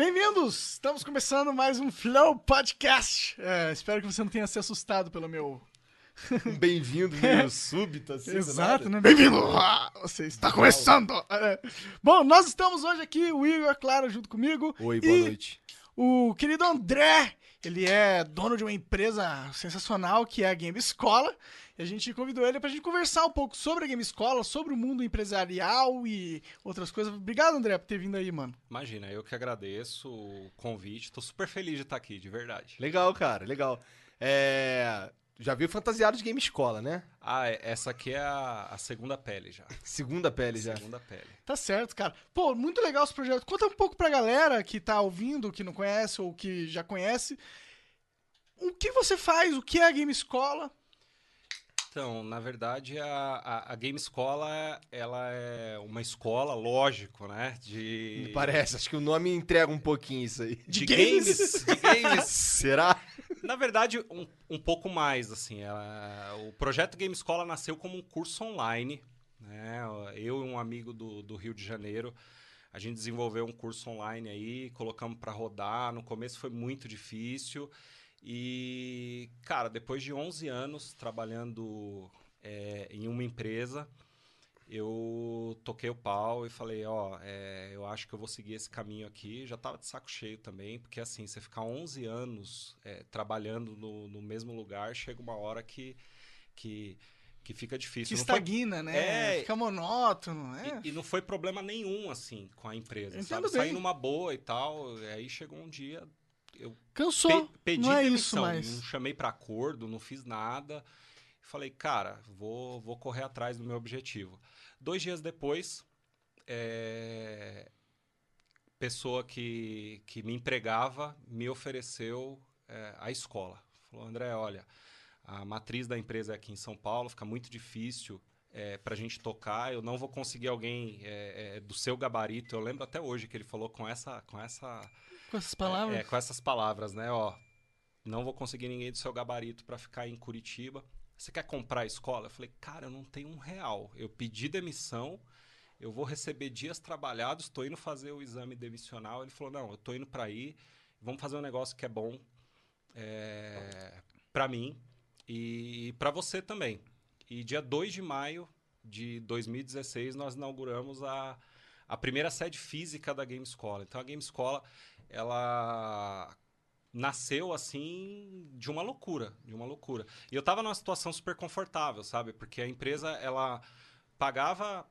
Bem-vindos! Estamos começando mais um Flow Podcast. É, espero que você não tenha se assustado pelo meu. Bem-vindo meio súbito, assim. Exato, né? Bem-vindo! Ah, você está começando! É. Bom, nós estamos hoje aqui, o Igor, claro, junto comigo. Oi, boa noite. O querido André, ele é dono de uma empresa sensacional que é a Game Escola. E a gente convidou ele pra gente conversar um pouco sobre a Game Escola, sobre o mundo empresarial e outras coisas. Obrigado, André, por ter vindo aí, mano. Imagina, eu que agradeço o convite. Tô super feliz de estar aqui, de verdade. Legal, cara, legal. É... Já viu fantasiado de game escola, né? Ah, é- essa aqui é a, a segunda pele já. Segunda pele já. Segunda pele. Tá certo, cara. Pô, muito legal esse projeto. Conta um pouco pra galera que tá ouvindo, que não conhece ou que já conhece. O que você faz? O que é a Game Escola? Então, na verdade, a, a, a Game Escola, ela é uma escola, lógico, né? De... Me parece, acho que o nome entrega um pouquinho isso aí. De, games. games. De games. Será? Na verdade, um, um pouco mais, assim. ela- o projeto Game Escola nasceu como um curso online, né? Eu e um amigo do, do Rio de Janeiro, a gente desenvolveu um curso online aí, colocamos para rodar. No começo foi muito difícil. E, cara, depois de 11 anos trabalhando é, em uma empresa, eu toquei o pau e falei, ó, é, eu acho que eu vou seguir esse caminho aqui. Já tava de saco cheio também, porque assim, você ficar 11 anos é, trabalhando no, no mesmo lugar, chega uma hora que, que, que fica Que difícil. Foi- estagna, né? É. Fica monótono, né? e, e não foi problema nenhum, assim, com a empresa, Entendo sabe? bem. Saí numa boa e tal, e aí chegou um dia, eu Cansou. Pe- pedi não é isso demissão, mais. não chamei para acordo, não fiz nada. Falei, cara, vou, vou correr atrás do meu objetivo. Dois dias depois, é, pessoa que, que me empregava me ofereceu é, a escola. Falou, André, olha, a matriz da empresa é aqui em São Paulo, fica muito difícil é, para a gente tocar. Eu não vou conseguir alguém é, é, do seu gabarito. Eu lembro até hoje que ele falou com essa, com essa Com essas palavras. é, com essas palavras, né? Ó, não vou conseguir ninguém do seu gabarito para ficar em Curitiba. Você quer comprar a escola? Eu falei, cara, eu não tenho um real. Eu pedi demissão, eu vou receber dias trabalhados, estou indo fazer o exame demissional. Ele falou, não, eu estou indo para aí, vamos fazer um negócio que é bom é, para mim e para você também. E dia 2 de maio de 2016 nós inauguramos a, a primeira sede física da Game Escola. Então a Game Escola ela nasceu assim de uma loucura, de uma loucura. E eu tava numa situação super confortável, sabe? Porque a empresa ela pagava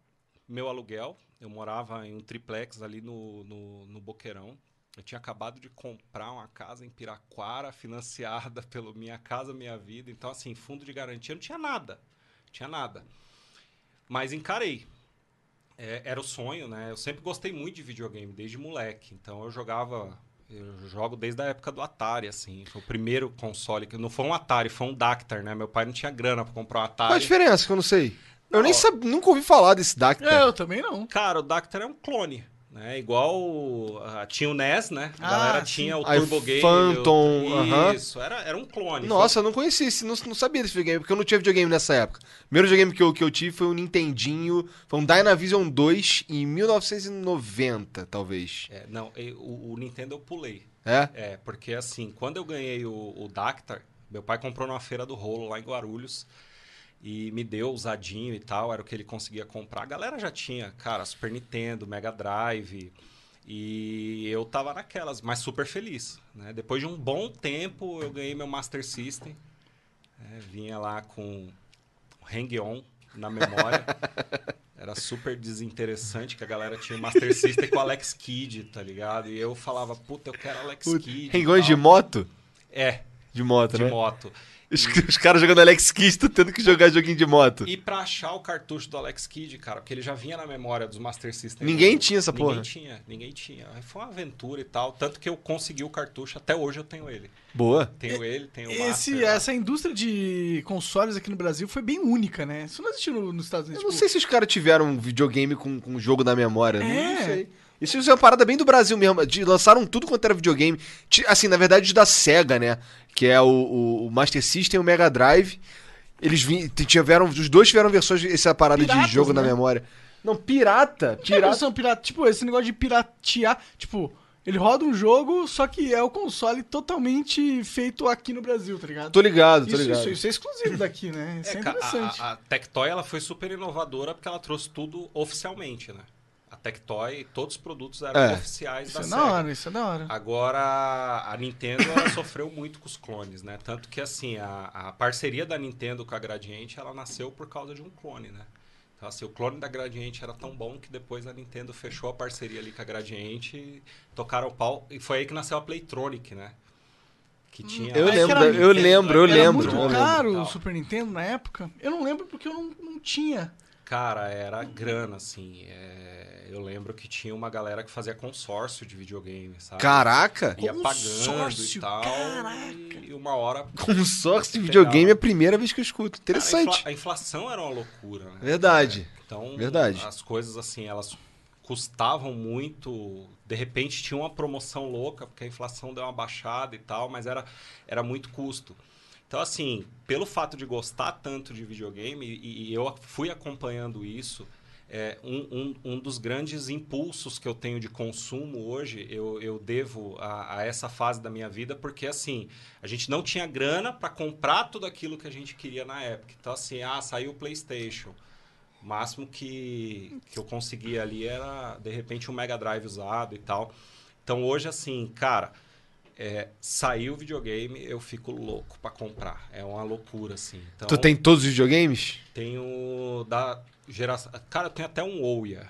meu aluguel, eu morava em um triplex ali no, no, no Boqueirão. Eu tinha acabado de comprar uma casa em Piraquara, financiada pelo Minha Casa Minha Vida. Então, assim, fundo de garantia, não tinha nada. Não tinha nada. Mas encarei. É, era o sonho, né? Eu sempre gostei muito de videogame, desde moleque. Então eu jogava. Eu jogo desde a época do Atari, assim. Foi o primeiro console. que Não foi um Atari, foi um Dactar, né? Meu pai não tinha grana pra comprar um Qual a Atari. diferença que eu não sei? Eu nem sabia, nunca ouvi falar desse É, Dactar. eu também não. Cara, o Dactar é um clone. Né? Igual ah, tinha o NES, né? A Ah, galera sim. tinha o Turbo Game. Phantom, o... aham. Isso, era, era um clone. Nossa, eu não conhecia, esse- não, não sabia desse videogame, porque eu não tinha videogame nessa época. O primeiro videogame que eu, que eu tive foi um Nintendinho, foi um Dynavision 2 em 1990, talvez. É, não, e- o, o Nintendo eu pulei. É? É, porque assim, quando eu ganhei o, o Dactar, meu pai comprou numa feira do rolo lá em Guarulhos e me deu usadinho e tal, era o que ele conseguia comprar. A galera já tinha, cara, Super Nintendo, Mega Drive. E eu tava naquelas, mas super feliz. Né? Depois de um bom tempo, eu ganhei meu Master System. né? Vinha lá com Hang-On na memória. Era super desinteressante que a galera tinha o Master System com o Alex Kidd, tá ligado? E eu falava, puta, eu quero Alex Kidd. Rengões de moto? É, De moto, de né? moto. Os, os caras jogando Alex Kidd, tu tendo que jogar joguinho de moto. E pra achar o cartucho do Alex Kidd, cara, porque ele já vinha na memória dos Master System. Ninguém né? tinha essa porra. Ninguém tinha, ninguém tinha. Foi uma aventura e tal. Tanto que eu consegui o cartucho, até hoje eu tenho ele. Boa. Tenho ele, tenho o Esse, Master. lá. essa indústria de consoles aqui no Brasil foi bem única, né? Isso não existiu no- nos Estados Eu Unidos. não tipo, sei se os caras tiveram um videogame com, com um jogo na memória. É. Não sei. Isso é uma parada bem do Brasil mesmo. De, lançaram tudo quanto era videogame. Assim, na verdade, os da SEGA, né? Que é o, o- o Master System e o Mega Drive. Eles tiveram. Os dois tiveram versões essa parada Piratas, de jogo na né? memória. Não, pirata. Pirata. versão pirata, tipo, esse negócio de piratear, tipo, ele roda um jogo, só que é o console totalmente feito aqui no Brasil, tá ligado? Tô ligado, tô Isso, ligado. isso, isso é exclusivo daqui, né? Isso é, É, interessante. a, a Tectoy ela foi super inovadora porque ela trouxe tudo oficialmente, né? Tectoy, todos os produtos eram É. oficiais Isso da é Sega. da hora, isso é da hora. Agora, a Nintendo ela sofreu muito com os clones, né? Tanto que, assim, a, a parceria da Nintendo com a Gradiente, ela nasceu por causa de um clone, né? Então, assim, o clone da Gradiente era tão bom que depois a Nintendo fechou a parceria ali com a Gradiente e tocaram o pau. E foi aí que nasceu a Playtronic, né? Que tinha... Eu É que lembro, era- eu lembro, eu Era lembro. muito eu lembro. caro o Super Nintendo na época. Eu não lembro porque eu não, não tinha. Cara, era grana, assim. é, Eu lembro que tinha uma galera que fazia consórcio de videogame, sabe? Caraca! Ia pagando e Consórcio, tal. caraca. E uma hora. Consórcio de videogame é a primeira vez que eu escuto. A, Interessante. infla- a inflação era uma loucura, né? Verdade. Então, Verdade. as coisas assim, elas custavam muito. De repente tinha uma promoção louca, porque a inflação deu uma baixada e tal, mas era, era muito custo. Então, assim, pelo fato de gostar tanto de videogame, e, e eu fui acompanhando isso, é, um, um, um dos grandes impulsos que eu tenho de consumo hoje, eu, eu devo a, a essa fase da minha vida, porque, assim, a gente não tinha grana para comprar tudo aquilo que a gente queria na época. Então, assim, ah, saiu o PlayStation. O máximo que, que eu conseguia ali era, de repente, um Mega Drive usado e tal. Então, hoje, assim, cara, é, saiu o videogame, eu fico louco pra comprar. É uma loucura, assim. Então, Tu tem todos os videogames? Tenho da geração... Cara, eu tenho até um Ouya.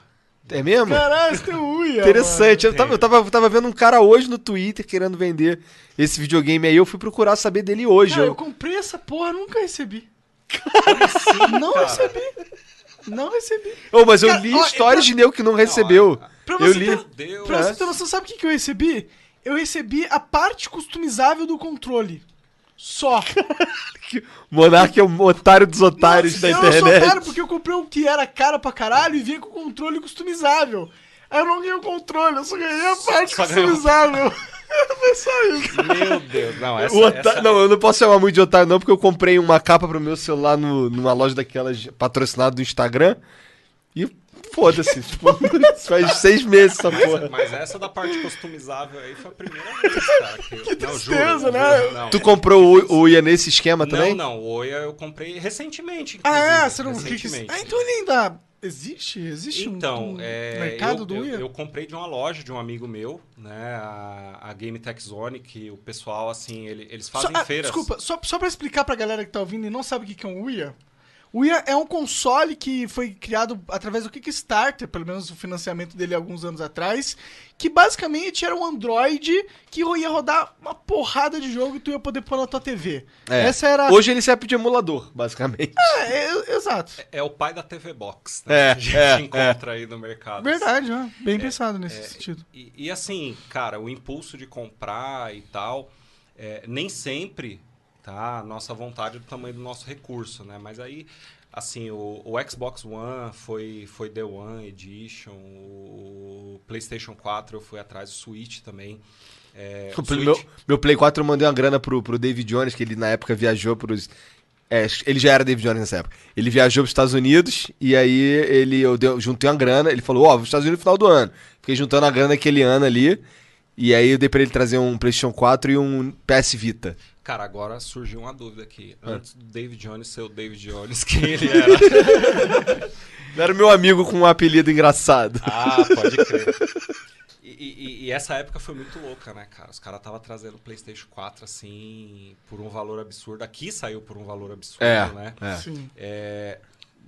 É mesmo? Caralho, você tem uia. Interessante. Eu mano. tava, eu, tava, eu tava vendo um cara hoje no Twitter querendo vender esse videogame aí. Eu fui procurar saber dele hoje. Cara, eu Eu- comprei essa porra, nunca recebi. Sim, Não cara. recebi. Não recebi. Oh, mas eu Cara, li ó, histórias pra- de nego que não recebeu. Não, Pra eu você li. ter- Meu Deus. Pra É. você ter noção, sabe o que, que eu recebi? Eu recebi a parte customizável do controle. Só. Monark é o otário dos otários da eu sou internet. otário porque eu comprei um que era caro pra caralho e vinha com controle customizável. Aí eu não ganhei o controle, eu só ganhei a parte só customizável. Foi só isso. Meu Deus. Não, essa, O otá- essa- Não, eu não posso chamar muito de otário, não, porque eu comprei uma capa pro meu celular no- numa loja daquelas patrocinada do Instagram. E foda-se. tipo, faz seis meses essa porra. Mas essa da parte customizável aí foi a primeira vez, cara. Que, eu, não, juro, tristeza, né? juro, não. Tu comprou o, o IA nesse esquema também? Não, não. O Oia eu comprei recentemente. Ah, é? Você não que que- recentemente. Ah, então ele ainda existe? Existe Então, um, é, mercado eu, do eu, Uia? eu comprei de uma loja de um amigo meu, né? A, a Game Tech Zone, que o pessoal, assim, ele- eles Só- fazem ah, feiras. Desculpa, só, só pra explicar pra galera que tá ouvindo e não sabe o que que é um Uia. O Uia é um console que foi criado através do Kickstarter, pelo menos o financiamento dele alguns anos atrás, que basicamente era um Android que ia rodar uma porrada de jogo e tu ia poder pôr na tua TV. É. Essa era... Hoje ele serve de emulador, basicamente. É, é, exato. É o pai da TV Box, É, né? que a gente é, encontra aí no mercado. Verdade, né? Bem pensado nesse sentido. E, e assim, cara, o impulso de comprar e tal, é, nem sempre tá a nossa vontade do tamanho do nosso recurso, né? Mas aí, assim, o, o Xbox One foi, foi The One Edition, o PlayStation 4 eu fui atrás, o Switch também. É, O Play- meu, Switch, meu Play 4 eu mandei uma grana pro, pro David Jones, que ele na época viajou pros. É, ele já era David Jones nessa época. Ele viajou pros Estados Unidos e aí ele, eu dei- juntei uma grana. Ele falou: Ó, vou pros Estados Unidos no final do ano. Fiquei juntando a grana aquele ano ali. E aí eu dei pra ele trazer um PlayStation 4 e um PS Vita. Cara, agora surgiu uma dúvida aqui. Ah. Antes do David Jones ser o David Jones, quem ele era? Ele era meu amigo com um apelido engraçado. Ah, pode crer. E, e- e essa época foi muito louca, né, cara? Os caras estavam trazendo o PlayStation 4 assim, por um valor absurdo. Aqui saiu por um valor absurdo, É, né? é. Sim. É,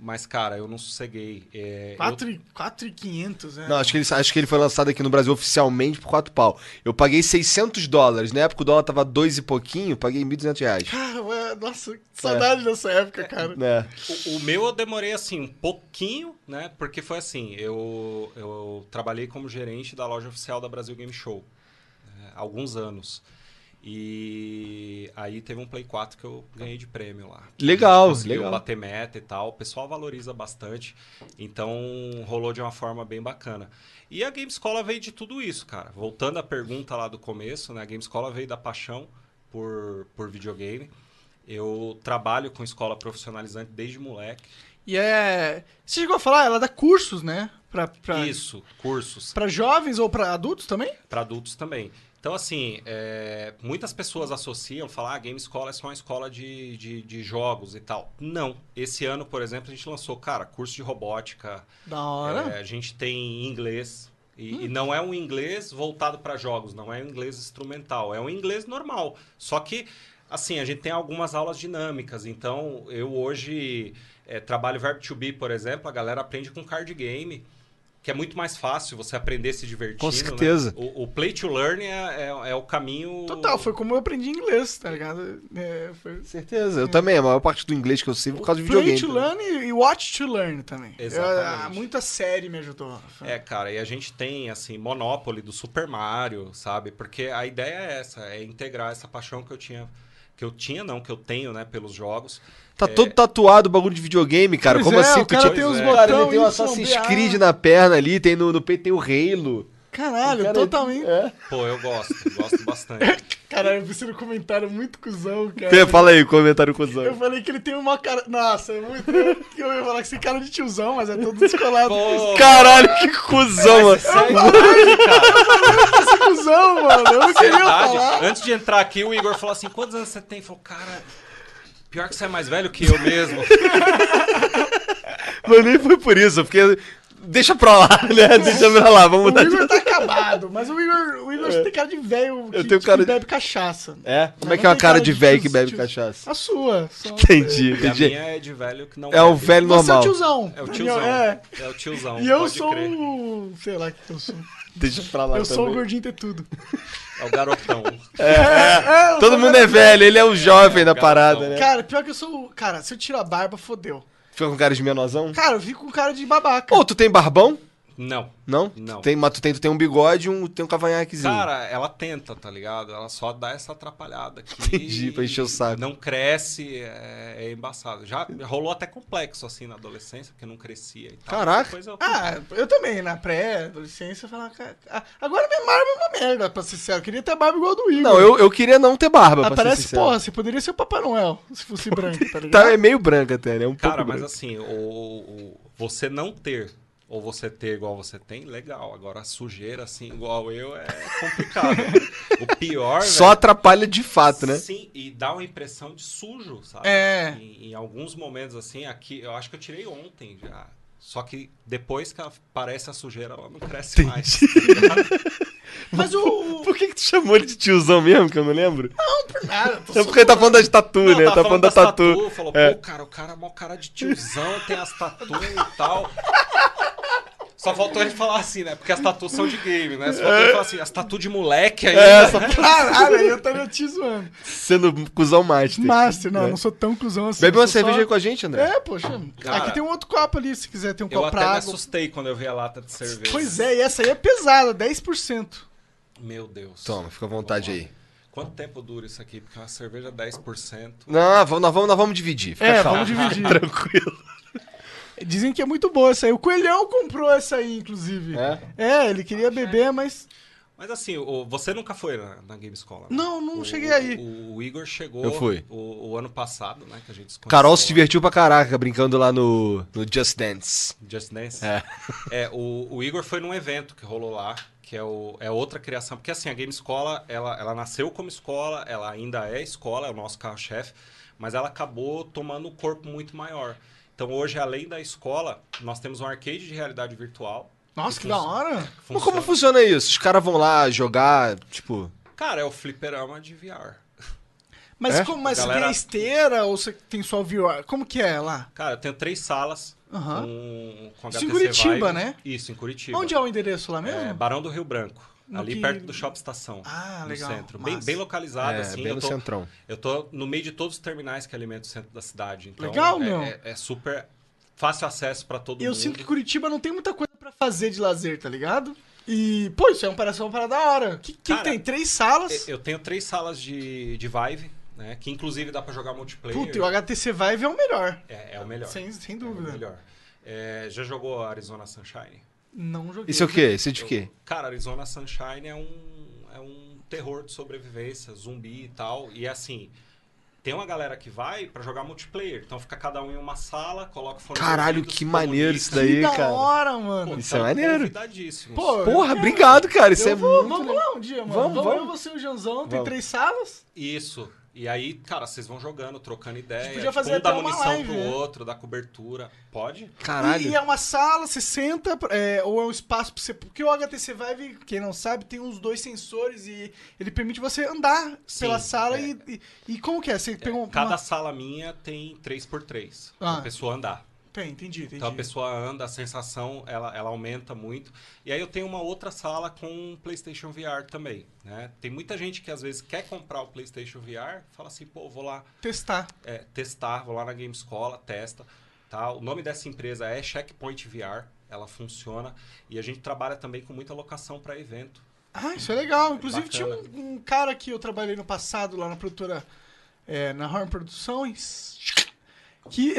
Mas, cara, eu não sosseguei. É, eu- 4,500, né? Não, acho que, ele, acho que ele foi lançado aqui no Brasil oficialmente por 4 pau. Eu paguei 600 dólares. Na época o dólar tava 2 e pouquinho, paguei 1.200 reais. Cara, ué, nossa, que saudade dessa época, cara. É. O, o meu eu demorei assim um pouquinho, né? Porque foi assim, eu, eu trabalhei como gerente da loja oficial da Brasil Game Show né, há alguns anos. E aí teve um Play 4 que eu ganhei de prêmio lá. Legal, legal. bater meta e tal. O pessoal valoriza bastante. Então rolou de uma forma bem bacana. E a Game Escola veio de tudo isso, cara. Voltando à pergunta lá do começo, né? A Game Escola veio da paixão por, por videogame. Eu trabalho com escola profissionalizante desde moleque. E é. Você chegou a falar, ela dá cursos, né? Pra, pra, Isso, cursos pra jovens ou pra adultos também? para adultos também. Então, assim, é, muitas pessoas associam, falam, ah, Game Escola é só uma escola de, de, de jogos e tal. Não. Esse ano, por exemplo, a gente lançou, cara, curso de robótica. Da hora. é, a gente tem inglês. E, e não é um inglês voltado para jogos, não é um inglês instrumental, é um inglês normal. Só que, assim, a gente tem algumas aulas dinâmicas. Então, eu hoje é, trabalho Verb to Be, por exemplo, a galera aprende com card game, que é muito mais fácil você aprender se divertindo. Com né? certeza. O, o play to learn é, é, é o caminho. Total, foi como eu aprendi inglês, tá ligado? É, foi... Certeza. Eu também, a maior parte do inglês que eu sei é por causa de Play videogame. to learn e e watch to learn também. Exatamente. Eu- muita série me ajudou. É, cara, e a gente tem, assim, Monopoly do Super Mario, sabe? Porque a ideia é essa, é integrar essa paixão que eu tinha. Que eu tinha, não, que eu tenho, né, pelos jogos. Tá todo tatuado o bagulho de videogame, cara. Pois Como é, assim? o Tu cara tinha- tem os Cara, ele tem o Assassin's. Creed na perna ali, tem no, no peito tem o Halo. Caralho, Cara, totalmente. É. Pô, eu gosto, gosto bastante. Caralho, eu preciso um comentário muito cuzão, cara. Tem- Fala aí, comentário Eu cuzão. falei que ele tem uma cara. Nossa, é muito. Eu ia falar que você tem cara de tiozão, mas é todo descolado. Pô, Caralho, que cuzão, mano. é verdade, cara. Esse cuzão, mano. Eu não queria Verdade. falar. Antes de entrar aqui, o Igor falou assim: quantos anos você tem? Ele falou, cara, pior que você é mais velho que eu mesmo. Mas nem foi por isso, porque. Deixa pra lá, né? Deixa pra lá, vamos O mudar de. Igor tá acabado, mas o Igor, o Igor tem cara de velho que, Eu tenho que cara de- bebe cachaça. É? Como Mas é que é uma cara cara de de velho que bebe tio- cachaça? A sua. só. Entendi, E a entendi. minha é de velho que não É o bebe. velho Você é o normal. tiozão. É o tiozão. É. É o tiozão. E eu sou crer. o. Sei lá o que eu sou. Deixa pra lá eu sou o também. gordinho ter tudo. É o garotão. É, eu Todo sou mundo é velho, ele é o jovem da Garotão. parada, né? Cara, pior que eu sou. o- Cara, se eu tiro a barba, fodeu. Fica com cara de menorzão? Cara, eu fico com cara de babaca. Pô, tu tem barbão? Não. Não? Não. Tu tem, mas tu tem, tu tem um bigode e um, tem um cavanhaquezinho. Cara, ela tenta, tá ligado? Ela só dá essa atrapalhada aqui. Entendi, pra encher o saco. Não cresce, é, é embaçado. Já rolou até complexo, assim, na adolescência, porque não crescia e tal. Caraca. Eu... Ah, eu também, na pré-adolescência, eu falava. cara, Agora minha barba é uma merda, pra ser sincero. Eu queria ter barba igual a do Igor. Não, eu, eu queria não ter barba, Ah, pra ser parece, sincero. porra, você poderia ser o Papai Noel se fosse branco, tá ligado? Tá, é meio branca até, né? Um Cara, pouco mas branca. assim, o, o- você não ter ou você ter igual você tem, legal. Agora, a sujeira, assim, igual eu, é complicado. o pior, Só velho, atrapalha de fato, né? Sim, e dá uma impressão de sujo, sabe? É. Em, em alguns momentos, assim, aqui, eu acho que eu tirei ontem já. Só que depois que aparece a sujeira, ela não cresce mais. Mas o. Por que, que tu chamou ele de tiozão mesmo, que eu não lembro? Não, por nada. É porque ele tá falando das tatu, Não, né? tava Tá falando da das tatu. Falou, É. pô, cara, o cara é mó cara de tiozão, tem as tatu e tal. Só faltou ele falar assim, né? Porque as tatu são de game, né? Só faltou ele falar assim, as tatu de moleque ainda. É, só Caralho, aí eu tava te zoando. sendo cuzão master. Master, não, É. não sou tão cuzão assim. Bebe eu uma cerveja só- aí com a gente, André? É, poxa. Cara, aqui tem um outro copo ali, se quiser, tem um Eu copo até pra me água. assustei quando eu vi a lata de cerveja. Pois é, e essa aí é pesada, 10%. Meu Deus. Toma, fica à vontade aí. Quanto tempo dura isso aqui? Porque uma cerveja 10%. Não, vamos, nós, vamos, nós vamos dividir. Fica É, calmo. vamos dividir. Tranquilo. Dizem que é muito boa essa aí. O Coelhão comprou essa aí, inclusive. É? É, ele queria beber, mas. Mas assim, o- você nunca foi na, na Game Escola? né? Não, não O- cheguei aí. O, o Igor chegou. Eu fui. O, o ano passado, né? Que a gente se Carol se divertiu pra caraca brincando lá no, no Just Dance. Just Dance. É. É, o, o Igor foi num evento que rolou lá, que é, o, é outra criação. Porque assim, a Game Escola, ela, ela nasceu como escola, ela ainda é escola, é o nosso carro-chefe, mas ela acabou tomando um corpo muito maior. Então hoje, além da escola, nós temos um arcade de realidade virtual. Nossa, que da hora. Mas Funciona- como funciona isso? Os caras vão lá jogar, tipo. Cara, é o fliperama de VR. Mas, É? como, mas Galera- você tem a esteira ou você tem só VR? Como que é lá? Cara, eu tenho três salas Aham. com, com Isso HTC em Curitiba, Vive. né? Isso, em Curitiba. Onde é o endereço lá mesmo? É, Barão do Rio Branco. No ali que- perto do Shopping Estação. Ah, no legal, centro. Bem, bem localizado, É, assim. bem eu no tô, centrão. Eu tô no meio de todos os terminais que alimentam o centro da cidade. Então Legal, é, meu. É, é super fácil acesso pra todo Eu mundo. sinto que Curitiba não tem muita coisa pra fazer de lazer, tá ligado? E, pô, isso é uma parada, uma parada da hora. Que, que Cara, tem? Três salas? Eu tenho três salas de, de Vive, né? Que inclusive dá pra jogar multiplayer. Puta, e o HTC Vive é o melhor. É, é o melhor. Sem, sem É o dúvida. melhor. É, já jogou Arizona Sunshine? Não joguei. Isso é o quê? Isso é de quê? Cara, Arizona Sunshine é um, é um terror de sobrevivência, zumbi e tal. E assim, tem uma galera que vai pra jogar multiplayer. Então fica cada um em uma sala, coloca o fone de Caralho, ouvido, que maneiro isso daí, Que da cara. hora, mano. Pô, Isso é tamo maneiro. Pô, Porra, obrigado, cara. Isso Eu é vou, muito vamos legal. lá um dia, mano. Vamos, Vamos, vamos. você e o Janzão, tem Vamos. três salas. Isso. E aí, cara, vocês vão jogando, trocando ideia. podia fazer um até dá uma munição live, pro né? outro, dá cobertura. Pode? Caralho. E, e é uma sala, você senta, é, ou é um espaço pra você. Porque o HTC Vive, quem não sabe, tem uns dois sensores e ele permite você andar Sim, pela sala é. e, e. e como que é? Você pegou Cada uma. sala minha tem 3x3. Ah. Pra pessoa andar. Tem, entendi, entendi. Então a pessoa anda, a sensação ela, ela aumenta muito. E aí eu tenho uma outra sala com PlayStation VR também. Né? Tem muita gente que às vezes quer comprar o PlayStation VR, fala assim, pô, vou lá Testar. é, testar, vou lá na Game Escola, testa. Tá? O nome dessa empresa é Checkpoint VR, ela funciona. E a gente trabalha também com muita locação para evento. Ah, isso é legal. Inclusive, tinha Bacana. um, um cara que eu trabalhei no passado lá na produtora, é, na Horn Produções, que,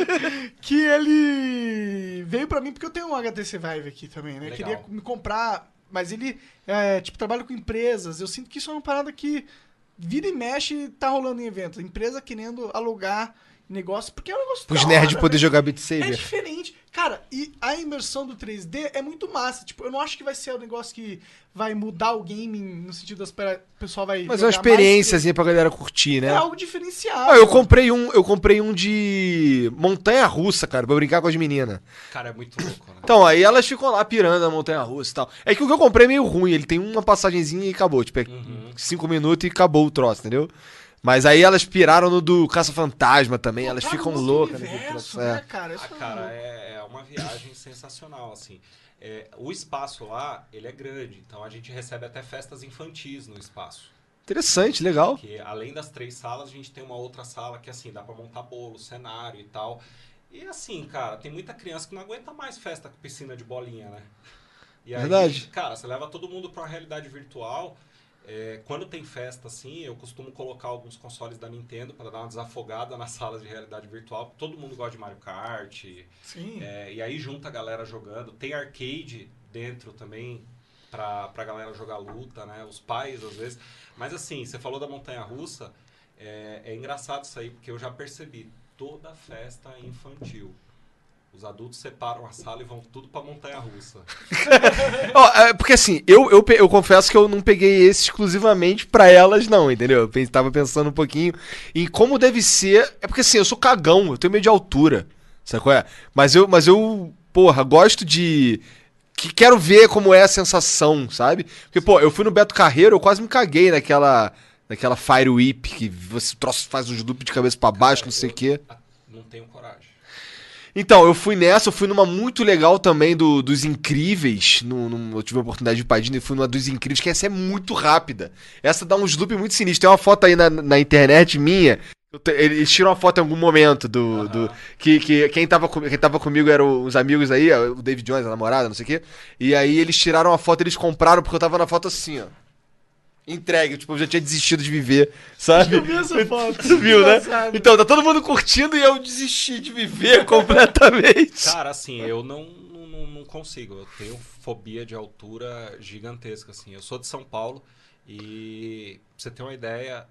que ele veio pra mim porque eu tenho um HTC Vive aqui também, né? Legal. Queria me comprar, mas ele, é, tipo, trabalha com empresas. Eu sinto que isso é uma parada que vira e mexe tá rolando em evento. Empresa querendo alugar negócio, porque é um negócio Os nerds poder né? jogar Beat É Saber. diferente. Cara, e a imersão do 3D é muito massa. Tipo, eu não acho que vai ser um negócio que vai mudar o gaming no sentido das o pessoal vai. Mas é uma jogar mais, pra galera curtir, né? É algo diferencial. Ah, eu comprei um, eu comprei um de montanha russa, cara, pra brincar com as meninas. Cara, é muito louco, né? Então, aí elas ficam lá pirando na montanha russa e tal. É que o que eu comprei é meio ruim, ele tem uma passagenzinha e acabou. Tipo, é Uhum. cinco minutos e acabou o troço, entendeu? Mas aí elas piraram no do Caça-Fantasma também, elas Tá ficam loucas. naquele universo, né, é. cara? Isso Ah, cara, é, é uma viagem sensacional, assim. É, o espaço lá, ele é grande, então a gente recebe até festas infantis no espaço. Interessante, legal. Que além das três salas, a gente tem uma outra sala que, assim, dá pra montar bolo, cenário e tal. E assim, cara, tem muita criança que não aguenta mais festa com piscina de bolinha, né? E aí, Verdade. cara, você leva todo mundo pra uma realidade virtual. É, quando tem festa, assim, eu costumo colocar alguns consoles da Nintendo para dar uma desafogada nas salas de realidade virtual. Todo mundo gosta de Mario Kart. Sim. É, e aí junta a galera jogando. Tem arcade dentro também pra, pra galera jogar luta, né? Os pais, às vezes. Mas assim, você falou da montanha russa. É, é engraçado isso aí, porque eu já percebi. Toda festa é infantil. Os adultos separam a sala e vão tudo pra montanha russa. Ó, é, porque assim, eu, eu, eu confesso que eu não peguei esse exclusivamente pra elas, não, entendeu? Eu tava pensando um pouquinho em como deve ser. É porque assim, eu sou cagão, eu tenho medo de altura. Sabe qual é? Mas eu, mas eu, porra, gosto de. Que quero ver como é a sensação, sabe? Porque, pô, eu fui no Beto Carreiro, eu quase me caguei naquela. Naquela Fire Whip que você troço, faz uns loop de cabeça pra baixo, não sei o quê. Não tenho coragem. Então, eu fui nessa, eu fui numa muito legal também do, dos Incríveis. No, no- eu tive a oportunidade de ir pra Disney, fui numa dos Incríveis, que essa é muito rápida. Essa dá uns loop muito sinistros. Tem uma foto aí na, na internet minha. te- Eles tiram uma foto em algum momento do. do que, que quem, tava, com- quem tava comigo eram os amigos aí, o David Jones, a namorada, não sei o quê. E aí eles tiraram uma foto, eles compraram, porque eu tava na foto assim, ó. Entregue, tipo, eu já tinha desistido de viver, sabe? Eu vi essa foto. Tu viu, né? Engraçado. Então, tá todo mundo curtindo e eu desisti de viver completamente. Cara, assim, eu não, não, não- consigo. Eu tenho fobia de altura gigantesca, assim. Eu sou de São Paulo e, pra você ter uma ideia,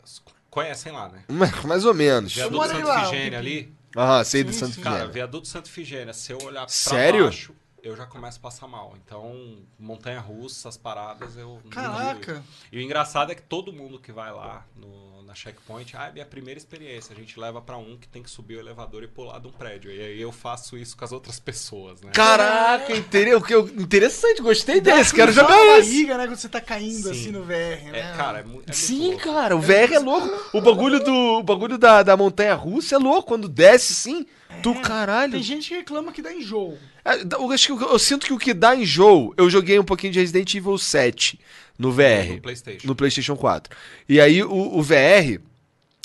conhecem lá, né? Mais, mais ou menos. Viaduto Santo lá, Figênia ali. Ah, sei do Santo sim. Cara, Figênia. viaduto Santo Figênia, se eu olhar pra Sério? baixo, eu já começo a passar mal. Então, montanha russa, as paradas, eu não Caraca. E o engraçado é que todo mundo que vai lá no, na checkpoint, ah, é minha primeira experiência. A gente leva pra um que tem que subir o elevador e pular de um prédio. E aí eu faço isso com as outras pessoas, né? Caraca, inter- o que eu- interessante, gostei desse, quero Dá jogar uma esse. barriga, né, quando você tá caindo Sim. assim no VR, né? É, cara, é, mu é muito Sim, louco. cara, o VR é louco. O bagulho do o bagulho da, da montanha russa é louco. Quando desce assim, tu caralho. Tem gente que reclama que dá enjoo. É, Eu, acho que o- eu sinto que o que dá enjoo, eu joguei um pouquinho de Resident Evil 7 no VR. No PlayStation. no PlayStation 4. E aí o, o VR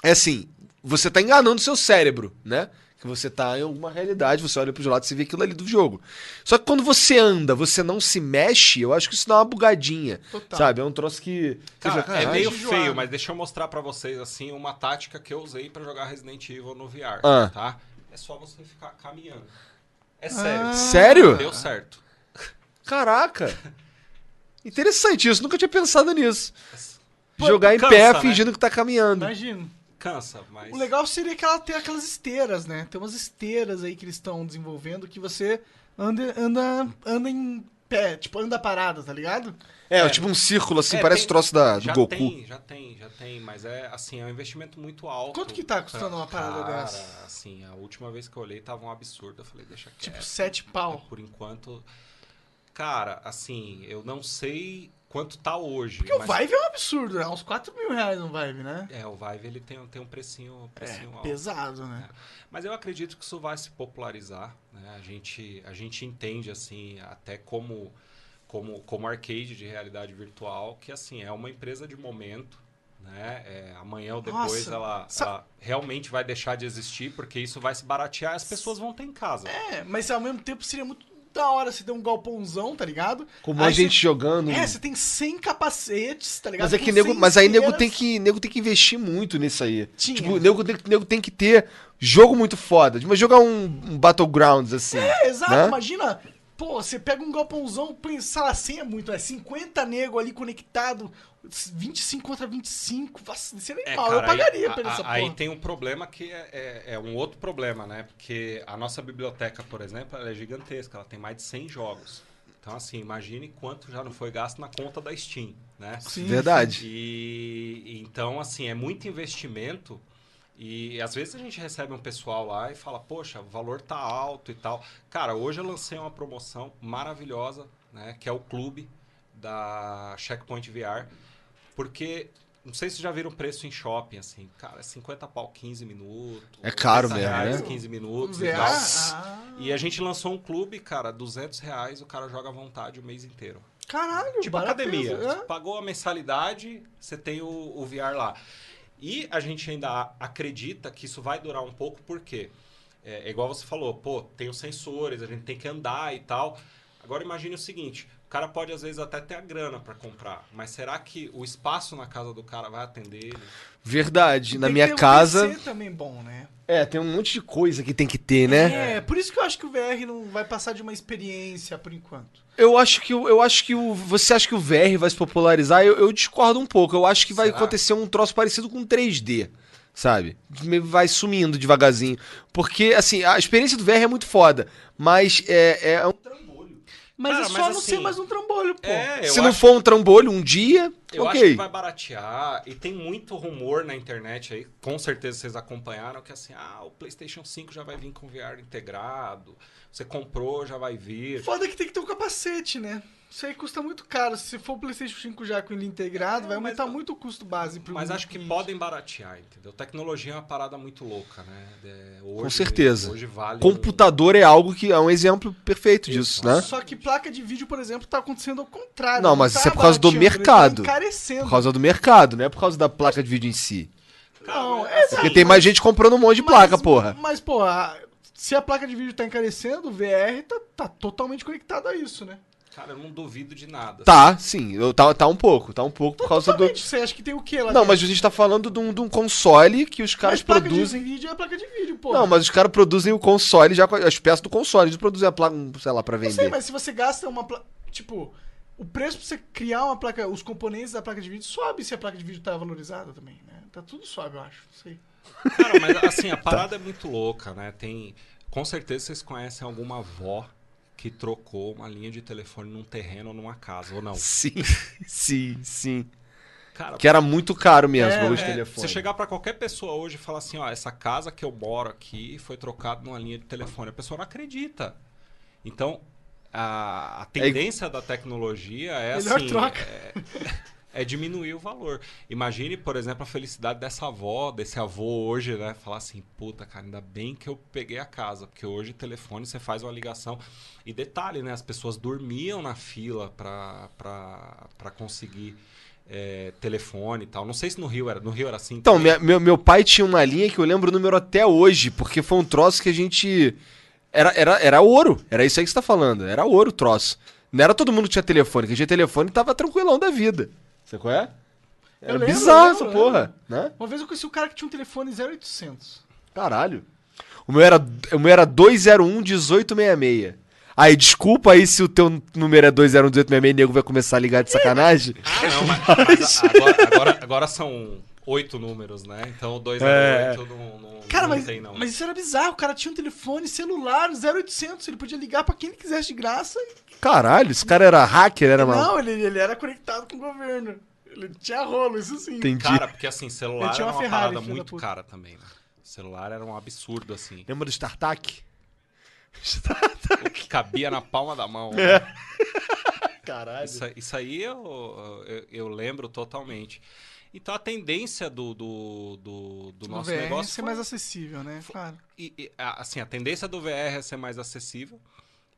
é assim, você tá enganando seu cérebro, né? Que você tá em alguma realidade, você olha pros lados e vê aquilo ali do jogo. Só que quando você anda, você não se mexe, eu acho que isso dá uma bugadinha. Total. Sabe? É um troço que. Cara, Você é meio feio, mas deixa eu mostrar pra vocês assim uma tática que eu usei pra jogar Resident Evil no VR, Ah. tá? É só você ficar caminhando. É sério. Ah. Sério? Deu certo. Caraca! Interessante isso, nunca tinha pensado nisso. Pô, Jogar em cansa, pé né? fingindo que tá caminhando. Imagina. Cansa, mas O legal seria que ela tem aquelas esteiras, né? Tem umas esteiras aí que eles estão desenvolvendo que você anda, anda, anda em pé, tipo, anda parado, tá ligado? É, É. tipo um círculo assim, É, parece tem- o troço da, do já Goku. tem, já tem, já tem, mas é assim, é um investimento muito alto. Quanto que tá custando pra- uma parada Cara, dessa? assim, a última vez que eu olhei tava um absurdo, eu falei, deixa quieto. Tipo, sete pau. Por enquanto, cara, assim, eu não sei quanto tá hoje. Porque o mas- Vive é um absurdo, né? Uns 4 mil reais no Vive, né? É, o Vive ele tem, tem um precinho, É, precinho alto. pesado, né? Mas eu acredito que isso vai se popularizar. Né? A, gente, a gente entende, assim, até como, como, como arcade de realidade virtual, que assim, é uma empresa de momento. Né? É, amanhã ou depois Nossa, ela, sa- ela realmente vai deixar de existir, porque isso vai se baratear e as pessoas vão ter em casa. É, mas ao mesmo tempo seria muito da hora você ter um galpãozão, tá ligado? Como Aí a gente você- jogando. É, você tem 100 capacetes, tá ligado? Mas é Com que nego, 100 mas aí nego tem que, nego tem que investir muito nisso aí. Tinha. Tipo, nego, nego tem que ter jogo muito foda. Mas jogar um, um Battlegrounds assim. É, exato, né? imagina. Pô, você pega um galpãozão, sala 100 é muito, é 50 nego ali conectado, 25 contra 25. Nossa, isso é É, eu cara, pagaria aí, pela a- essa a- aí porra. tem um problema que é, é- é um outro problema, né? Porque a nossa biblioteca, por exemplo, ela é gigantesca, ela tem mais de 100 jogos. Então, assim, imagine quanto já não foi gasto na conta da Steam, né? Sim, Verdade. E então, assim, é muito investimento. E às vezes a gente recebe um pessoal lá e fala, poxa, o valor tá alto e tal. Cara, hoje eu lancei uma promoção maravilhosa, né? Que é o clube da Checkpoint VR. Porque, não sei se vocês já viram o preço em shopping, assim. Cara, é 50 pau 15 minutos. É caro 80 mesmo, reais, né? 15 Um minutos e tal. ah, E a gente lançou um clube, cara, 200 reais, o cara joga à vontade o mês inteiro. caralho, Tipo academia. isso, é? Você pagou a mensalidade, você tem o, o VR lá. E a gente ainda acredita que isso vai durar um pouco, porque é, é igual você falou, pô, tem os sensores, a gente tem que andar e tal. Agora imagine o seguinte, o cara pode às vezes até ter a grana para comprar, mas será que o espaço na casa do cara vai atender ele? Verdade. Na minha um casa. PC também bom, né? É, tem um monte de coisa que tem que ter, né? É, por isso que eu acho que o VR não vai passar de uma experiência por enquanto. Eu acho que eu acho que o você acha que o VR vai se popularizar? Eu, eu discordo um pouco. Eu acho que vai Será? acontecer um troço parecido com 3D, sabe? Vai sumindo devagarzinho, porque assim a experiência do VR é muito foda, mas é, é um- Mas Cara, é só mas não assim- ser mais um trambolho, pô. É, se não acho- for um trambolho um dia, Eu acho ok. que vai baratear e tem muito rumor na internet aí, com certeza vocês acompanharam, que assim, ah, o PlayStation 5 já vai vir com VR integrado, você comprou, já vai vir. Foda que tem que ter um capacete, né? Isso aí custa muito caro. Se for o PlayStation 5 já com ele integrado, É, vai mas- aumentar muito o custo base pro Mas acho que cliente. podem baratear, entendeu? Tecnologia é uma parada muito louca, né? É, hoje- Com certeza. Hoje vale. um- Computador é algo que é um exemplo perfeito disso, né? Só que placa de vídeo, por exemplo, tá acontecendo ao contrário. Não, mas tá isso é por causa do ele mercado. Tá encarecendo. Por causa do mercado, não é por causa da placa de vídeo em si. Não, é assim, Porque tem mais gente comprando um monte de placa, Mas- porra. Mas, porra, se a placa de vídeo tá encarecendo, o VR tá, tá totalmente conectado a isso, né? Cara, eu não duvido de nada. Tá, sim, eu- tá, tá um pouco, tá um pouco por causa do. Totalmente. Você acha que tem o quê lá Não, dentro? mas a gente tá falando de um, de um console que os caras Mas placa produzem. de vídeo é placa de vídeo, porra. Não, mas os caras produzem o console já com as peças do console, eles produzem a placa, sei lá, pra Não vender. sei, mas se você gasta uma placa. Tipo, o preço pra você criar uma placa. Os componentes da placa de vídeo sobe se a placa de vídeo tá valorizada também, né? Tá tudo sobe, eu acho. Não sei. Cara, mas assim, a parada é muito louca, né? Tem. Com certeza vocês conhecem alguma avó que trocou uma linha de telefone num terreno ou numa casa, ou não? Sim, sim, sim. Cara, Que era muito caro mesmo, É, o é, telefone. você chegar pra qualquer pessoa hoje e falar assim, ó, essa casa que eu moro aqui foi trocada numa linha de telefone, a pessoa não acredita. Então, a, a tendência da tecnologia é Melhor assim, troca. é, diminuir o valor. Imagine, por exemplo, a felicidade dessa avó, desse avô hoje, né? Falar assim, puta, cara, ainda bem que eu peguei a casa, porque hoje telefone você faz uma ligação. E detalhe, né? As pessoas dormiam na fila pra conseguir é, telefone e tal. Não sei se no Rio era. No Rio era assim. Então, minha- meu, meu pai tinha uma linha que eu lembro o número até hoje, porque foi um troço que a gente. Era, era, era ouro. Era isso aí que você tá falando. Era ouro o troço. Não era todo mundo que tinha telefone. Quem tinha telefone tava tranquilão da vida. Você qual é? Era lembro, bizarro eu essa porra, né? Uma vez eu conheci um cara que tinha um telefone 0800. Caralho. O meu era, o meu era 201 1866. Aí, desculpa aí se o teu número é 201 1866 e nego vai começar a ligar de sacanagem. Ah, não, mas, mas agora, agora, agora são oito números, né? Então o 2 É. não, não, Cara, não mas, tem, não. mas isso era bizarro. O cara tinha um telefone celular 0800. Ele podia ligar pra quem ele quisesse de graça. e- Caralho, esse cara era hacker, era mal. Não, ele, ele era conectado com o governo. Ele tinha rolo, isso sim. Entendi. Cara, porque assim, celular Ele tinha era uma uma Ferrari, parada muito cara também, né? celular era um absurdo, assim. Lembra do StarTAC? O que cabia na palma da mão. É. né? Caralho. Isso, isso aí eu, eu, eu lembro totalmente. Então a tendência do, do, do, do O nosso VR negócio ser foi- mais acessível, né? Claro. e, e, a- assim, a tendência do VR é ser mais acessível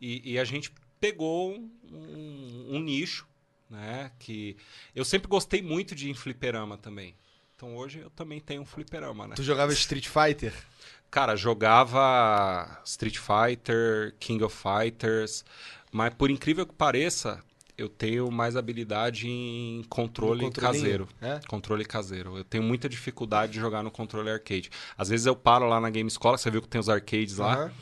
e, e a gente pegou um, um- um nicho, né? Que eu sempre gostei muito de ir em fliperama também. Então hoje eu também tenho um fliperama, né? Tu jogava Street Fighter? Cara, jogava Street Fighter, King of Fighters, mas por incrível que pareça, eu tenho mais habilidade em controle caseiro. é? Controle caseiro. Eu tenho muita dificuldade de jogar no controle arcade. Às vezes eu paro lá na Game Escola, você viu que tem os arcades lá, Aham.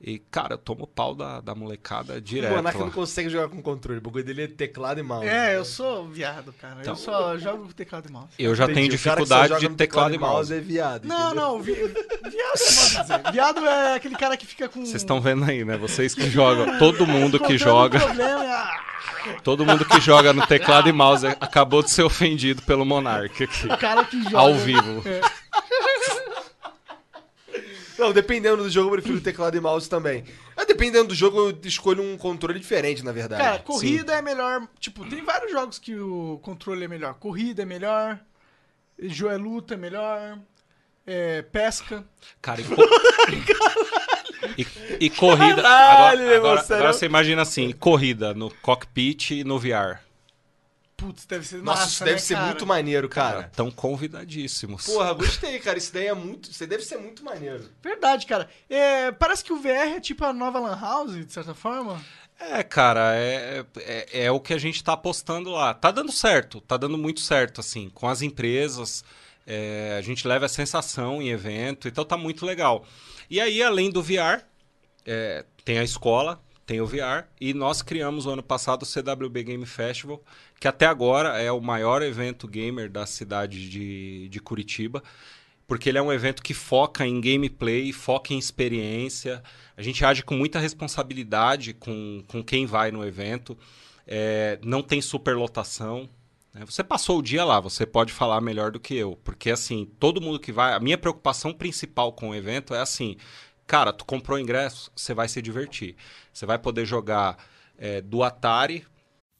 E, cara, eu tomo pau da, da molecada O direto. Monark lá. não consegue jogar com controle. O bagulho dele é teclado e mouse. É, eu sou viado, cara. Então- eu só jogo com teclado e mouse. Eu já Entendi. tenho O dificuldade de teclado e mouse. é viado. Não, entendeu? não, vi... viado, dizer? Viado é aquele cara que fica com. Vocês estão vendo aí, né? Vocês que jogam, todo mundo que joga. e, ah, Todo mundo que joga no teclado e mouse acabou de ser ofendido pelo Monark aqui. o cara que joga. Ao vivo. É. Não, dependendo do jogo, eu prefiro teclado e mouse também. Mas dependendo do jogo, eu escolho um controle diferente, na verdade. Cara, corrida é melhor. Tipo, tem vários jogos que o controle é melhor. Corrida é melhor. Jo é luta é melhor. É, pesca. Cara, e, co- e, e corrida. Caralho, agora, agora, agora você imagina assim: corrida no cockpit e no VR. Putz, deve ser Nossa, massa, isso deve né, ser cara? muito maneiro, cara. Tão convidadíssimos. Porra, gostei, cara. Isso daí é muito. Isso daí deve ser muito maneiro. Verdade, cara. É, parece que o VR é tipo a nova Lan House, de certa forma. É, cara, é, é, é o que a gente tá apostando lá. Tá dando certo, tá dando muito certo, assim, com as empresas. é, a gente leva a sensação em evento, então tá muito legal. E aí, além do VR, é, tem a escola, tem o VR, e nós criamos o ano passado o CWB Game Festival, que até agora é o maior evento gamer da cidade de, de Curitiba, porque ele é um evento que foca em gameplay, foca em experiência. A gente age com muita responsabilidade com, com quem vai no evento. É, não tem superlotação. né? Você passou o dia lá, você pode falar melhor do que eu. Porque, assim, todo mundo que vai. A minha preocupação principal com o evento é assim: cara, tu comprou ingresso, você vai se divertir. Você vai poder jogar é, do Atari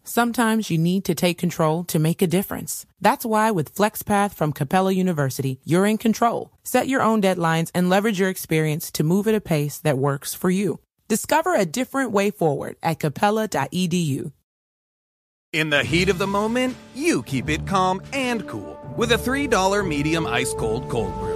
Sometimes you need to take control to make a difference. That's why with FlexPath from Capella University, you're in control. Set your own deadlines and leverage your experience to move at a pace that works for you. Discover a different way forward at capella.edu. In the heat of the moment, you keep it calm and cool with a $3 medium ice cold cold brew.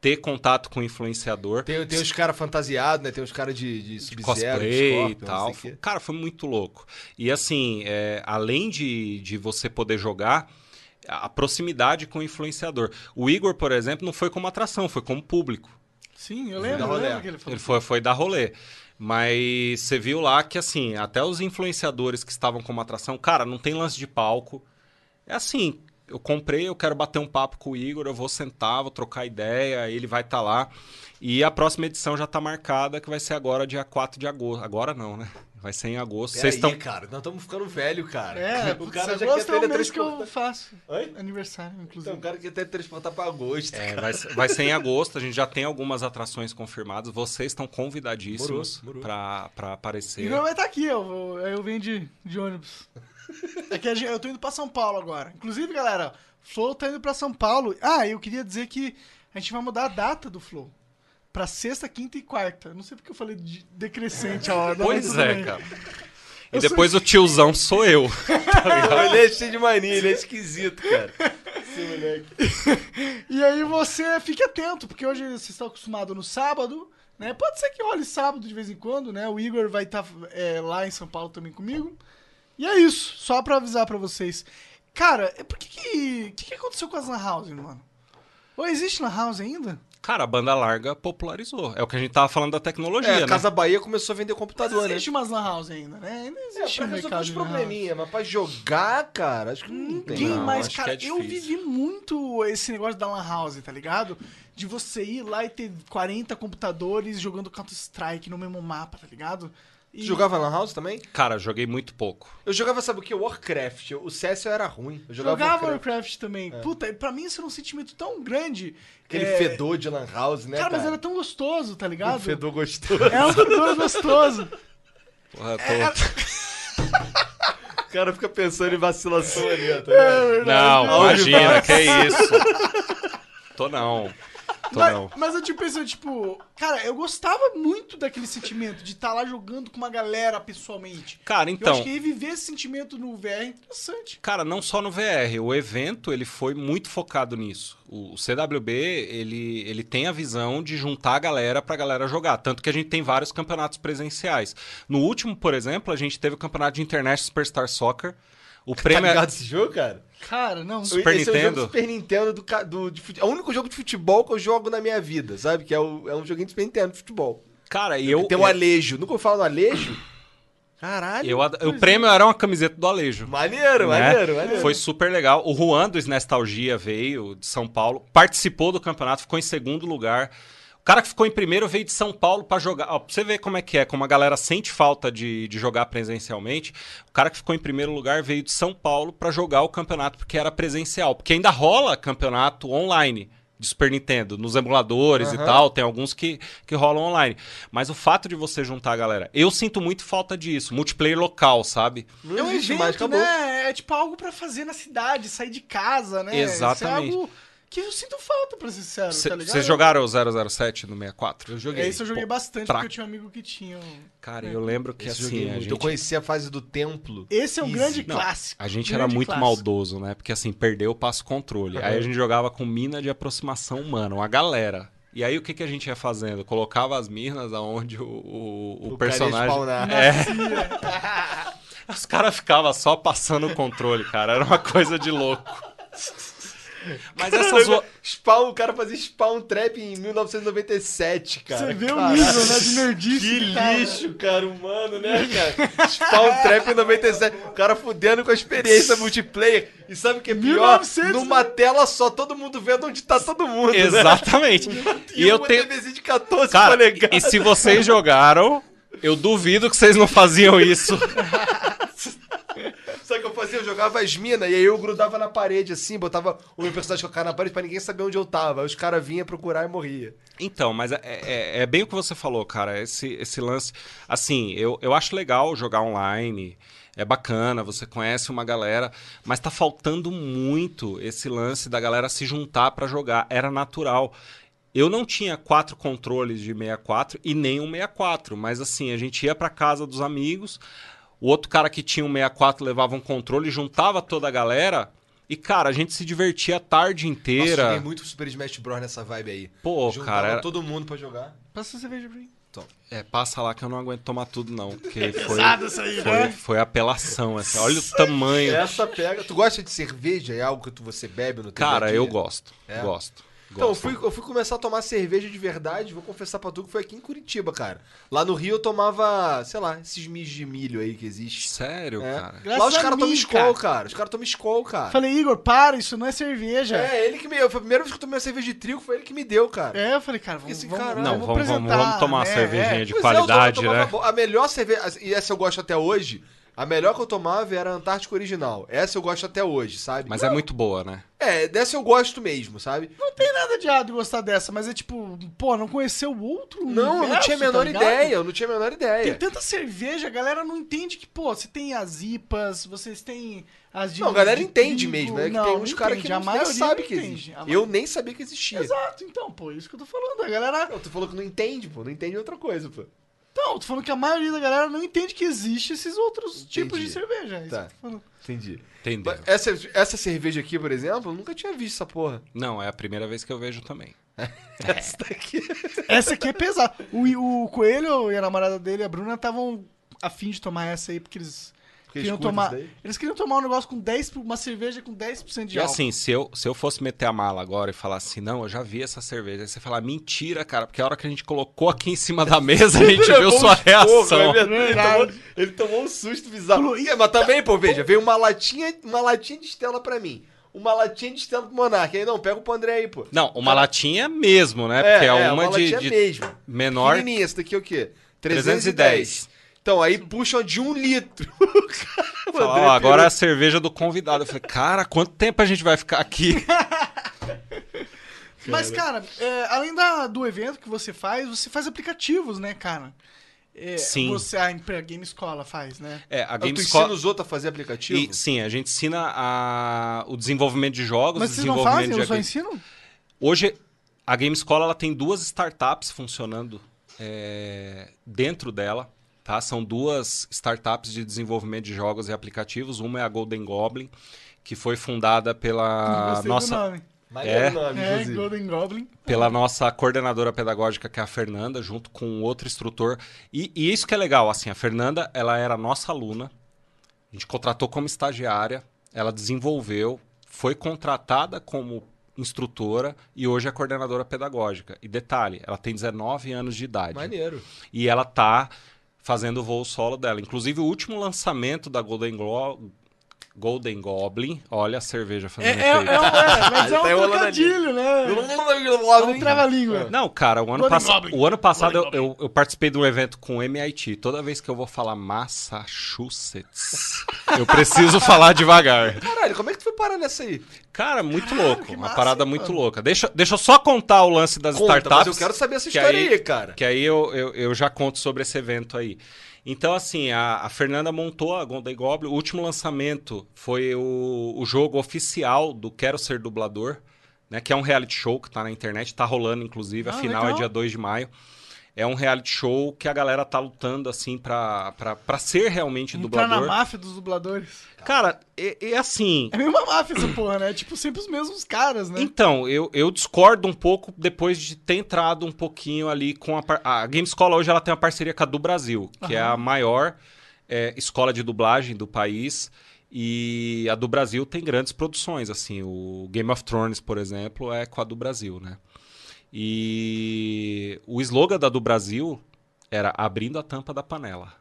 ter contato com o influenciador. Tem, tem os caras fantasiados, né? Tem os caras de, de de cosplay e tal. Cara, foi muito louco. E assim, é, além de, de você poder jogar, a proximidade com o influenciador. O Igor, por exemplo, não foi como atração, foi como público. Sim, eu Foi lembro, da eu rolê. lembro que ele falou. Ele foi, foi dar rolê. Mas você viu lá que, assim, até os influenciadores que estavam como atração, cara, não tem lance de palco. É assim, eu comprei, eu quero bater um papo com o Igor, eu vou sentar, vou trocar ideia, ele vai estar lá. E a próxima edição já tá marcada, que vai ser agora, dia 4 de agosto. Agora não, né? Vai ser em agosto. Vocês estão. cara. Nós estamos ficando velho, cara. É, o cara já agosto quer é o mês que eu faço. Oi? Aniversário, inclusive. Então, o cara quer teletransportar pra agosto. É, vai, ser- vai ser em agosto, a gente já tem algumas atrações confirmadas. Vocês estão convidadíssimos pra aparecer. Igor vai estar aqui, eu, vou- eu venho de, de ônibus. É que eu tô indo pra São Paulo agora. Inclusive, galera, Flow tá indo pra São Paulo. Ah, eu queria dizer que a gente vai mudar a data do Flow. Pra sexta, quinta e quarta. Não sei porque eu falei de decrescente a hora. Pois é, bem. cara. E Eu sou depois o tiozão sou eu. ele é cheio de mania, ele é esquisito, cara. Esse moleque. E aí você fique atento, porque hoje vocês estão acostumados no sábado, né? Pode ser que role sábado de vez em quando, né? O Igor vai estar lá em São Paulo também comigo. E é isso, só pra avisar pra vocês. Cara, é- por que que, que que aconteceu com as Lan House, mano? Ou existe Lan House ainda? Cara, a banda larga popularizou. É o que a gente tava falando da tecnologia, É, né? a Casa Bahia começou a vender computador, né? existe umas Lan House ainda, né? Ainda É, existe pra um resolver mercado os probleminha, mas pra jogar, cara, acho que não tem. Ninguém mais, acho cara, que é eu vivi muito esse negócio da Lan House, tá ligado? De você ir lá e ter 40 computadores jogando Counter-Strike no mesmo mapa, tá ligado? E jogava Lan House também? Cara, joguei muito pouco. Eu jogava, sabe o que? Warcraft. O CS era ruim. Eu jogava, Jogava Warcraft. Warcraft também. Puta, pra mim isso era um sentimento tão grande. Aquele É, fedor de Lan House, né, Cara, cara? mas era tão gostoso, tá ligado? Um fedor gostoso. É um fedor gostoso. Porra, tô- É, O cara fica pensando em vacilação ali, ó. Tá É vendo? Não, Aonde imagina, que é isso. Tô não. Mas, não. mas eu tipo pensei, tipo, cara, eu gostava muito daquele sentimento de estar lá jogando com uma galera pessoalmente. Cara, eu então. acho que reviver esse sentimento no VR é interessante. Cara, não só no VR, o evento ele foi muito focado nisso. O CWB ele, ele tem a visão de juntar a galera pra galera jogar, tanto que a gente tem vários campeonatos presenciais. No último, por exemplo, a gente teve o campeonato de Internet Superstar Soccer. O Tá prêmio é- ligado esse jogo, cara? Cara, não. Super Esse é o jogo Nintendo? do Super Nintendo do, do de É o único jogo de futebol que eu jogo na minha vida, sabe? Que é, o- é um joguinho de Super Nintendo de futebol. Cara, e eu Tem o Alejo. Nunca ouvi falar no Alejo? Caralho. eu o prêmio era uma camiseta do Alejo. Maneiro, né? maneiro, maneiro. Foi super legal. O Juan do Nostalgia veio de São Paulo, participou do campeonato, ficou em segundo lugar. O cara que ficou em primeiro veio de São Paulo pra jogar. Ó, pra você ver como é que é, como a galera sente falta de, de jogar presencialmente. O cara que ficou em primeiro lugar veio de São Paulo pra jogar o campeonato, porque era presencial. Porque ainda rola campeonato online de Super Nintendo, nos emuladores e Aham. tal, tem alguns que, que rolam online. Mas o fato de você juntar a galera, eu sinto muito falta disso, multiplayer local, sabe? Não É um existe evento, mais, acabou. né? É tipo algo pra fazer na cidade, sair de casa, né? Exatamente. Isso é algo que eu sinto falta, pra ser sincero, tá ligado? Vocês jogaram o 007 no 64? Eu joguei. É isso eu joguei Pô, bastante, pra- porque eu tinha um amigo que tinha. um- Cara, eu lembro que Esse assim, gente, Eu conheci a fase do templo. Esse é um Easy. grande Não, clássico. a gente grande era muito clássico. maldoso, né? Porque assim, perdeu o passo controle. Aí a gente jogava com mina de aproximação humana, uma galera. E aí o que, que a gente ia fazendo? Colocava as minas aonde o, o, o personagem. spawnar. É. Os caras ficavam só passando o controle, cara. Era uma coisa de louco. Mas essas. o- Spawn, o cara fazia spawn trap em 1997, cara. Você vê o nível, né, de nerdice. Que né? lixo, cara, humano, né, cara? Spawn Trap em 97. O cara fudendo com a experiência multiplayer. E sabe o que é pior? 1900, Numa tela só, todo mundo vendo onde tá todo mundo. Né? Exatamente. E, E eu tenho. De 14 Cara, polegadas. e se vocês jogaram, eu duvido que vocês não faziam isso. Sabe o que eu fazia? Eu jogava as minas e aí eu grudava na parede assim, botava o meu personagem com a cara na parede pra ninguém saber onde eu tava. Aí os caras vinham procurar e morria. Então, mas é, é- é bem o que você falou, cara. Esse, esse lance. Assim, eu, eu acho legal jogar online. É bacana, você conhece uma galera, mas tá faltando muito esse lance da galera se juntar pra jogar. Era natural. Eu não tinha quatro controles de 64 e nem um 64, mas assim, a gente ia pra casa dos amigos, o outro cara que tinha um 64 levava um controle, juntava toda a galera E, cara, a gente se divertia a tarde Nossa, inteira. joguei muito Super Smash Bros. nessa vibe aí. Pô, Juntava cara, era- todo mundo pra jogar. Passa a cerveja pra mim. É, passa lá que eu não aguento tomar tudo, não. Porque foi, Pesado isso aí, foi, né? foi apelação. Assim. Olha o tamanho. Essa pega. Tu gosta de cerveja? É algo que tu, você bebe no teu Cara, eu gosto. É? Gosto. Então, eu fui, eu fui começar a tomar cerveja de verdade, vou confessar pra tu que foi aqui em Curitiba, cara. Lá no Rio eu tomava, sei lá, esses mijos de milho aí que existe. Sério, É. cara. Graças Lá os caras tomam Skol, cara. Os caras tomam Skol, cara. Falei, Igor, para, isso não é cerveja. É, ele que me. Foi a primeira vez que eu tomei uma cerveja de trigo, foi ele que me deu, cara. É, eu falei, cara, vamos, Esse vamos, cara- Não, vamos, vamos, vamos tomar uma né? cervejinha É. de Pois é, eu qualidade, né? A melhor cerveja, e essa eu gosto até hoje, a melhor que eu tomava era a Antártica Original. Essa eu gosto até hoje, sabe? Mas é muito boa, né? É, dessa eu gosto mesmo, sabe? Não tem nada de errado em gostar dessa, mas é tipo, pô, não conheceu o outro Não, eu não universo, tinha a tá menor ligado? ideia, eu não tinha a menor ideia. Tem tanta cerveja, a galera não entende que, pô, você tem as IPAs, vocês têm as de Não, a galera de entende trigo. mesmo, é que Não, tem não uns caras que entende, a não maioria sabe que entende. existe. Eu nem sabia que existia. Exato, então, pô, isso que eu tô falando. A galera. Não, tu falou que não entende, pô. Não entende outra coisa, pô. Não, tô falando que a maioria da galera não entende que existe esses outros tipos de cerveja. É isso Tá. que eu tô falando. Entendi. Entendeu? Essa, essa cerveja aqui, por exemplo, eu nunca tinha visto essa porra. Não, é a primeira vez que eu vejo também. Essa daqui. Essa aqui é pesada. O, o Coelho e a namorada dele, a Bruna, estavam afim de tomar essa aí, porque eles queriam tomar. Eles queriam tomar um negócio com 10, uma cerveja com 10% de E álcool. assim, se eu, se eu fosse meter a mala agora e falar assim, não, eu já vi essa cerveja. Aí você falar, mentira, cara, porque a hora que a gente colocou aqui em cima da mesa, a gente viu sua reação. é verdade. Ele, tomou, ele tomou um susto bizarro. Ih, mas também, pô, veja, veio uma latinha, uma latinha de Estela pra mim. Uma latinha de Estela pro Monark. Aí não, pega pro André aí, pô. Não, uma latinha mesmo, né? Porque é, uma, de, latinha de mesmo. menor. Pequenininha, essa daqui é o quê? 310. 310. Então, aí puxam de um litro. Fala, ó, agora é a cerveja do convidado. Eu falei, cara, quanto tempo a gente vai ficar aqui? Mas, cara, é, além da- do evento que você faz, você faz aplicativos, né, cara? É, Sim. Você, a, a Game Escola faz, né? É, a Ah, Tu Game ensina os outros a fazer aplicativo? E, sim, a gente ensina a- o desenvolvimento de jogos, Mas vocês não fazem, eu só game- ensino? Hoje, a Game Escola ela tem duas startups funcionando é, dentro dela. Tá? São duas startups de desenvolvimento de jogos e aplicativos. Uma é a Golden Goblin, que foi fundada pela nossa, É. o nome, É. Golden Goblin. pela nossa coordenadora pedagógica, que é a Fernanda, junto com outro instrutor. E, e isso que é legal, assim, a Fernanda, ela era nossa aluna, a gente contratou como estagiária, ela desenvolveu, foi contratada como instrutora e hoje é coordenadora pedagógica. E detalhe, ela tem 19 anos de idade. Maneiro. E ela tá fazendo o voo solo dela. Inclusive, o último lançamento da Golden, Glo- Golden Goblin, olha a cerveja É, fazendo é, é, um- efeito. é, mas é Tá um enrolando trocadilho, né? É um trava-língua. Não, cara, o ano, Goblin. o ano passado eu, eu- eu participei de um evento com o MIT. Toda vez que eu vou falar Massachusetts, eu preciso falar devagar. Caralho, como é que tu foi parar nessa aí? Cara, muito Caralho, louco. que Uma massa, parada hein, muito mano? louca. Deixa, deixa eu só contar o lance das Conta, startups. mas eu quero saber essa que história aí, cara. Que aí eu, eu, eu já conto sobre esse evento aí. Então, assim, a, a Fernanda montou a Golden Goblin. O último lançamento foi o, o jogo oficial do Quero Ser Dublador, né? Que é um reality show que tá na internet, tá rolando, inclusive. A Ah, final é legal. dia 2 de maio. É um reality show que a galera tá lutando, assim, pra, pra, pra ser realmente Entrar na dublador. máfia dos dubladores. Cara, é, é assim. É meio uma máfia essa porra, né? Tipo, sempre os mesmos caras, né? Então, eu, eu discordo um pouco depois de ter entrado um pouquinho ali com a... A Game Escola hoje ela tem uma parceria com a do Brasil, que é a maior é, escola de dublagem do país. E a do Brasil tem grandes produções, assim, o Game of Thrones, por exemplo, é com a do Brasil, né? E o slogan da do Brasil era abrindo a tampa da panela.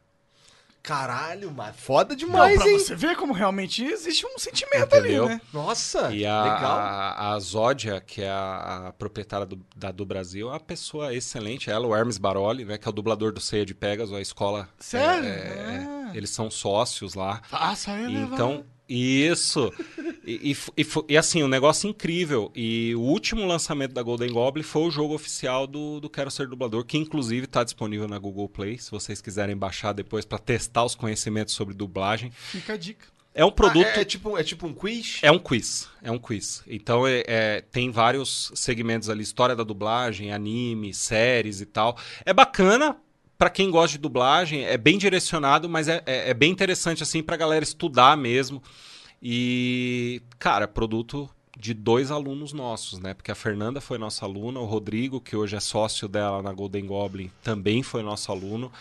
Caralho, mas foda Não, demais, pra hein? você ver como realmente existe um sentimento Entendeu? ali, né? Nossa, E a, legal. a, a Zódia, que é a, a proprietária do, da do Brasil, é uma pessoa excelente. Ela, o Hermes Baroli, né, que é o dublador do Ceia de Pegasus, a escola. Sério? é, é, Ah. eles são sócios lá. Faça ele, Então, isso. E, e e e assim, um negócio incrível. E o último lançamento da Golden Goblin foi o jogo oficial do, do Quero Ser Dublador, que inclusive está disponível na Google Play, se vocês quiserem baixar depois para testar os conhecimentos sobre dublagem. Fica a dica. É um produto. Ah, é, é tipo, é tipo um quiz? É um quiz, é um quiz. Então é, é- tem vários segmentos ali, história da dublagem, anime, séries e tal. É bacana pra quem gosta de dublagem, é bem direcionado, mas é, é- é bem interessante assim pra galera estudar mesmo. E, cara, produto de dois alunos nossos, né? Porque a Fernanda foi nossa aluna, o Rodrigo, que hoje é sócio dela na Golden Goblin, também foi nosso aluno.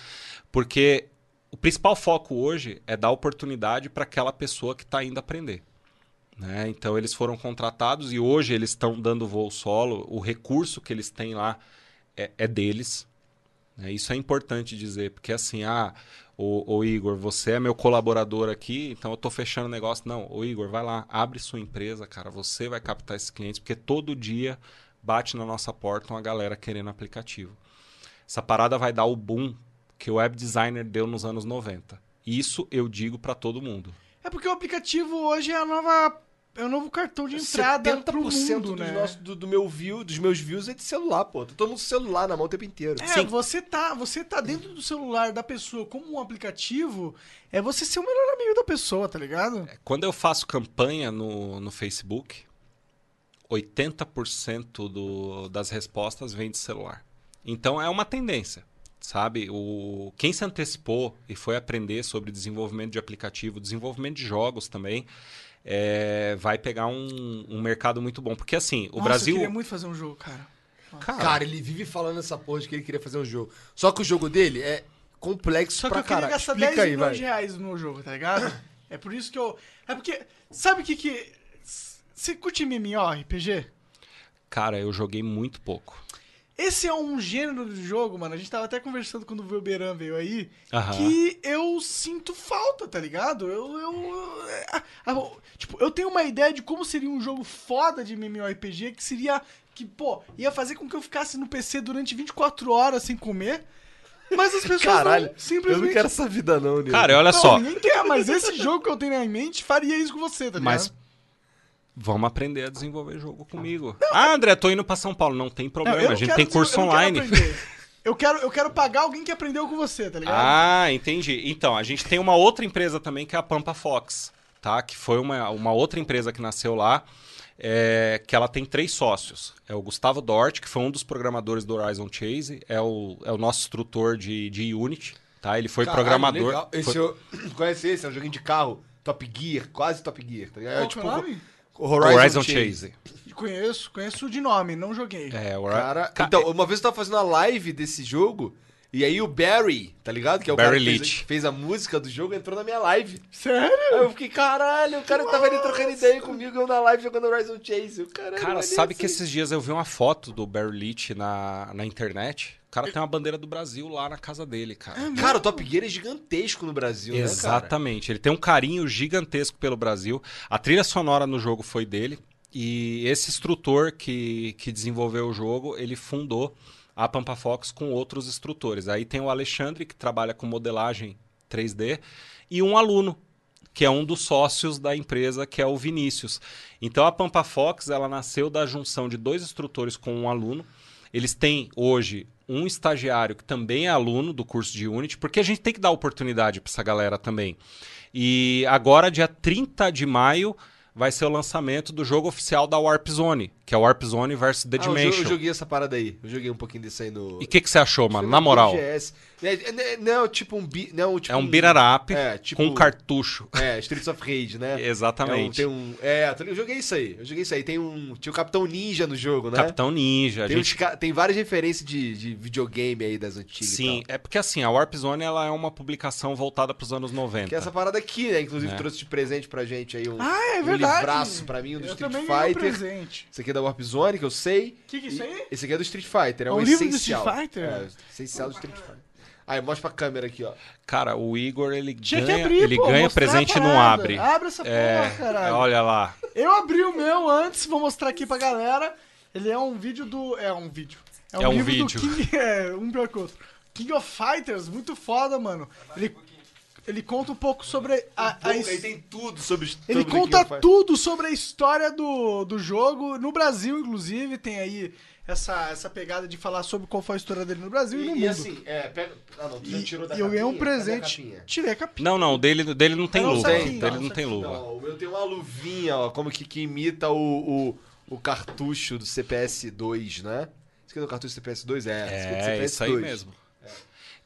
Porque o principal foco hoje é dar oportunidade para aquela pessoa que está indo aprender. Né? Então eles foram contratados e hoje eles estão dando voo solo. O recurso que eles têm lá é, é deles. Né? Isso é importante dizer, porque assim, ah, o, Igor, você é meu colaborador aqui, então eu estou fechando negócio. Não, o Igor, vai lá, abre sua empresa, cara, você vai captar esses clientes, porque todo dia bate na nossa porta uma galera querendo aplicativo. Essa parada vai dar o boom que o web designer deu nos anos 90. Isso eu digo para todo mundo. É porque o aplicativo hoje é a nova é o novo cartão de entrada 70% pro mundo, do, né? nosso, do, do, meu view, dos meus views é de celular, pô. Tô todo mundo celular na mão o tempo inteiro. É, Sim. você tá, você tá dentro do celular da pessoa como um aplicativo, é você ser o melhor amigo da pessoa, tá ligado? É, quando eu faço campanha no, no Facebook, 80% do, das respostas vem de celular. Então é uma tendência sabe? O, quem se antecipou e foi aprender sobre desenvolvimento de aplicativo, desenvolvimento de jogos também, é, vai pegar um, um, mercado muito bom. Porque assim, o Nossa, Brasil. Eu queria muito fazer um jogo, cara. cara. Cara, ele vive falando essa porra de que ele queria fazer um jogo. Só que o jogo dele é complexo Só pra que eu queria gastar Explica 10 aí, milhões vai. de reais no meu jogo, tá ligado? É por isso que eu. É porque. Sabe o que que. Você curte MMORPG? Cara, eu joguei muito pouco. Esse é um gênero de jogo, mano. A gente tava até conversando quando o Velberan veio aí. Aham. Que eu sinto falta, tá ligado? Eu. eu ah, ah, tipo, eu tenho uma ideia de como seria um jogo foda de MMORPG que seria. Que, pô, ia fazer com que eu ficasse no PC durante 24 horas sem comer. Mas as pessoas Caralho, não, simplesmente. Eu não quero essa vida, não, Nilo. Cara, olha Não, só. ninguém quer, mas esse jogo que eu tenho em mente faria isso com você, tá ligado? Mas vamos aprender a desenvolver jogo comigo. ah, André, tô indo pra São Paulo. Não tem Não, problema, não a gente tem curso não online. Eu quero, eu quero pagar alguém que aprendeu com você, tá ligado? Ah, entendi. Então, a gente tem uma outra empresa também que é a Pampa Fox, tá? Que foi uma, uma outra empresa que nasceu lá, é, que ela tem três sócios. É o Gustavo Dort, que foi um dos programadores do Horizon Chase, é o, é o nosso instrutor de, de Unity, tá? Ele foi Caralho, programador. legal. Esse foi- eu... Conhece esse? É um joguinho de carro. Top Gear, quase Top Gear, tá ligado? Qual É que tipo é o nome? O Horizon, Horizon Chase. Chase. Conheço, conheço de nome, não joguei. É, o Cara, Ca- então, uma vez eu tava fazendo a live desse jogo, e aí o Barry, tá ligado? Que é o Barry cara que fez, Leach. fez a música do jogo, entrou na minha live. Sério? Aí eu fiquei, caralho, o cara tava ali trocando ideia comigo, eu na live jogando Horizon Chase. Eu, caralho, Cara, sabe isso que aí. esses dias eu vi uma foto do Barry Leach na, na internet? O cara tem uma bandeira do Brasil lá na casa dele, cara. Cara, o Top Gear é gigantesco no Brasil, né, cara? Exatamente. Ele tem um carinho gigantesco pelo Brasil. A trilha sonora no jogo foi dele. E esse instrutor que, que desenvolveu o jogo, ele fundou a Pampa Fox com outros instrutores. Aí tem o Alexandre, que trabalha com modelagem 3D, e um aluno, que é um dos sócios da empresa, que é o Vinícius. Então a Pampa Fox, ela nasceu da junção de dois instrutores com um aluno. Eles têm hoje um estagiário que também é aluno do curso de Unity, porque a gente tem que dar oportunidade para essa galera também. E agora, dia 30 de maio, vai ser o lançamento do jogo oficial da Warp Zone, que é Warp Zone versus The Ah, eu, Dimension. eu joguei essa parada aí. Eu joguei um pouquinho desse aí no... E o que, que você achou, mano? Na moral. É, é, não, tipo um... Bi, não, tipo É um beat up É, tipo... com um cartucho. É, Streets of Rage, né? Exatamente. É, um, tem um, é, eu joguei isso aí. Eu joguei isso aí. Tem um, tinha o Capitão Ninja no jogo, né? Capitão Ninja. A Tem, gente uns tem várias referências de, de videogame aí das antigas. Sim, E tal. é porque assim, a Warp Zone ela é uma publicação voltada para os anos 90. Que é essa parada aqui, né? Inclusive É. trouxe de presente pra gente aí um, Ah, é um verdade. livraço pra mim, um do eu Street um Fighter. presente. Esse aqui é da Warp Zone, que eu sei. O que, que é isso aí? Esse aqui é do Street Fighter, é, É um um livro do essencial. Street Fighter? É, essencial do Street Fighter. Aí, mostra pra câmera aqui, ó. Cara, o Igor ele Tinha ganha, abrir, ele pô, ganha presente e não abre. Abre essa É, porra, caralho. olha lá. Eu abri o meu antes, vou mostrar aqui pra galera. Ele é um vídeo do. É um vídeo. É um, É um livro vídeo. do King. É, um pior que outro. King of Fighters, muito foda, mano. Ele, ele conta um pouco sobre a. a his- tem tudo sobre, os- Ele sobre conta tudo sobre a história do, do jogo. No Brasil, inclusive, tem aí essa, essa pegada de falar sobre qual foi a história dele no Brasil e, no E, mundo. e assim, é, pega. Ah, não, tu já E- tirou da e eu ganhei um a presente. capinha? Tirei a capinha. Não, não, dele, dele não tem Não, luva. O dele não, não tem luva. Não, o meu tem uma luvinha, ó, como que, que imita o, o, o cartucho do CPS2, né? Esse aqui é do cartucho CPS2? É, esse aqui é do É, CPS2. isso aí mesmo.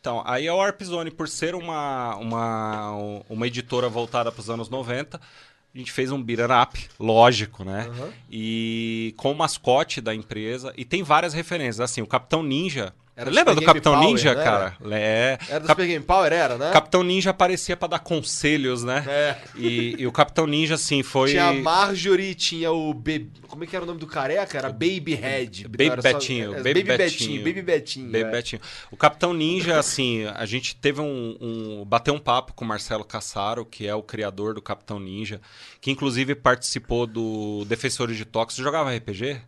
Então, aí a Warp Zone, por ser uma, uma, uma editora voltada para os anos 90, A gente fez um beat'em up, lógico, né? E com o mascote da empresa. E tem várias referências. Assim, o Capitão Ninja. Era Lembra do Game Capitão Power, Ninja, cara? É. Era do Cap- Super Game Power, era, né? Capitão Ninja aparecia pra dar conselhos, né? É. E, e o Capitão Ninja, assim, foi. Tinha a Marjorie, tinha o... Be... Como é que era o nome do careca? Era Baby Head. Baby Não, era só- Betinho, é, Baby Baby Betinho. Betinho. Baby Betinho. Baby é. Betinho. O Capitão Ninja, assim, a gente teve um, um. Bateu um papo com o Marcelo Cassaro, que é o criador do Capitão Ninja, que inclusive participou do Defensores de. Você jogava RPG?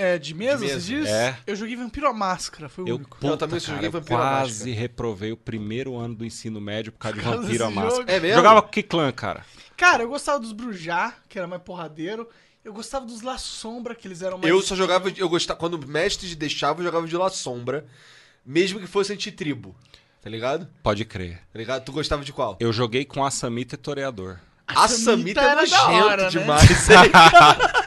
É, de mesa, De mesa. você diz? É. Eu joguei Vampiro à Máscara, foi o Eu, único. Eu puta, também cara, joguei eu Vampiro à quase Máscara. reprovei o primeiro ano do ensino médio por causa de Por causa Vampiro à Máscara. É mesmo? Jogava com que clã, cara? Cara, eu gostava dos Brujá, que era mais porradeiro. Eu gostava dos La Sombra, que eles eram mais... Eu só jogava... Eu gostava... Quando o mestre deixava, eu jogava de La Sombra. Mesmo que fosse anti-tribo. Tá ligado? Pode crer. Tá ligado? Tu gostava de qual? Eu joguei com a Samita e Toreador. A Samita Samita é era da nojento hora, né? demais.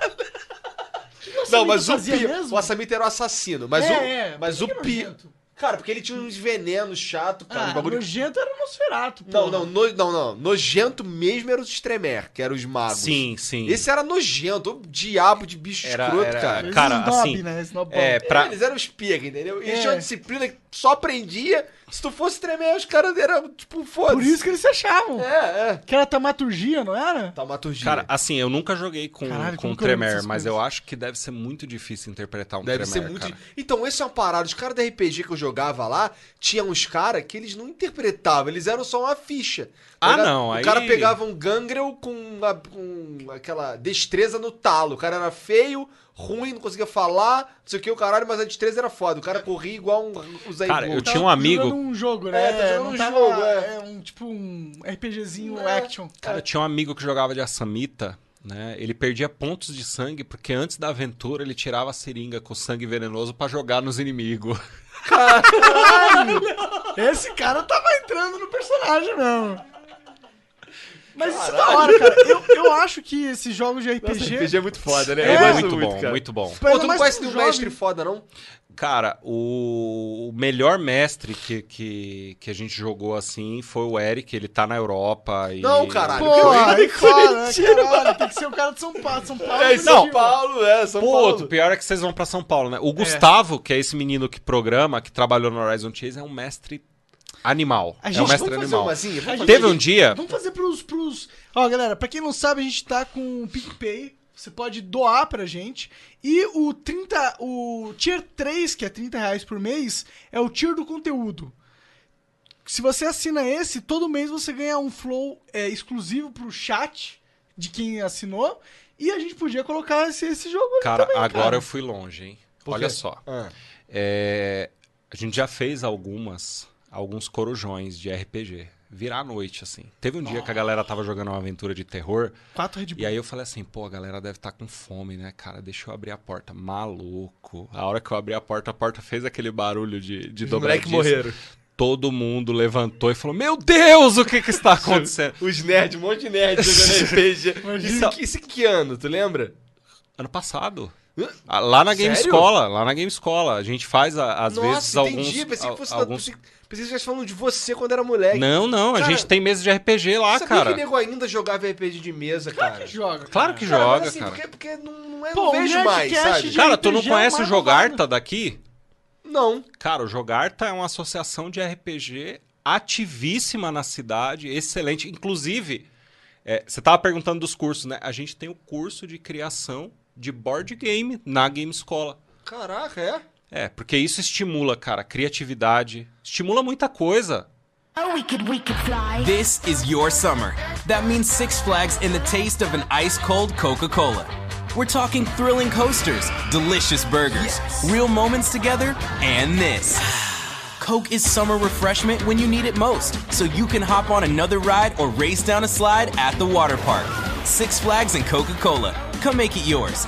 Não, mas o fazia pi... mesmo? O Assamita era o assassino. Mas É, o, é, mas o pi... Cara, porque ele tinha uns venenos chato, cara. Ah, um bagulho... nojento era o Nosferatu, Não, porra. não, no... não, não. Nojento mesmo era os Stremer, que eram os magos. Sim, sim. Esse era nojento, o diabo de bicho Era- escroto, era- cara. Eles cara, snob, assim, né? É, pra- Eles eram os piega, entendeu? Eles É. tinham uma disciplina que só aprendia. Se tu fosse tremer, os caras eram, tipo, foda-se. Por isso que eles se achavam. É, é. Que era tamaturgia, não era? Taumaturgia. Cara, assim, eu nunca joguei com, Caralho, com dessas mas coisas? eu acho que deve ser muito difícil interpretar um Deve Tremere, ser muito. cara. Então, esse é uma parada. Os caras da RPG que eu jogava lá, tinha uns caras que eles não interpretavam, eles eram só uma ficha. Ah, ligado? não, O aí- cara pegava um gangrel com, a- com aquela destreza no talo. O cara era feio, ruim, não conseguia falar, não sei o que, o caralho, mas a destreza era foda. O cara corria igual um, um Zé Cara, eu tinha um Tava amigo- jogando um jogo, né? É, tá jogando não um tava, jogo, é. é. um tipo um RPGzinho É. action. Cara, tinha um amigo que jogava de Assamita, né? Ele perdia pontos de sangue porque antes da aventura ele tirava a seringa com sangue venenoso pra jogar nos inimigos. Esse cara tava entrando no personagem mesmo. Mas isso é da hora, cara. Eu, eu acho que esses jogos de RPG. RPG é muito foda, né? É, Eu gosto muito, bom, cara. muito bom. Pô, tu não conhece nenhum mestre foda, não? Cara, o, o melhor mestre que, que, que a gente jogou assim foi o Eric, ele tá na Europa e... Não, caralho. Pô, que eu- aí né, caralho? Tem que ser o cara de São Paulo. São Paulo É, São. Paulo, é, São Pô, Paulo. o pior é que vocês vão pra São Paulo, né? O Gustavo, que é esse menino que programa, que trabalhou no Horizon Chase, é um mestre animal. A é um gente- mestre Vamos fazer animal. assim? Vamos fazer Teve um dia... Vamos fazer pros, pros. Ó, galera, pra quem não sabe, a gente tá com o PicPay. Você pode doar pra gente. E o 30. O Tier 3, que é 30 reais por mês, é o tier do conteúdo. Se você assina esse, todo mês você ganha um flow é, exclusivo pro chat de quem assinou. E a gente podia colocar esse, esse jogo Cara, também, agora cara. eu fui longe, hein? Olha só. Ah. É, a gente já fez algumas, alguns corujões de RPG. Virar à noite, assim. Teve um dia que a galera tava jogando uma aventura de terror. Quatro Red Bull. E aí eu falei assim, pô, a galera deve estar com fome, né, cara? Deixa eu abrir a porta. Maluco. A hora que eu abri a porta, a porta fez aquele barulho de, de dobradiça. morreram. Todo mundo levantou e falou, meu Deus, o que que está acontecendo? Os nerds, um monte de nerd jogando RPG. Imagina. Isso, isso que ano, tu lembra? ano passado. Ah, Lá na Game Sério? Escola, lá na Game Escola. A gente faz, a- às vezes, Nossa, alguns... entendi. Pensei que fosse alguns... pensei, que você estivesse falando de você quando era moleque. Não, não, a Cara, gente tem mesa de RPG lá, Sabia cara. que nego ainda jogava RPG de mesa, cara? Joga. Claro que Cara, joga, mas assim, cara. Porque, porque não, não, é, Pô, não o vejo mais, sabe? Cara, tu não é conhece o mais Jogarta daqui? Não. Cara, o Jogarta é uma associação de RPG ativíssima na cidade, excelente. Inclusive, é, você tava perguntando dos cursos, né? A gente tem o curso de criação de board game na Game Escola. Caraca, é? É, porque isso estimula, cara, criatividade, estimula muita coisa. Oh, we could, we could fly. This is your summer. That means Six Flags and the taste of an ice cold Coca Cola. We're talking thrilling coasters, delicious burgers, real moments together, and this. Coke is summer refreshment when you need it most, so you can hop on another ride or race down a slide at the water park. Six Flags and Coca Cola. Come make it yours.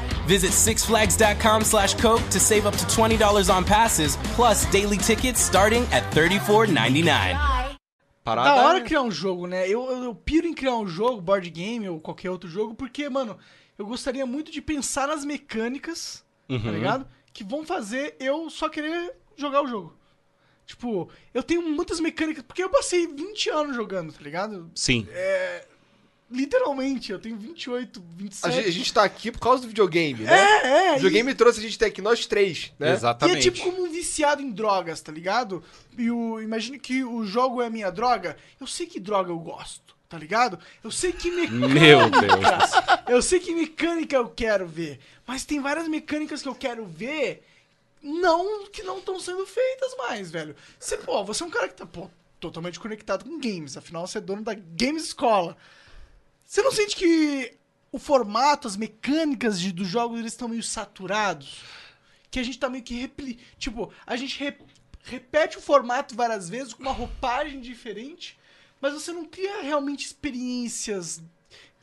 Visit sixflags.com slash Coke to save up to $20 on passes, plus daily tickets starting at $34.99. Fly. Parada Da hora é- criar um jogo, né? Eu, eu, eu piro em criar um jogo, board game ou qualquer outro jogo, porque, mano, eu gostaria muito de pensar nas mecânicas, tá Uhum. ligado? Que vão fazer eu só querer jogar o jogo. Tipo, eu tenho muitas mecânicas, porque eu passei 20 anos jogando, tá ligado? Sim. Literalmente, eu tenho 28, A 27. gente, a gente tá aqui por causa do videogame, né? É, é. O videogame trouxe a gente até aqui, nós três, né? E Exatamente. é tipo como um viciado em drogas, tá ligado? E o, imagine que o jogo é a minha droga. Eu sei que droga eu gosto, tá ligado? Eu sei que mecânica. Meu Deus. Eu sei que mecânica eu quero ver. Mas tem várias mecânicas que eu quero ver. Não, que não estão sendo feitas mais, velho. Você, pô, você é um cara que tá, pô, totalmente conectado com games. Afinal, você é dono da Games Escola. Você não sente que o formato, as mecânicas de, dos jogos, eles estão meio saturados? Que a gente tá meio que repli... Tipo, a gente re- repete o formato várias vezes com uma roupagem diferente, mas você não cria realmente experiências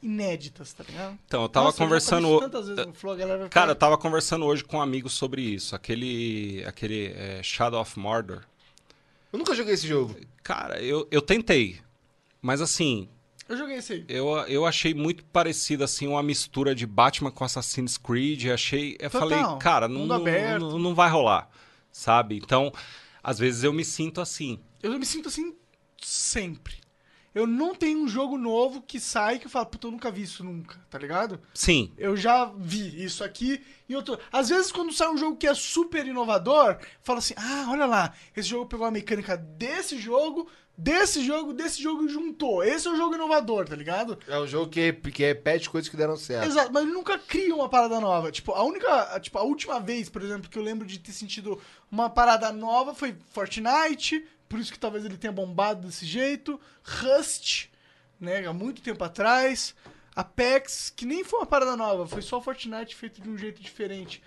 inéditas, tá ligado? Então, eu tava Nossa, conversando. falei isso tantas vezes no Flow, a galera Cara, eu tava conversando hoje com um amigo sobre isso. Aquele. Aquele é, Shadow of Mordor. Eu nunca joguei esse jogo. Cara, eu, eu tentei. Mas assim, Eu joguei esse aí. eu, eu achei muito parecido, assim, uma mistura de Batman com Assassin's Creed. Achei. Eu Total. falei, cara, não, não, não vai rolar. Sabe? Então, às vezes eu me sinto assim. Eu me sinto assim sempre. Eu não tenho um jogo novo que sai que eu falo, puta, eu nunca vi isso nunca, tá ligado? Sim. Eu já vi isso aqui e outro. Às vezes, quando sai um jogo que é super inovador, fala assim: ah, olha lá, esse jogo pegou a mecânica desse jogo, desse jogo, desse jogo juntou. Esse é o jogo inovador, tá ligado? É um jogo que, que repete coisas que deram certo. Exato, mas ele nunca cria uma parada nova. Tipo, a única. Tipo, a última vez, por exemplo, que eu lembro de ter sentido uma parada nova foi Fortnite, por isso que talvez ele tenha bombado desse jeito. Rust, né? Há muito tempo atrás. Apex, que nem foi uma parada nova, foi só Fortnite feito de um jeito diferente.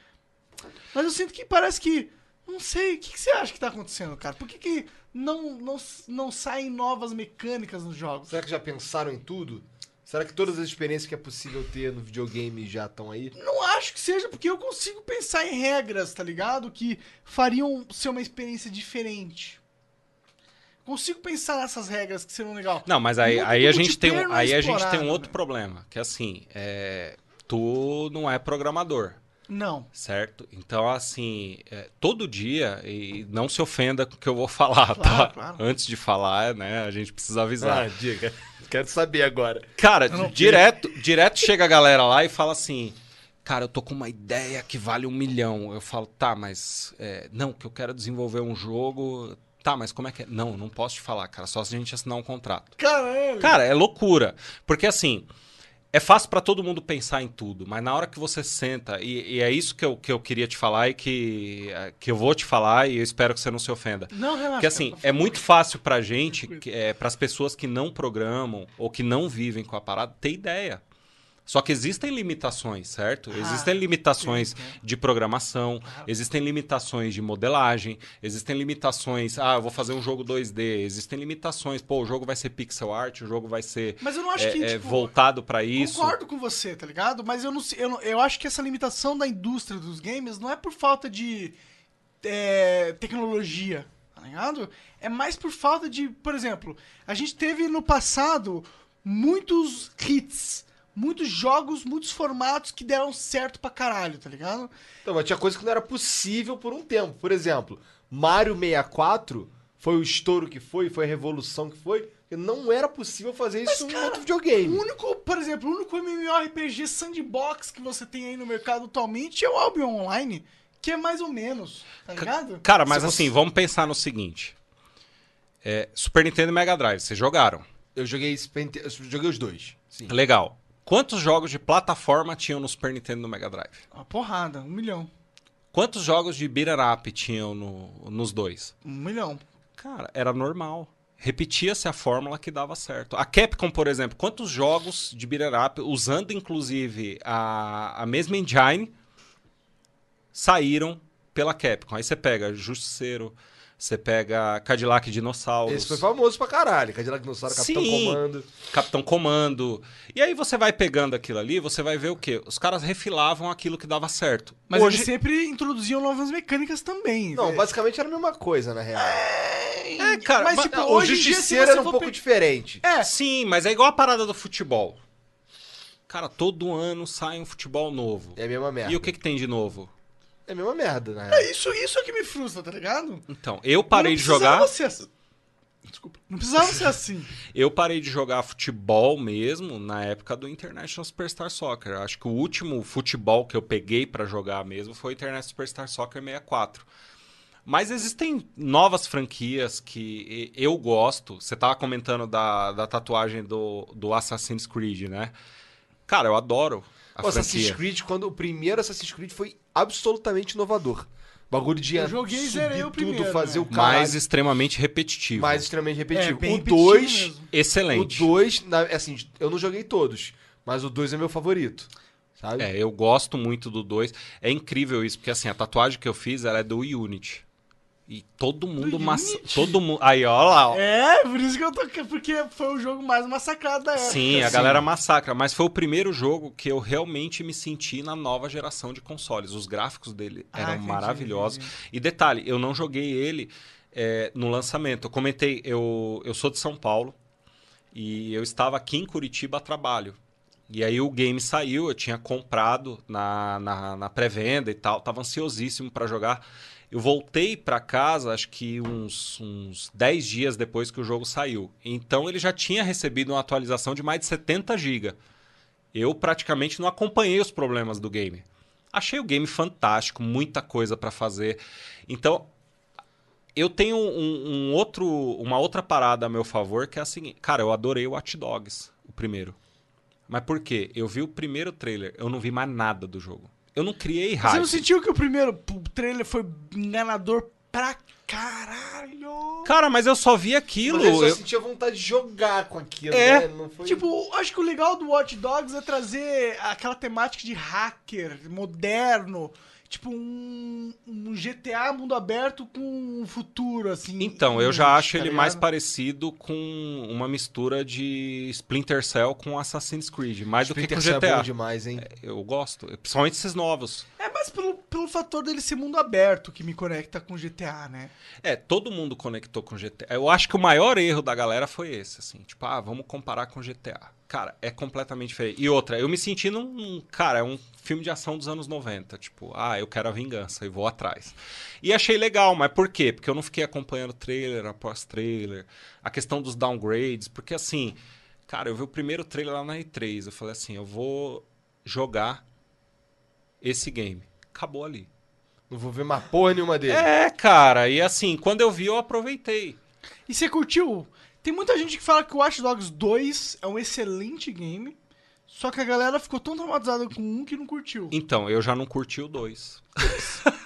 Mas eu sinto que parece que. Não sei, o que, que você acha que tá acontecendo, cara? Por que, que não, não, não saem novas mecânicas nos jogos? Será que já pensaram em tudo? Será que todas as experiências que é possível ter no videogame já estão aí? Não acho que seja, porque eu consigo pensar em regras, tá ligado? Que fariam ser uma experiência diferente. Consigo pensar nessas regras que seriam legal. Não, mas aí, aí, a gente tem, um- é aí a gente tem um outro né? problema. Que é assim, é, tu não é programador. Não. Certo? Então, assim, é, todo dia, e não se ofenda com o que eu vou falar, Claro, tá? claro. Antes de falar, né, a gente precisa avisar. diga. Quero saber agora. Cara, direto, direto chega a galera lá e fala assim: Cara, eu tô com uma ideia que vale um milhão. Eu falo, tá, mas. é, não, que eu quero desenvolver um jogo. Tá, mas como é que é? Não, não posso te falar, cara. Só se a gente assinar um contrato. Caralho. Cara, é loucura. Porque assim, é fácil pra todo mundo pensar em tudo, mas na hora que você senta, e, e é isso que eu, que eu queria te falar e que, é, que eu vou te falar, e eu espero que você não se ofenda. Não, relaxa. Porque assim, é muito fácil pra gente, é, pras pessoas que não programam ou que não vivem com a parada, ter ideia. Só que existem limitações, certo? existem limitações sim, sim. de programação, existem limitações de modelagem, existem limitações, ah, eu vou fazer um jogo 2D, existem limitações, pô, o jogo vai ser pixel art, o jogo vai ser Mas eu não acho é, que, é, tipo, voltado pra isso. Concordo com você, tá ligado? Mas eu não eu, não- eu acho que essa limitação da indústria dos games não é por falta de é, tecnologia, tá ligado? É mais por falta de, por exemplo, a gente teve no passado muitos hits, muitos jogos, muitos formatos que deram certo pra caralho, tá ligado? Então, mas tinha coisa que não era possível por um tempo. Por exemplo, Mario 64 foi o estouro que foi, foi a revolução que foi. Não era possível fazer isso em outro O videogame. único, por exemplo, o único MMORPG sandbox que você tem aí no mercado atualmente é o Albion Online, que é mais ou menos, tá ligado? Cara, mas Se assim, você- vamos pensar no seguinte. É, Super Nintendo e Mega Drive, vocês jogaram? Eu joguei, eu joguei os dois. Sim. Legal. Quantos jogos de plataforma tinham no Super Nintendo e no Mega Drive? Uma porrada, um milhão. Quantos jogos de beat'em up tinham no- nos dois? Um milhão. Cara, era normal. Repetia-se a fórmula que dava certo. A Capcom, por exemplo, quantos jogos de beat'em up, usando inclusive a, a mesma engine, saíram pela Capcom? Aí você pega Justiceiro, Você pega Cadillac Dinossauros. Esse foi famoso pra caralho. Cadillac Dinossauro, Capitão Sim. Comando. Capitão Comando. E aí você vai pegando aquilo ali, você vai ver o quê? Os caras refilavam aquilo que dava certo. Mas Hoje, eles sempre introduziam novas mecânicas também. Não, velho. basicamente era a mesma coisa, na real. É, cara, mas, mas- tipo, o hoje se Justiceiro era um pouco pe- diferente. É, Sim, mas é igual a parada do futebol. Cara, todo ano sai um futebol novo. É a mesma merda. E o que, que tem de novo? É a mesma merda, real. é isso, isso é que me frustra, tá ligado? Então, eu parei de jogar. precisava ser assim. Desculpa. Não precisava ser assim. Eu parei de jogar futebol mesmo na época do International Superstar Soccer. Acho que o último futebol que eu peguei pra jogar mesmo foi o International Superstar Soccer 64. Mas existem novas franquias que eu gosto. Você tava comentando da, da tatuagem do, do Assassin's Creed, né? Cara, eu adoro a O Assassin's franquia. Creed, quando o primeiro Assassin's Creed foi absolutamente inovador. Bagulho de Eu joguei zerei subir o primeiro, tudo, fazer né? o caralho, Mais extremamente repetitivo. mais extremamente É, repetitivo. bem o repetitivo 2, mesmo. o Excelente. 2, assim, eu não joguei todos, mas o 2 é meu favorito. Sabe? É, eu gosto muito do 2. É incrível isso, porque assim, a tatuagem que eu fiz, ela é do Unity. E todo mundo massa... Todo mundo. Aí, ó lá, ó. É, por isso que eu tô. Porque foi o jogo mais massacrado da época. Sim, a assim. galera massacra, mas foi o primeiro jogo que eu realmente me senti na nova geração de consoles. Os gráficos dele Ah, eram maravilhosos. entendi. E detalhe, eu não joguei ele é, no lançamento. Eu comentei, eu, eu sou de São Paulo e eu estava aqui em Curitiba a trabalho. E aí o game saiu, eu tinha comprado na, na, na pré-venda e tal, tava ansiosíssimo para jogar. Eu voltei para casa, acho que uns, uns 10 dias depois que o jogo saiu. Então ele já tinha recebido uma atualização de mais de 70 GB. Eu praticamente não acompanhei os problemas do game. Achei o game fantástico, muita coisa para fazer. Então, eu tenho um, um outro, uma outra parada a meu favor, que é a seguinte. Cara, eu adorei o Watch Dogs, o primeiro. Mas por quê? Eu vi o primeiro trailer, eu não vi mais nada do jogo. Eu não criei Você hype. não sentiu que o primeiro trailer foi enganador pra caralho? Cara, mas eu só vi aquilo. Mas ele só eu- sentia vontade de jogar com aquilo, É. né? Não foi... Tipo, acho que o legal do Watch Dogs é trazer aquela temática de hacker moderno. Tipo, um, um GTA mundo aberto com um futuro, assim. Então, eu já acho tá ele mais parecido com uma mistura de Splinter Cell com Assassin's Creed, mais do que Splinter com Cell é bom GTA. demais, hein? Eu gosto, principalmente esses novos. É mais pelo, pelo fator dele ser mundo aberto que me conecta com GTA, né? É, todo mundo conectou com GTA. Eu acho que o maior erro da galera foi esse, assim. Tipo, ah, vamos comparar com GTA. Cara, é completamente diferente. E outra, eu me senti num... Cara, é um filme de ação dos anos 90. Tipo, ah, eu quero a vingança e vou atrás. E achei legal, mas por quê? Porque eu não fiquei acompanhando trailer após trailer. A questão dos downgrades. Porque, assim, cara, eu vi o primeiro trailer lá na E3. Eu falei assim, eu vou jogar esse game. Acabou ali. Não vou ver mais porra nenhuma dele. É, cara, e assim, quando eu vi, eu aproveitei. E você curtiu? Tem muita gente que fala que o Watch Dogs 2 é um excelente game, só que a galera ficou tão traumatizada com um que não curtiu. Então, eu já não curti o 2.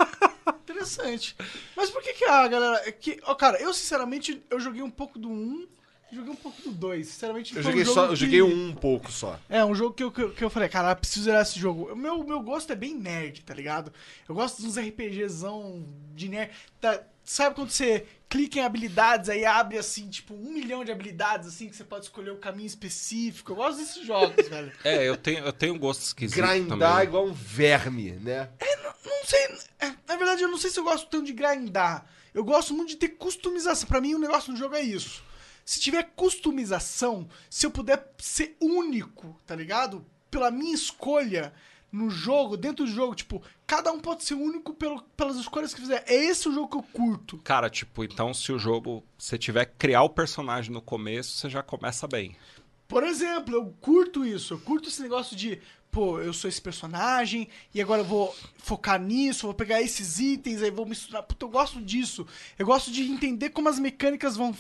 Interessante. Mas por que que a galera... é Que, ó, cara, eu sinceramente, eu joguei um pouco do 1 e joguei um pouco do 2. Sinceramente, Eu joguei, um só, eu que- joguei um pouco só. É, um jogo que eu, que eu, que eu falei, cara, preciso zerar esse jogo. O meu, meu gosto é bem nerd, tá ligado? Eu gosto dos RPGzão de nerd. Tá- sabe quando você clica em habilidades, aí abre, assim, tipo, um milhão de habilidades, assim, que você pode escolher o caminho específico. Eu gosto desses jogos, velho. É, eu tenho, eu tenho um gosto esquisito Grindar também. igual um verme, né? Não sei, é, na verdade, eu não sei se eu gosto tanto de grindar. Eu gosto muito de ter customização. Pra mim, o negócio do jogo é isso. Se tiver customização, se eu puder ser único, tá ligado? Pela minha escolha no jogo, dentro do jogo, tipo, cada um pode ser único pelo, pelas escolhas que fizer. É esse o jogo que eu curto. Cara, tipo, então se o jogo, você tiver que criar o personagem no começo, você já começa bem. Por exemplo, eu curto isso. Eu curto esse negócio de, pô, eu sou esse personagem e agora eu vou focar nisso, vou pegar esses itens, aí vou misturar. Puta, eu gosto disso. Eu gosto de entender como as mecânicas vão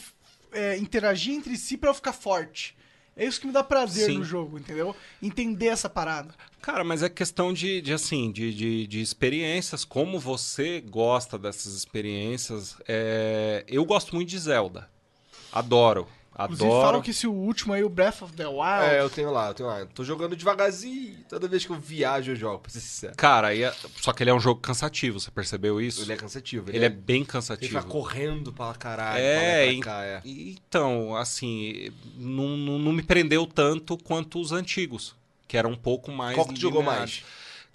é, interagir entre si pra eu ficar forte. É isso que me dá prazer Sim. no jogo, entendeu? Entender essa parada. Cara, mas é questão de, de assim, de, de, de experiências, como você gosta dessas experiências. É, Eu gosto muito de Zelda. Adoro. Inclusive Adoro. falam que esse último aí, o Breath of the Wild. É, eu tenho lá, eu tenho lá. Tô jogando devagarzinho. Toda vez que eu viajo, eu jogo, pra ser sincero. Cara, aí é- só que ele é um jogo cansativo, você percebeu isso? Ele é cansativo. Ele é bem Ele cansativo. fica correndo pra caralho. É, pra cá, é. então, assim, não, não, não me prendeu tanto quanto os antigos, que eram um pouco mais. Qual que tu jogou mais?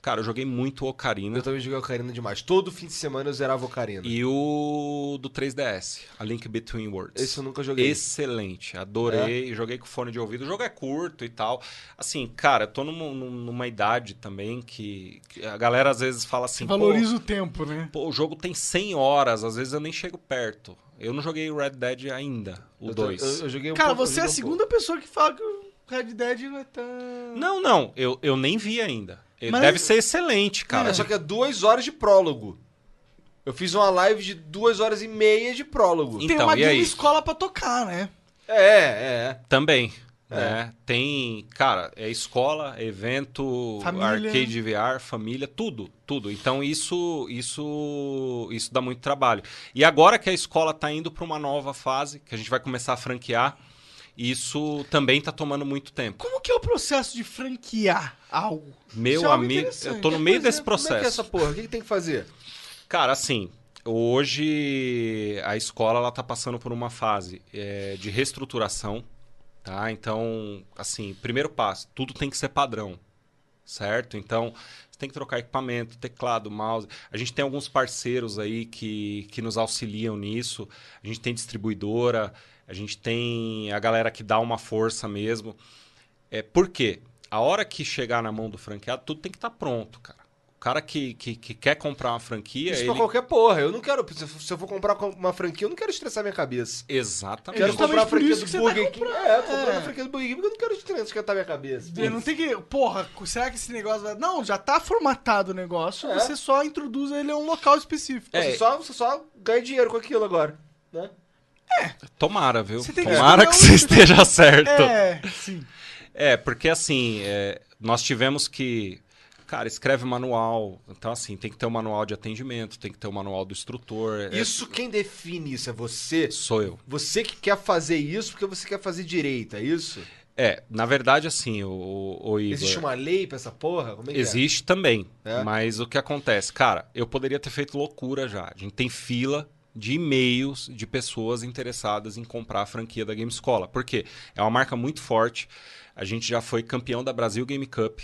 Cara, eu joguei muito Ocarina Eu também joguei Ocarina demais. Todo fim de semana eu zerava Ocarina. e o do 3DS, A Link Between Worlds. Esse eu nunca joguei. Excelente, adorei. Joguei com fone de ouvido. O jogo é curto e tal. Assim, cara, eu tô numa, numa idade também que, que a galera às vezes fala assim. Valoriza o tempo, né? Pô, o jogo tem 100 horas, às vezes eu nem chego perto. Eu não joguei Red Dead ainda, o Eu tô- 2. Eu, eu joguei um Cara, pouco- eu você é a um segunda pessoa que fala que o Red Dead não é tão... Não, não, eu, eu nem vi ainda. Ele Mas- Deve ser excelente, cara. É, só que é duas horas de prólogo. Eu fiz uma live de duas horas e meia de prólogo. Tem Então, uma e aí? escola pra tocar, né? É, é. Também. É. Né? Tem, cara, é escola, evento, Família. arcade VR, família, tudo, tudo. Então isso, isso, isso dá muito trabalho. E agora que a escola tá indo para uma nova fase, que a gente vai começar a franquear, isso também tá tomando muito tempo. Como que é o processo de franquear algo? Meu é algo amigo, eu tô no meio exemplo, desse Como é que é processo. essa porra? O que, que tem que fazer? Cara, assim, hoje a escola ela tá passando por uma fase é, de reestruturação, tá? Então, assim, primeiro passo, tudo tem que ser padrão, certo? Então, você tem que trocar equipamento, teclado, mouse. A gente tem alguns parceiros aí que, que nos auxiliam nisso. A gente tem distribuidora, a gente tem a galera que dá uma força mesmo. É, por quê? A hora que chegar na mão do franqueado, tudo tem que estar pronto, cara. O cara que, que, que quer comprar uma franquia, Isso ele... pra qualquer porra. Eu não quero. Se eu- for comprar uma franquia, eu não quero estressar minha cabeça. Exatamente. Quero justamente comprar a por franquia isso do que você Burger tá King. É, comprando É. a franquia do Burger King porque eu não quero estressar minha cabeça. Eu não tem que. Porra, será que esse negócio vai. Não, já tá formatado o negócio, É. você só introduz ele a um local específico. Você, só, você só ganha dinheiro com aquilo agora. Né? Tomara, viu? Você que Tomara que um- você esteja certo. É, sim. É, porque assim, é, nós tivemos que. Cara, escreve manual. Então, assim, tem que ter um manual de atendimento, tem que ter um manual do instrutor. é- Isso quem define isso é você? sou eu. Você que quer fazer isso porque você quer fazer direito, é isso? É, na verdade, assim, o, o, o Igor. Existe uma lei pra essa porra? Como é que Existe também. É? Mas o que acontece? Cara, eu poderia ter feito loucura já. A gente tem fila de e-mails de pessoas interessadas em comprar a franquia da Game Escola. Por quê? É uma marca muito forte. A gente já foi campeão da Brasil Game Cup.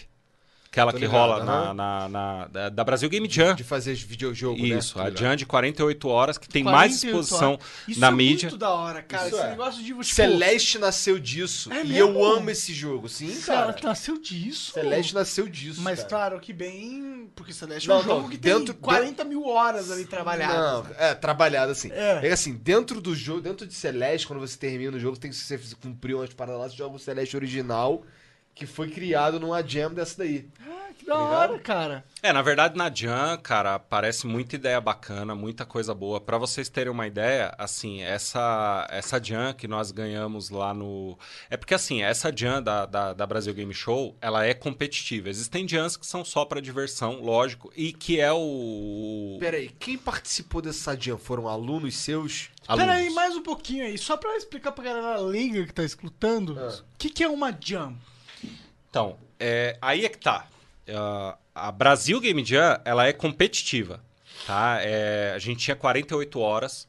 Aquela Tô que ligado, rola na, aham. na- na- da, Brasil Game é? Jam. De fazer videojogo, né? Isso, Tô a ligado. Jam de 48 horas, que tem mais 48 exposição. Isso na é mídia. muito da hora, cara. Isso Esse é. negócio de. Tipo, Celeste nasceu disso. É e mesmo? eu amo esse jogo, sim, Cara, cara. nasceu disso. Celeste nasceu disso. Mas cara. claro que bem. Porque Celeste é Não, um jogo não, que dentro- tem 40 mil horas ali trabalhadas. Não, né? é, trabalhado assim. É. É. assim, dentro do jogo, dentro de Celeste, quando você termina o jogo, tem que você cumprir umas paradas lá, você joga o Celeste original, que foi criado numa jam dessa daí. Ah, que da Tá ligado? hora, cara. É, na verdade, na Jam, cara, parece muita ideia bacana, muita coisa boa. Pra vocês terem uma ideia, assim, essa essa Jam que nós ganhamos lá no... É porque, assim, essa Jam da, da, da Brasil Game Show, ela é competitiva. Existem Jams que são só pra diversão, lógico, e que é o... Pera aí, quem participou dessa jam foram alunos seus? alunos. Pera aí, mais um pouquinho aí. Só pra explicar pra galera leiga que tá escutando. Ah. O que, que é uma jam? Então, é, aí é que tá. Ah, a Brasil Game Jam, ela é competitiva, tá? É, a gente tinha 48 horas.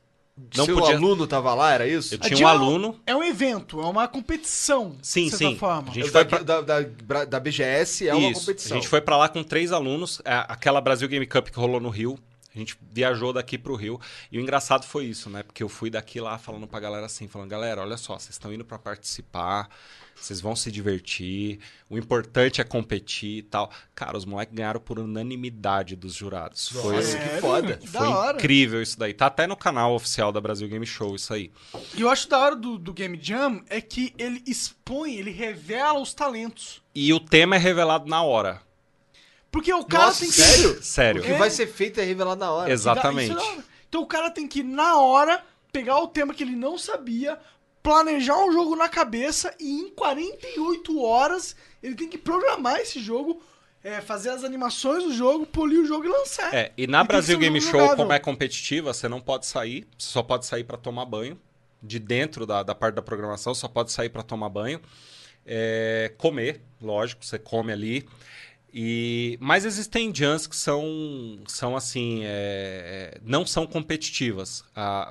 Não Seu podia... aluno tava lá, era isso? Eu tinha um aluno... É um evento, é uma competição. Sim, sim. forma. A gente Eu foi da, pra- da, da, da BGS é uma Isso. competição. A gente foi pra lá com três alunos, é, aquela Brasil Game Cup que rolou no Rio. A gente viajou daqui pro Rio. E o engraçado foi isso, né? Porque eu fui daqui lá falando pra galera assim, falando, galera, olha só, vocês estão indo pra participar, vocês vão se divertir, o importante é competir e tal. Cara, os moleques ganharam por unanimidade dos jurados. foi Nossa, que Sério? foda. Que da foi hora. incrível isso daí. Tá até no canal oficial da Brasil Game Show isso aí. E eu acho da hora do, do Game Jam é que ele expõe, ele revela os talentos. E o tema é revelado na hora. Porque o cara Nossa, tem que. sério? Sério. O que É. vai ser feito é revelado na hora. Exatamente. É hora. Então o cara tem que, na hora, pegar o tema que ele não sabia, planejar um jogo na cabeça e em 48 horas ele tem que programar esse jogo, é, fazer as animações do jogo, polir o jogo e lançar. É, e na E Brasil um Game jogo Show, jogável. como é competitiva, você não pode sair, você só pode sair pra tomar banho, de dentro da, da parte da programação, só pode sair para tomar banho. É, comer, lógico, você come ali. E, mas existem jams que são, são assim, é, não são competitivas.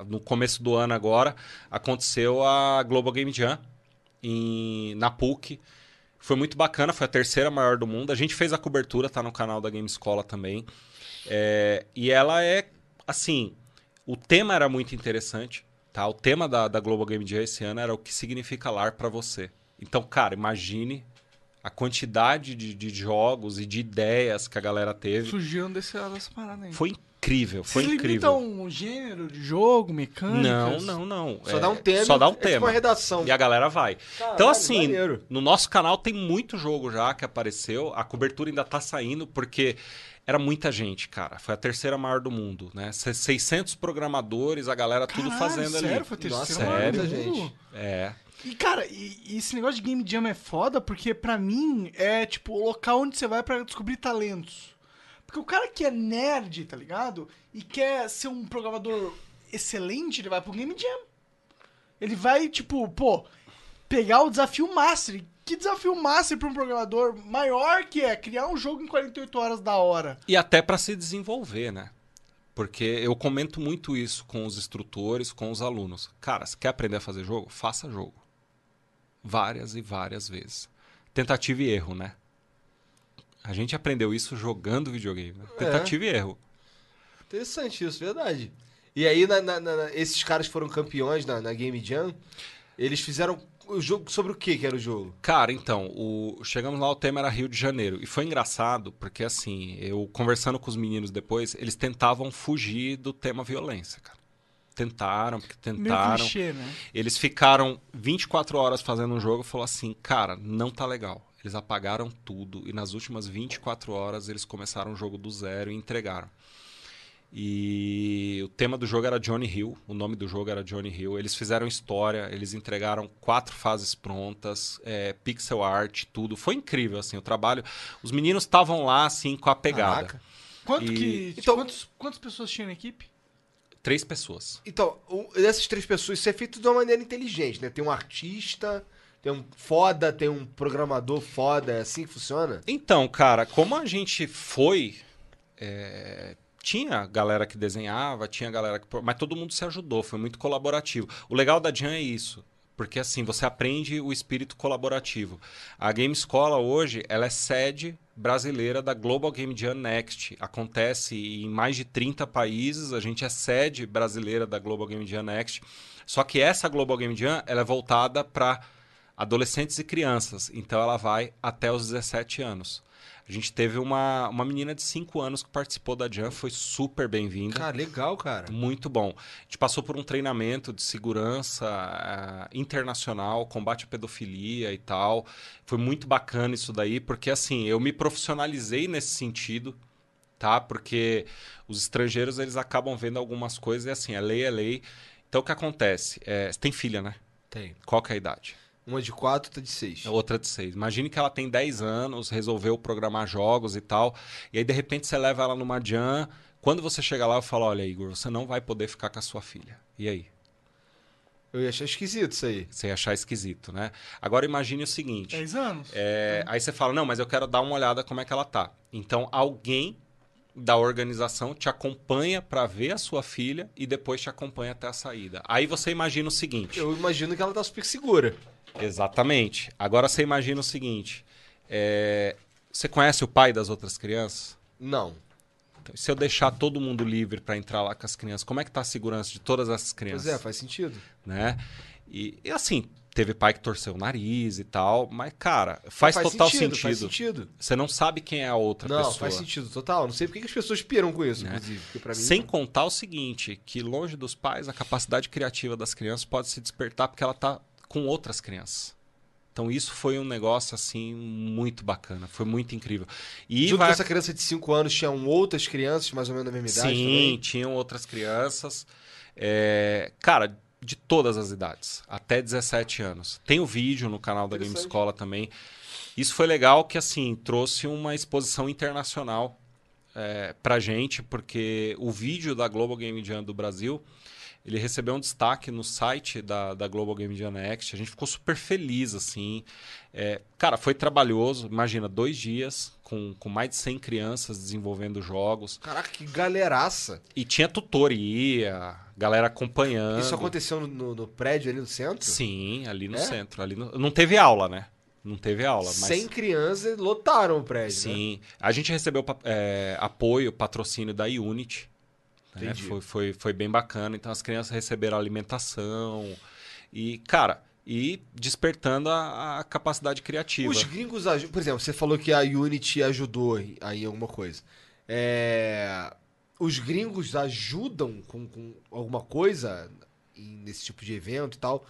No começo do ano agora aconteceu a Global Game Jam em, na PUC. Foi muito bacana, foi a terceira maior do mundo. A gente fez a cobertura, tá no canal da Game Escola também. É, e ela é, assim, o tema era muito interessante. Tá? O tema da, da Global Game Jam esse ano era o que significa lar para você. Então, cara, imagine a quantidade de, de jogos e de ideias que a galera teve. Surgiram desse, dessa parada aí. Foi incrível, foi Vocês incrível. limitam um gênero de jogo, mecânica? Não, não, não. Só É, dá um tema. Só dá um é tipo tema. uma redação. E a galera vai. Caralho, então, assim, maneiro. no nosso canal tem muito jogo já que apareceu. A cobertura ainda tá saindo, porque era muita gente, cara. Foi a terceira maior do mundo, né? Se- 600 programadores, a galera tudo Caralho, fazendo sério? ali. Foi a Nossa, terceira maior sério, do gente. É. E, cara, e, e esse negócio de Game Jam é foda porque, pra mim, é, tipo, o local onde você vai pra descobrir talentos. Porque o cara que é nerd, tá ligado? E quer ser um programador excelente, ele vai pro Game Jam. Ele vai, tipo, pô, pegar o desafio Master. Que desafio Master pra um programador maior que é criar um jogo em 48 horas da hora. E até para se desenvolver, né? Porque eu comento muito isso com os instrutores, com os alunos. Cara, você quer aprender a fazer jogo? Faça jogo. Várias e várias vezes. Tentativa e erro, né? A gente aprendeu isso jogando videogame. Né? Tentativa e erro. Interessante isso, verdade. E aí, na- na- na- esses caras foram campeões na, na Game Jam. Eles fizeram o jogo sobre o que que era o jogo? Cara, então, o... chegamos lá, o tema era Rio de Janeiro. E foi engraçado, porque assim, eu conversando com os meninos depois, eles tentavam fugir do tema violência, cara. Tentaram, porque Meio tentaram. clichê, né? Eles ficaram 24 horas fazendo um jogo e falou assim, cara, não tá legal. Eles apagaram tudo e nas últimas 24 horas eles começaram o jogo do zero e entregaram. E o tema do jogo era Johnny Hill, o nome do jogo era Johnny Hill. Eles fizeram história, eles entregaram quatro fases prontas, é, pixel art, tudo. Foi incrível, assim, o trabalho. Os meninos estavam lá, assim, com a pegada. Caraca. Quanto E- que. Então- quantos, quantas pessoas tinham na equipe? Três pessoas. Então, o- dessas três pessoas, isso é feito de uma maneira inteligente, né? Tem um artista, tem um foda, tem um programador foda, é assim que funciona? Então, cara, como a gente foi. é, tinha galera que desenhava, tinha galera que. Mas todo mundo se ajudou, foi muito colaborativo. O legal da Jam é isso. Porque assim, você aprende o espírito colaborativo. A Game Escola hoje, ela é sede brasileira da Global Game Jam Next. Acontece em mais de 30 países, a gente é sede brasileira da Global Game Jam Next. Só que essa Global Game Jam, ela é voltada para adolescentes e crianças. Então ela vai até os 17 anos. A gente teve uma, uma menina de 5 anos que participou da Jam, foi super bem-vinda. Cara, legal, cara. Muito bom. A gente passou por um treinamento de segurança ah, internacional, combate à pedofilia e tal. Foi muito bacana isso daí, porque assim, eu me profissionalizei nesse sentido, tá? Porque os estrangeiros, eles acabam vendo algumas coisas e assim, a lei é lei. Então o que acontece? É, você tem filha, né? Tem. Qual que é a idade? Uma de quatro, outra de seis. A outra de seis. Imagine que ela tem 10 anos, resolveu programar jogos e tal. E aí, de repente, você leva ela numa jam. Quando você chega lá, eu falo: Olha, Igor, você não vai poder ficar com a sua filha. E aí? Eu ia achar esquisito isso aí. Você ia achar esquisito, né? Agora imagine o seguinte. 10 anos? é, aí você fala, não, mas eu quero dar uma olhada como é que ela tá. Então, alguém da organização te acompanha para ver a sua filha e depois te acompanha até a saída. Aí você imagina o seguinte. Eu imagino que ela tá super segura. Exatamente. Agora você imagina o seguinte: é, você conhece o pai das outras crianças? Não. Então, se eu deixar todo mundo livre para entrar lá com as crianças, como é que tá a segurança de todas essas crianças? Pois é, faz sentido. né? E, e, assim, teve pai que torceu o nariz e tal, mas cara, faz, total sentido, sentido. Faz sentido. Você não sabe quem é a outra Não, pessoa. faz sentido, total. Não sei por que as pessoas piram com isso, Né? inclusive. Mim, Sem contar o seguinte, que longe dos pais, a capacidade criativa das crianças pode se despertar porque ela tá com outras crianças. Então isso foi um negócio assim muito bacana, foi muito incrível. E Junto vai... com essa criança de 5 anos, tinham outras crianças mais ou menos da mesma idade Sim, também? tinham outras crianças. É, cara, de todas as idades, até 17 anos. Tem o vídeo no canal da Game. Escola também. Isso foi legal que, assim, trouxe uma exposição internacional é, pra gente, porque o vídeo da Global Game Jam do Brasil, Ele recebeu um destaque no site da, da Global Game Jam Next. A gente ficou super feliz, assim. É, cara, foi trabalhoso. Imagina, dois dias com, com mais de 100 crianças desenvolvendo jogos. Caraca, que galeraça. E tinha tutoria, galera acompanhando. Isso aconteceu no, no- prédio ali no centro? Sim, ali no É? centro. Ali no- Não teve aula, né? Não teve aula, mas... 100 crianças lotaram o prédio, né? Sim. A gente recebeu é, apoio, patrocínio da Unity. né? Foi, foi, foi bem bacana. Então as crianças receberam alimentação. E, cara, e despertando a, a capacidade criativa. Os gringos ajudam. Por exemplo, você falou que a Unity ajudou aí em alguma coisa. É, Os gringos ajudam com, com alguma coisa nesse tipo de evento e tal?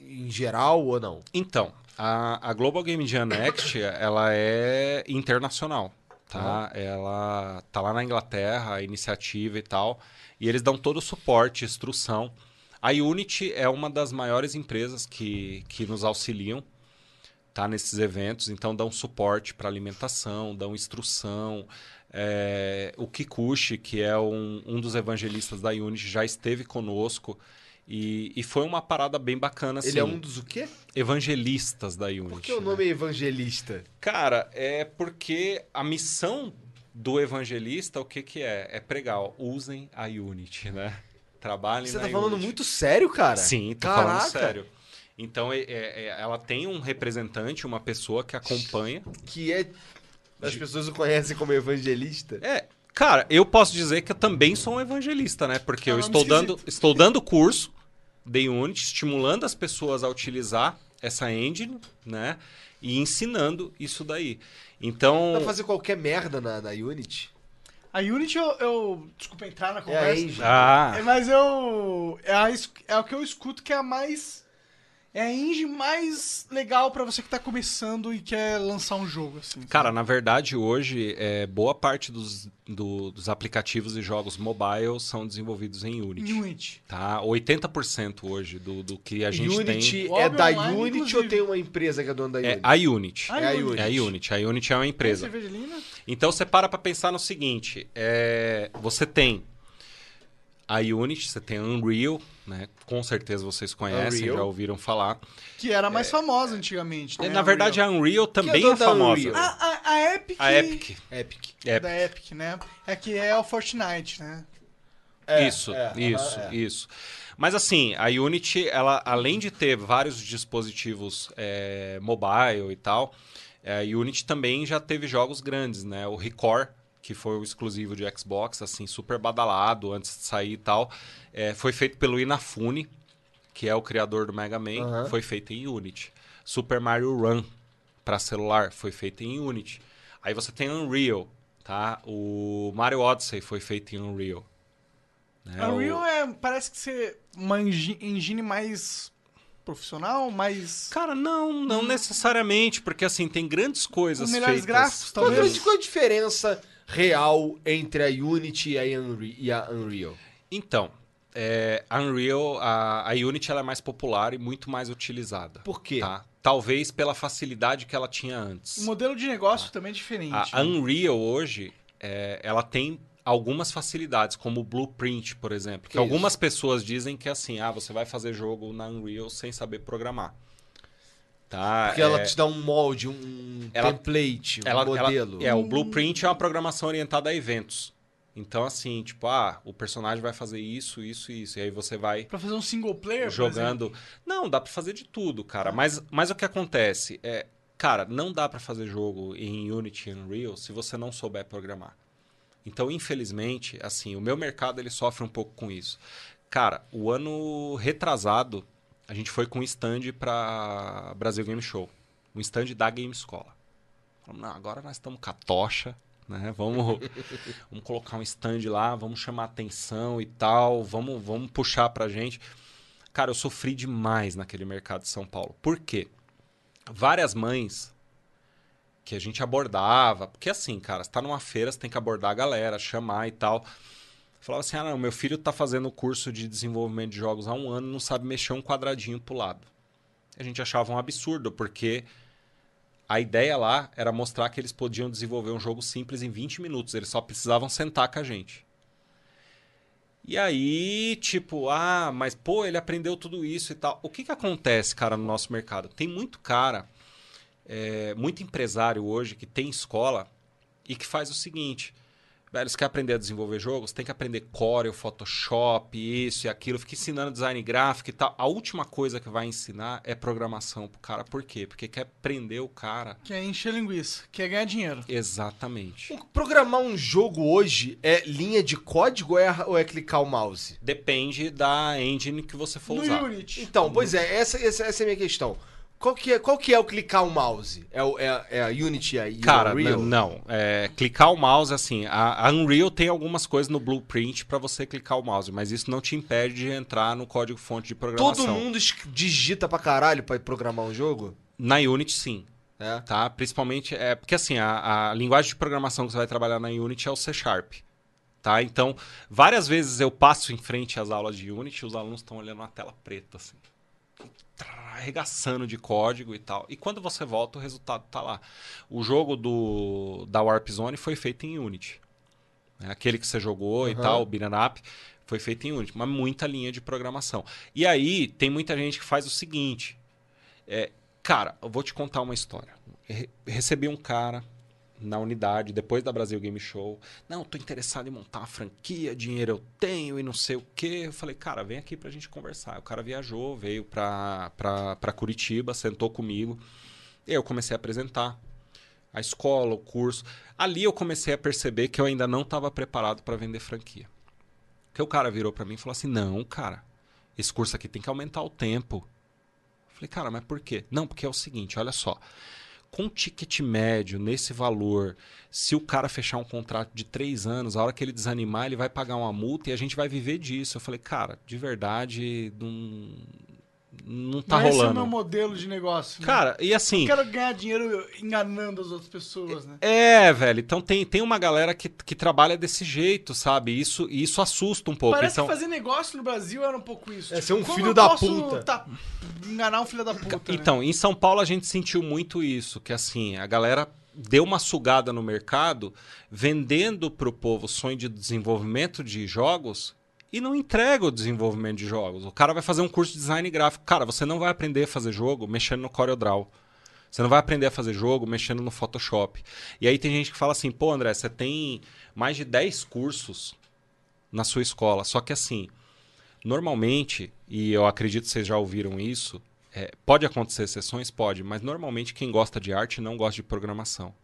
Em geral ou não? Então, a, a Global Game Jam Next, ela é internacional, tá? Ela tá lá na Inglaterra, a iniciativa e tal, e eles dão todo o suporte, instrução. A Unity é uma das maiores empresas que, que nos auxiliam, tá? Nesses eventos, então dão suporte para alimentação, dão instrução. É, o Kikuchi, que é um, um dos evangelistas da Unity, já esteve conosco. E, e foi uma parada bem bacana, assim Ele é um dos o quê? evangelistas da Unity. Por que o né? nome é evangelista? Cara, é porque a missão do evangelista, o que que é? É pregar, ó, usem a Unity, né? Trabalhem Você na tá falando Unity. muito sério, cara? Sim, tô Caraca. falando sério. Então, é- é- é- ela tem um representante, uma pessoa que acompanha. Que é. As pessoas o conhecem como evangelista. É, cara, eu posso dizer que eu também sou um evangelista, né? Porque É eu estou dando, estou dando curso de Unity, estimulando as pessoas a utilizar essa engine, né? E ensinando isso daí. Então, Dá pra fazer qualquer merda na, na Unity? A Unity, eu, eu- Desculpa entrar na É a conversa. engine. ah, É, mas eu. É, a é o que eu escuto que é a mais. É a engine mais legal pra você que tá começando e quer lançar um jogo, assim. Cara, na verdade, hoje, é, boa parte dos, do- dos aplicativos e jogos mobile são desenvolvidos em Unity. Unity. Tá? 80% hoje do, do que a gente Unity tem é Obi da Online, Unity inclusive. ou tem uma empresa que é dona da é Unity? a Unity. A É a Unity. Unity. É a Unity. A Unity é uma empresa. Então você para pra pensar no seguinte: é, você tem a Unity, você tem a Unreal, né? Com certeza vocês conhecem, Unreal. já ouviram falar. Que era mais famosa antigamente. Né? Na verdade, a Unreal também dono é da famosa. A, a, a Epic. A Epic. Epic. Epic. Da Epic, né? É que é o Fortnite, né? É, isso, é, isso, é. isso. Mas assim, a Unity, ela, além de ter vários dispositivos é, mobile e tal, é, a Unity também já teve jogos grandes, né? O Record, que foi o exclusivo de Xbox, assim, super badalado antes de sair e tal, é, foi feito pelo Inafune, que é o criador do Mega Man, Aham. foi feito em Unity. Super Mario Run para celular foi feito em Unity. Aí você tem Unreal, tá? O Mario Odyssey foi feito em Unreal. né? A O- Unreal é, parece que ser uma engi- engine mais profissional, mais. Cara, não, não necessariamente, porque assim, tem grandes coisas Com melhores feitas. gráficos, Qual, talvez. é- qual a diferença real entre a Unity e a Unre- e a Unreal? Então, é, a Unreal, a, a Unity ela é mais popular e muito mais utilizada. Por quê? Tá? Talvez pela facilidade que ela tinha antes. O modelo de negócio também é diferente. A Unreal hoje, é, ela tem algumas facilidades, como o Blueprint, por exemplo. Que, Que algumas pessoas dizem que assim, ah, você vai fazer jogo na Unreal sem saber programar. Tá? Porque é, ela te dá um molde, um Ela- template, um ela, modelo. ela- é, o Blueprint é uma programação orientada a eventos. Então, assim, tipo, ah, o personagem vai fazer isso, isso e isso. E aí você vai Pra fazer um single player, jogando. Não, dá pra fazer de tudo, cara. Mas, mas o que acontece é, cara, não dá pra fazer jogo em Unity e Unreal se você não souber programar. Então, infelizmente, assim, o meu mercado ele sofre um pouco com isso. Cara, o ano retrasado, a gente foi com um stand pra Brasil Game Show. Um stand da Game Escola. Falamos, não, agora nós estamos com a tocha, né? Vamos, vamos colocar um stand lá, vamos chamar atenção e tal, vamos, vamos puxar pra gente. Cara, eu sofri demais naquele mercado de São Paulo. Por quê? Várias mães que a gente abordava, porque assim, cara, você tá numa feira, você tem que abordar a galera, chamar e tal. Falava assim: ah, não, meu filho tá fazendo curso de desenvolvimento de jogos há um ano, não sabe mexer um quadradinho pro lado. A gente achava um absurdo, porque a ideia lá era mostrar que eles podiam desenvolver um jogo simples em 20 minutos, eles só precisavam sentar com a gente. E aí, tipo, ah, mas pô, ele aprendeu tudo isso e tal. O que que acontece, cara, no nosso mercado? Tem muito cara, é, muito empresário hoje que tem escola e que faz o seguinte. Velho, você quer aprender a desenvolver jogos? Tem que aprender Corel, Photoshop, isso e aquilo. Fica ensinando design gráfico e tal. A última coisa que vai ensinar é programação pro cara. Por quê? Porque quer prender o cara. Quer encher linguiça, quer ganhar dinheiro. Exatamente. Programar um jogo hoje é linha de código ou é, ou é clicar o mouse? Depende da engine que você for No usar. Unity. Então, pois é, essa, essa, essa é a minha questão. Qual que é, qual que é o clicar o mouse? É, o- é, é a Unity aí? Cara, Unreal? não. É, clicar o mouse, assim, a, a Unreal tem algumas coisas no blueprint pra você clicar o mouse, mas isso não te impede de entrar no código-fonte de programação. Todo mundo digita pra caralho pra programar um jogo? Na Unity, sim. É. Tá? Principalmente, é porque assim, a, a linguagem de programação que você vai trabalhar na Unity é o C Sharp. Tá? Então, várias vezes eu passo em frente às aulas de Unity e os alunos estão olhando uma tela preta, assim. Arregaçando de código e tal. E quando você volta, o resultado tá lá. O jogo do, da Warp Zone foi feito em Unity. né? Aquele que você jogou e tal, o Beat'em Up, foi feito em Unity. Mas muita linha de programação. E aí, tem muita gente que faz o seguinte. É, cara, eu vou te contar uma história. Re- Recebi um cara na unidade, depois da Brasil Game Show. Não, tô interessado em montar uma franquia, dinheiro eu tenho e não sei o quê. Eu falei, cara, vem aqui pra gente conversar. O cara viajou, veio pra, pra, pra Curitiba, sentou comigo. E eu comecei a apresentar a escola, o curso. Ali eu comecei a perceber que eu ainda não estava preparado para vender franquia. Porque o cara virou para mim e falou assim: "Não, cara, esse curso aqui tem que aumentar o tempo". Eu falei: "Cara, mas por quê?". Não, porque é o seguinte, olha só. Com ticket médio nesse valor, se o cara fechar um contrato de três anos, a hora que ele desanimar, ele vai pagar uma multa e a gente vai viver disso. Eu falei, cara, de verdade, não, não tá não Esse é o rolando. meu modelo de negócio. né? Cara, e assim. Eu quero ganhar dinheiro enganando as outras pessoas, né? É, velho. Então tem, tem uma galera que, que trabalha desse jeito, sabe? Isso, e isso assusta um pouco. Parece então, que fazer negócio no Brasil era um pouco isso. É ser um filho da puta. tá- enganar um filho da puta. né? então, em São Paulo a gente sentiu muito isso, que assim, a galera deu uma sugada no mercado, vendendo pro povo o sonho de desenvolvimento de jogos e não entrega o desenvolvimento de jogos. O cara vai fazer um curso de design gráfico. Cara, você não vai aprender a fazer jogo mexendo no CorelDRAW. Você não vai aprender a fazer jogo mexendo no Photoshop. E aí tem gente que fala assim, pô, André, você tem mais de 10 cursos na sua escola. Só que assim, normalmente, e eu acredito que vocês já ouviram isso, é, pode acontecer exceções? Pode, mas normalmente quem gosta de arte não gosta de programação.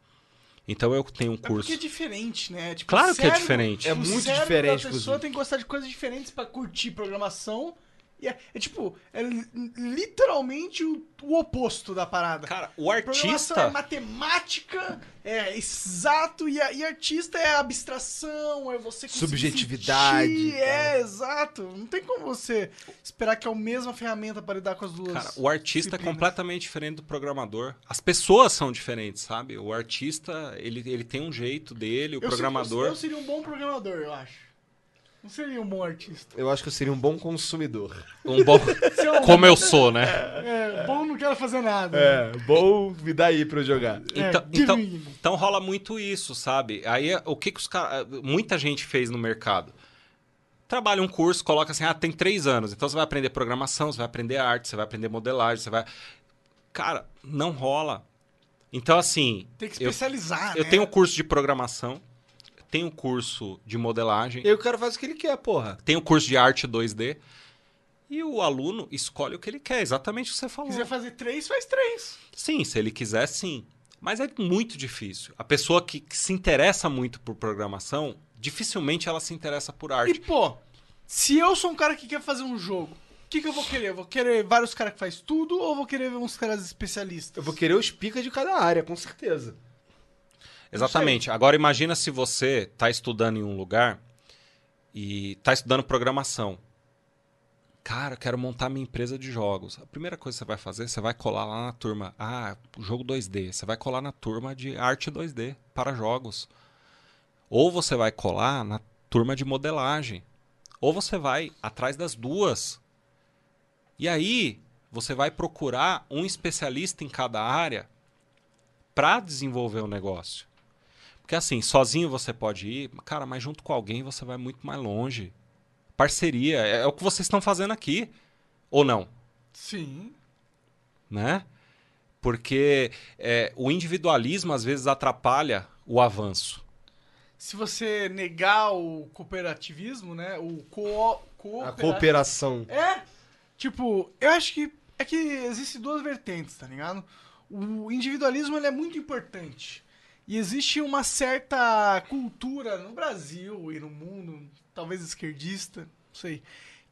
Então eu tenho um É curso. porque é diferente, né? Tipo, Claro que é diferente. É muito diferente, da pessoa tem que gostar de coisas diferentes pra curtir programação. E é, é tipo, é li- literalmente o, o oposto da parada. Cara, o é artista. matemática, é exato, e, a, e artista é abstração, é você Subjetividade, sentir. É, exato. Não tem como você esperar que é a mesma ferramenta para lidar com as duas. Cara, o artista é completamente diferente do programador. As pessoas são diferentes, sabe? O artista, ele, ele tem um jeito dele, o Eu programador. Seria, eu seria um bom programador, eu acho. Não seria um bom artista. Eu acho que eu seria um bom consumidor. Um bom. Eu- Como eu sou, né? É, bom não quero fazer nada. É, bom me dá aí pra eu jogar. Então, É, então, me. então rola muito isso, sabe? Aí o que, que os caras. Muita gente fez no mercado. Trabalha um curso, coloca assim, ah, tem três anos. Então você vai aprender programação, você vai aprender arte, você vai aprender modelagem, você vai. Cara, não rola. Então, assim. Tem que eu, especializar, eu né? tenho curso de programação, tenho curso de modelagem, E o cara faz o que ele quer, porra. tenho curso de arte 2D. E o aluno escolhe o que ele quer, exatamente o que você Se falou. quiser fazer três, faz três. Sim, se ele quiser, sim. Mas é muito difícil. A pessoa que, que se interessa muito por programação, dificilmente ela se interessa por E, arte. pô, se eu sou um cara que quer fazer um jogo, o que, que eu vou querer? Eu vou querer vários caras que faz tudo ou vou querer uns caras especialistas? Eu vou querer os picas de cada área, com certeza. Exatamente. Agora imagina se você está estudando em um lugar e está estudando programação. Cara, eu quero montar minha empresa de jogos. A primeira coisa que você vai fazer, você vai colar lá na turma. Ah, jogo 2D. Você vai colar na turma de arte 2D para jogos. Ou você vai colar na turma de modelagem. Ou você vai atrás das duas. E aí, você vai procurar um especialista em cada área para desenvolver o negócio. Porque assim, sozinho você pode ir, cara, mas junto com alguém você vai muito mais longe. Parceria. É, é o que vocês estão fazendo aqui. Ou não? Sim. né? Porque é, o individualismo às vezes atrapalha o avanço. Se você negar o cooperativismo, né? O co A cooperativismo. cooperação. É, tipo, eu acho que é que existem duas vertentes, tá ligado? O individualismo ele é muito importante. E existe uma certa cultura no Brasil e no mundo, talvez esquerdista, não sei,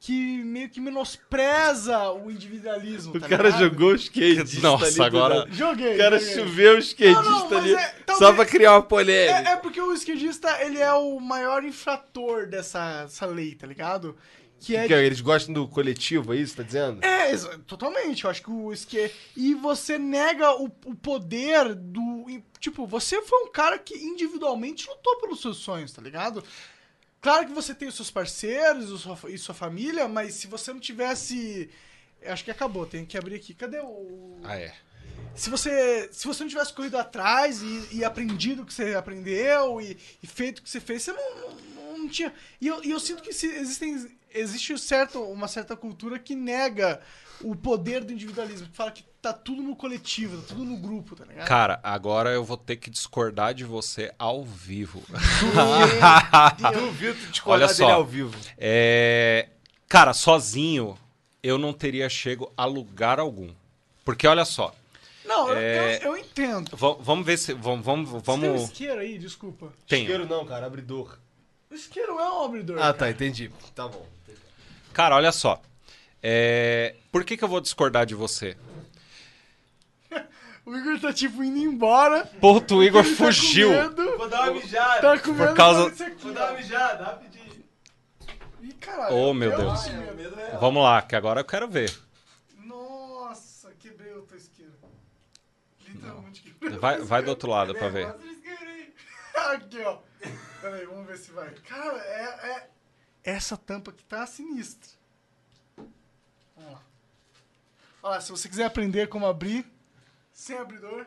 que meio que menospreza o individualismo. O tá cara ligado? jogou o skatista Nossa, ali do agora- nada. Joguei. O cara joguei. choveu o skatista Não, não, ali é- só talvez- pra criar uma polêmica. É, é porque o esquerdista, ele é o maior infrator dessa, dessa lei, tá ligado? Que é Que é, Eles gostam do coletivo, é isso que tá dizendo? É, totalmente. Eu acho que o esque... E você nega o, o poder do. Tipo, você foi um cara que individualmente lutou pelos seus sonhos, tá ligado? Claro que você tem os seus parceiros e sua, e sua família, mas se você não tivesse. Acho que acabou, tem que abrir aqui. Cadê o. Ah, é. Se você, se você não tivesse corrido atrás e, e aprendido o que você aprendeu e, e feito o que você fez, você não, não, tinha. E eu, e eu sinto que existem, existe certo, uma certa cultura que nega o poder do individualismo, que fala que tá tudo no coletivo, tá tudo no grupo, tá ligado? Cara, agora eu vou ter que discordar de você ao vivo. Duvido de discordar Olha dele só. ao vivo. É, Cara, sozinho eu não teria chego a lugar algum. Porque olha só, Não, eu, É- eu, eu entendo. va- vamos ver se. Vamos. Vamos. Você tem um vamos... isqueiro aí, desculpa. Tenho. Isqueiro não, cara, abridor. O isqueiro é um abridor. Ah, tá, entendi. Tá bom. Cara, olha só. É, Por que, que eu vou discordar de você? O Igor tá tipo indo embora. Puto, o Igor tá fugiu. Com medo, Vou dar uma mijada. tá com medo causa- disso aqui, Vou dar uma mijada, rapidinho. Ih, caralho. Oh, meu eu Deus. tenho medo. Vamos lá, que agora eu quero ver. Nossa, quebrei o teu isqueiro. Literalmente quebrei. Vai, vai do outro lado pra ver. Aqui, ó. Peraí, vamos ver se vai. Cara, é, é... Essa tampa aqui tá sinistra. Vamos lá. Olha lá, se você quiser aprender como abrir, sem abridor...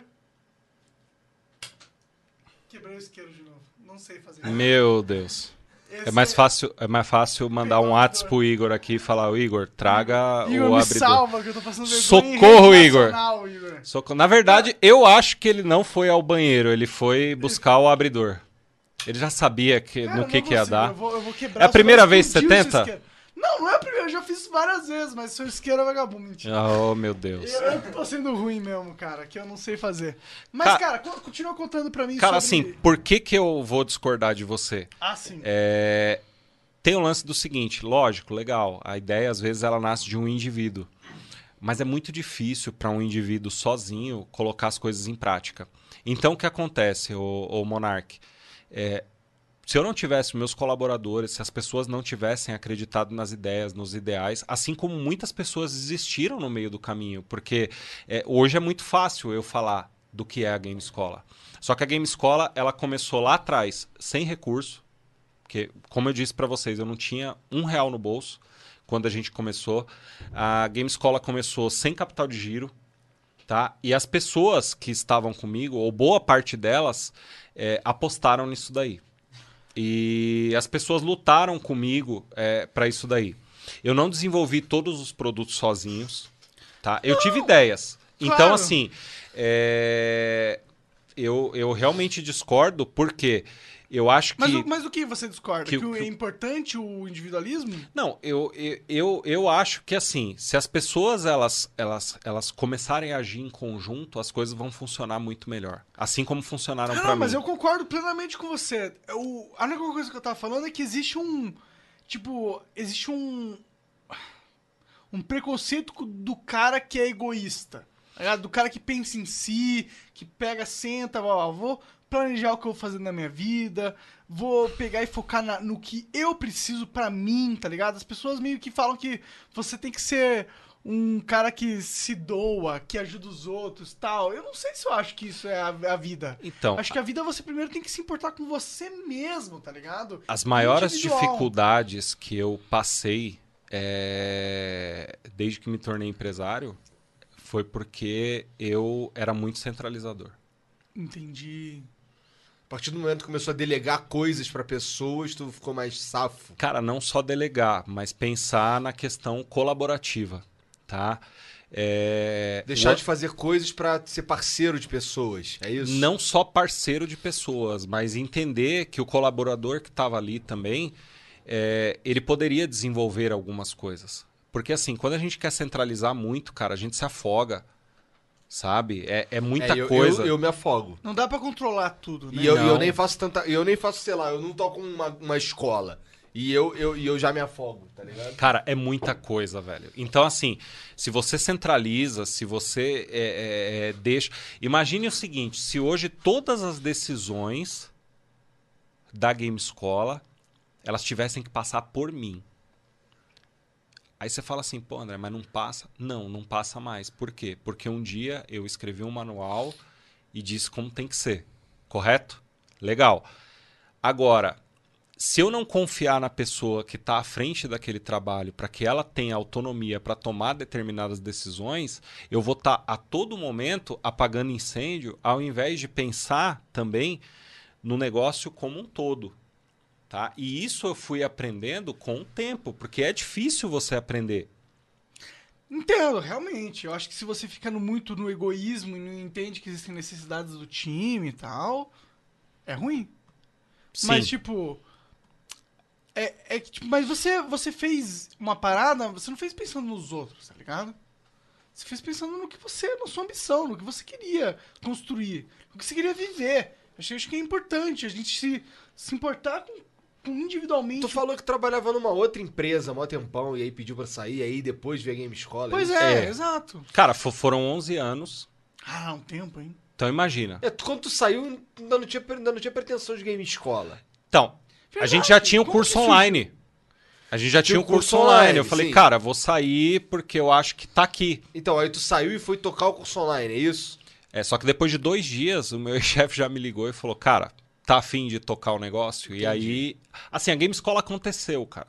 Quebrei o isqueiro de novo. Não sei fazer. Meu Deus. Esse É mais fácil, é mais fácil mandar um WhatsApp pro Igor aqui e falar, "Ô, Igor, traga Igor, o me abridor. salva, que eu em Socorro, Igor. Igor. Soco- Na verdade, eu acho que ele não foi ao banheiro, ele foi buscar o abridor. Ele já sabia que, Cara, no que, que ia dar. Eu vou, eu vou É a primeira vez que você tenta? Não, não é a primeira, eu já fiz várias vezes, mas seu isqueiro é vagabundo, mentira. Oh, meu Deus. Eu, eu tô sendo ruim mesmo, cara, que eu não sei fazer. Mas, Ca- cara, co- continua contando pra mim Cara, sobre... assim, por que, que eu vou discordar de você? Ah, sim. É, Tem o lance do seguinte, lógico, legal. A ideia, às vezes, ela nasce de um indivíduo. Mas é muito difícil para um indivíduo sozinho colocar as coisas em prática. Então, o que acontece, o, o Monark? É, se eu não tivesse meus colaboradores, se as pessoas não tivessem acreditado nas ideias, nos ideais, assim como muitas pessoas desistiram no meio do caminho, porque é, hoje é muito fácil eu falar do que é a Game Escola. Só que a Game Escola, ela começou lá atrás, sem recurso, porque, como eu disse para vocês, eu não tinha um real no bolso quando a gente começou. A Game Escola começou sem capital de giro, tá? E as pessoas que estavam comigo, ou boa parte delas, é, apostaram nisso daí. E as pessoas lutaram comigo é, para isso daí. Eu não desenvolvi todos os produtos sozinhos, tá? Eu tive ideias. Então, claro. assim, é, eu, eu realmente discordo porque eu acho que... Mas, o- mas o que você discorda? que Que, que é importante o individualismo? Não, eu, eu, eu, eu acho que assim, se as pessoas elas, elas, elas começarem a agir em conjunto, as coisas vão funcionar muito melhor. Assim como funcionaram Ah, não, mim. mas eu concordo plenamente com você. O, a única coisa que eu tava falando é que existe um. Tipo, existe um. Um preconceito co- do cara que é egoísta. tá? Do cara que pensa em si, que pega, senta, blá, vou planejar o que eu vou fazer na minha vida, vou pegar e focar na- no que eu preciso pra mim, tá ligado? As pessoas meio que falam que você tem que ser um cara que se doa, que ajuda os outros tal. Eu não sei se eu acho que isso é a, a vida. Então, Acho que a vida você primeiro tem que se importar com você mesmo, tá ligado? as maiores dificuldades que eu passei é, desde que me tornei empresário foi porque eu era muito centralizador. Entendi. Partir do momento que começou a delegar coisas pra pessoas, tu ficou mais safo. Cara, não só delegar, mas pensar na questão colaborativa, tá? É, Deixar o- de fazer coisas pra ser parceiro de pessoas. É isso? Não só parceiro de pessoas, mas entender que o colaborador que estava ali também, é, ele poderia desenvolver algumas coisas. Porque assim, quando a gente quer centralizar muito, cara, a gente se afoga, sabe? É, é muita É, eu, coisa. Eu, eu me afogo. Não dá pra controlar tudo, né? E eu, eu Não. nem faço tanta. Eu nem faço, sei lá, eu não toco uma, uma escola. E eu, eu, e eu já me afogo, tá ligado? Cara, é muita coisa, velho. Então, assim, se você centraliza, se você é, é, é, deixa. Imagine o seguinte: se hoje todas as decisões da Game Escola elas tivessem que passar por mim. Aí você fala assim, pô, André, mas não passa? Não, não passa mais. Por quê? Porque um dia eu escrevi um manual e disse como tem que ser. Correto? Legal. Agora, se eu não confiar na pessoa que está à frente daquele trabalho para que ela tenha autonomia para tomar determinadas decisões, eu vou estar a todo momento apagando incêndio, ao invés de pensar também no negócio como um todo. Tá? E isso eu fui aprendendo com o tempo, porque é difícil você aprender. Entendo, realmente. Eu acho que se você fica no- muito no egoísmo e não entende que existem necessidades do time e tal, é ruim. Sim. Mas, tipo. É, é que, tipo, mas você, você fez uma parada, você não fez pensando nos outros, tá ligado? Você fez pensando no que você, na sua ambição, no que você queria construir, no que você queria viver. Acho, acho que é importante a gente se, se importar com, com individualmente. Tu falou que trabalhava numa outra empresa há mó tempão e aí pediu pra sair, aí depois veio a Game Escola. Pois isso? é, É. exato. Cara, fo- foram 11 anos. Ah, um tempo, hein? Então imagina. É, quando tu saiu, ainda não tinha, ainda não tinha pretensão de Game Escola. Então, a Verdade, gente já tinha o como curso online. A gente já tinha o curso online. Eu falei, sim. cara, vou sair porque eu acho que tá aqui. Então, aí tu saiu e foi tocar o curso online, é isso? É, só que depois de dois dias, o meu chefe já me ligou e falou, cara, tá afim de tocar o negócio? E aí, assim, a Game Escola aconteceu, cara.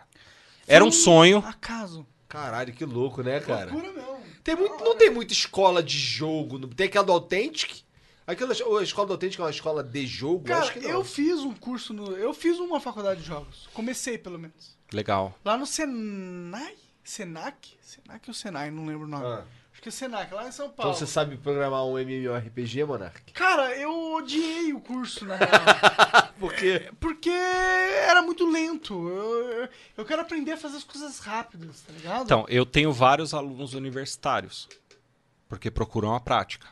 Era um sonho. Acaso. Caralho, que louco, né, cara? Loucura mesmo. Tem muito, não tem muita escola de jogo. não- Tem aquela do Authentic. Aquela, a escola do Authentic é uma escola de jogo? Cara, acho que não. eu fiz um curso no. Eu fiz uma faculdade de jogos. Comecei, pelo menos. Legal. Lá no Senai? Senac? Senac ou Senai? Não lembro o nome. Ah. É Senac, lá em São Então Paulo. você sabe programar um MMORPG, Monark? Cara, eu odiei o curso, na real. Por quê? porque era muito lento. Eu, eu- quero aprender a fazer as coisas rápidas, tá ligado? Então, eu tenho vários alunos universitários, porque procuram a prática.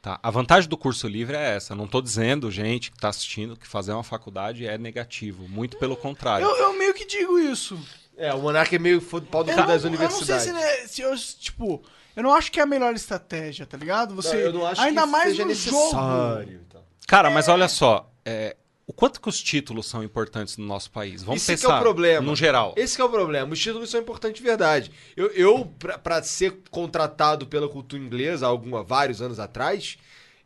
Tá? A vantagem do curso livre é essa. Não estou dizendo, gente que está assistindo, que fazer uma faculdade é negativo. Muito pelo contrário. eu, eu meio que digo isso. É, o Monark é meio pau do cu das eu não sei universidades. se, né, se eu, tipo, eu não acho que é a melhor estratégia, tá ligado? Você, Não, eu não acho ainda que mais seja no necessário. jogo. então. Cara, mas olha só. é, o quanto que os títulos são importantes no nosso país? Vamos Isso que pensar é o problema. no geral. Esse que é o problema. Os títulos são importantes de verdade. Eu, eu pra, pra ser contratado pela cultura inglesa há alguma, vários anos atrás,